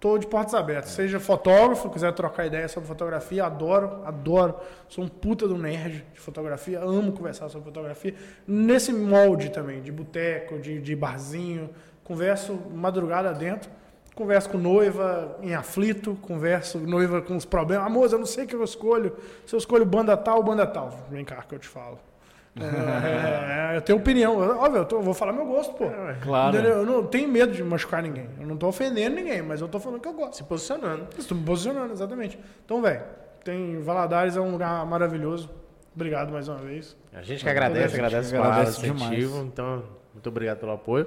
tô de portas abertas. Seja fotógrafo, quiser trocar ideia sobre fotografia, adoro, adoro. Sou um puta do nerd de fotografia, amo conversar sobre fotografia. Nesse molde também, de boteco, de, de barzinho. Converso madrugada dentro. Converso com noiva em aflito, converso noiva com os problemas. Amor, eu não sei o que eu escolho. Se eu escolho banda tal banda tal. Vem cá que eu te falo. É, é, eu tenho opinião. Eu- Óbvio, eu, tô- eu vou falar meu gosto, pô. Claro. Entendeu? Eu não tenho medo de machucar ninguém. Eu não tô ofendendo ninguém, mas eu tô falando que eu gosto. Se posicionando. Estou me posicionando, exatamente. Então, velho, tem Valadares é um lugar maravilhoso. Obrigado mais uma vez. A gente que agradece, gente agradece que o agradece incentivo. demais. Então, muito obrigado pelo apoio.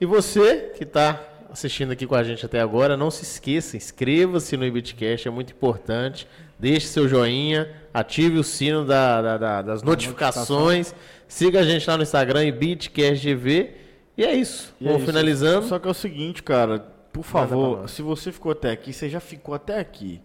E você que está assistindo aqui com a gente até agora, não se esqueça, inscreva-se no Ibitcast, é muito importante. Deixe seu joinha, ative o sino da- da- da- das notificações. Siga a gente lá no Instagram, IbitcastGV. E é isso. E é Vamos isso. finalizando. Só que é o seguinte, cara, por favor, se você ficou até aqui, você já ficou até aqui.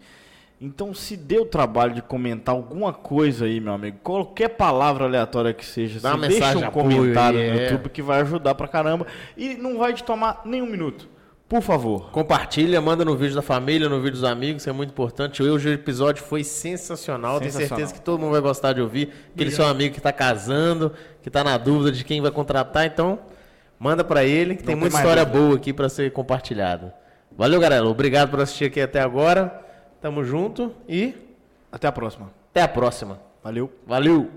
Então, se deu o trabalho de comentar alguma coisa aí, meu amigo, qualquer palavra aleatória que seja, Dá você uma deixa mensagem um apoio comentário aí, no é. YouTube que vai ajudar pra caramba e não vai te tomar nem um minuto. Por favor. Compartilha, manda no vídeo da família, no vídeo dos amigos, é muito importante. Hoje o episódio foi sensacional. sensacional. Tenho certeza que todo mundo vai gostar de ouvir. Aquele Obrigado. seu amigo que está casando, que está na dúvida de quem vai contratar. Então, manda para ele, que tem, tem muita história dúvida. boa aqui para ser compartilhada. Valeu, galera. Obrigado por assistir aqui até agora. Tamo junto e. Até a próxima. Até a próxima. Valeu. Valeu.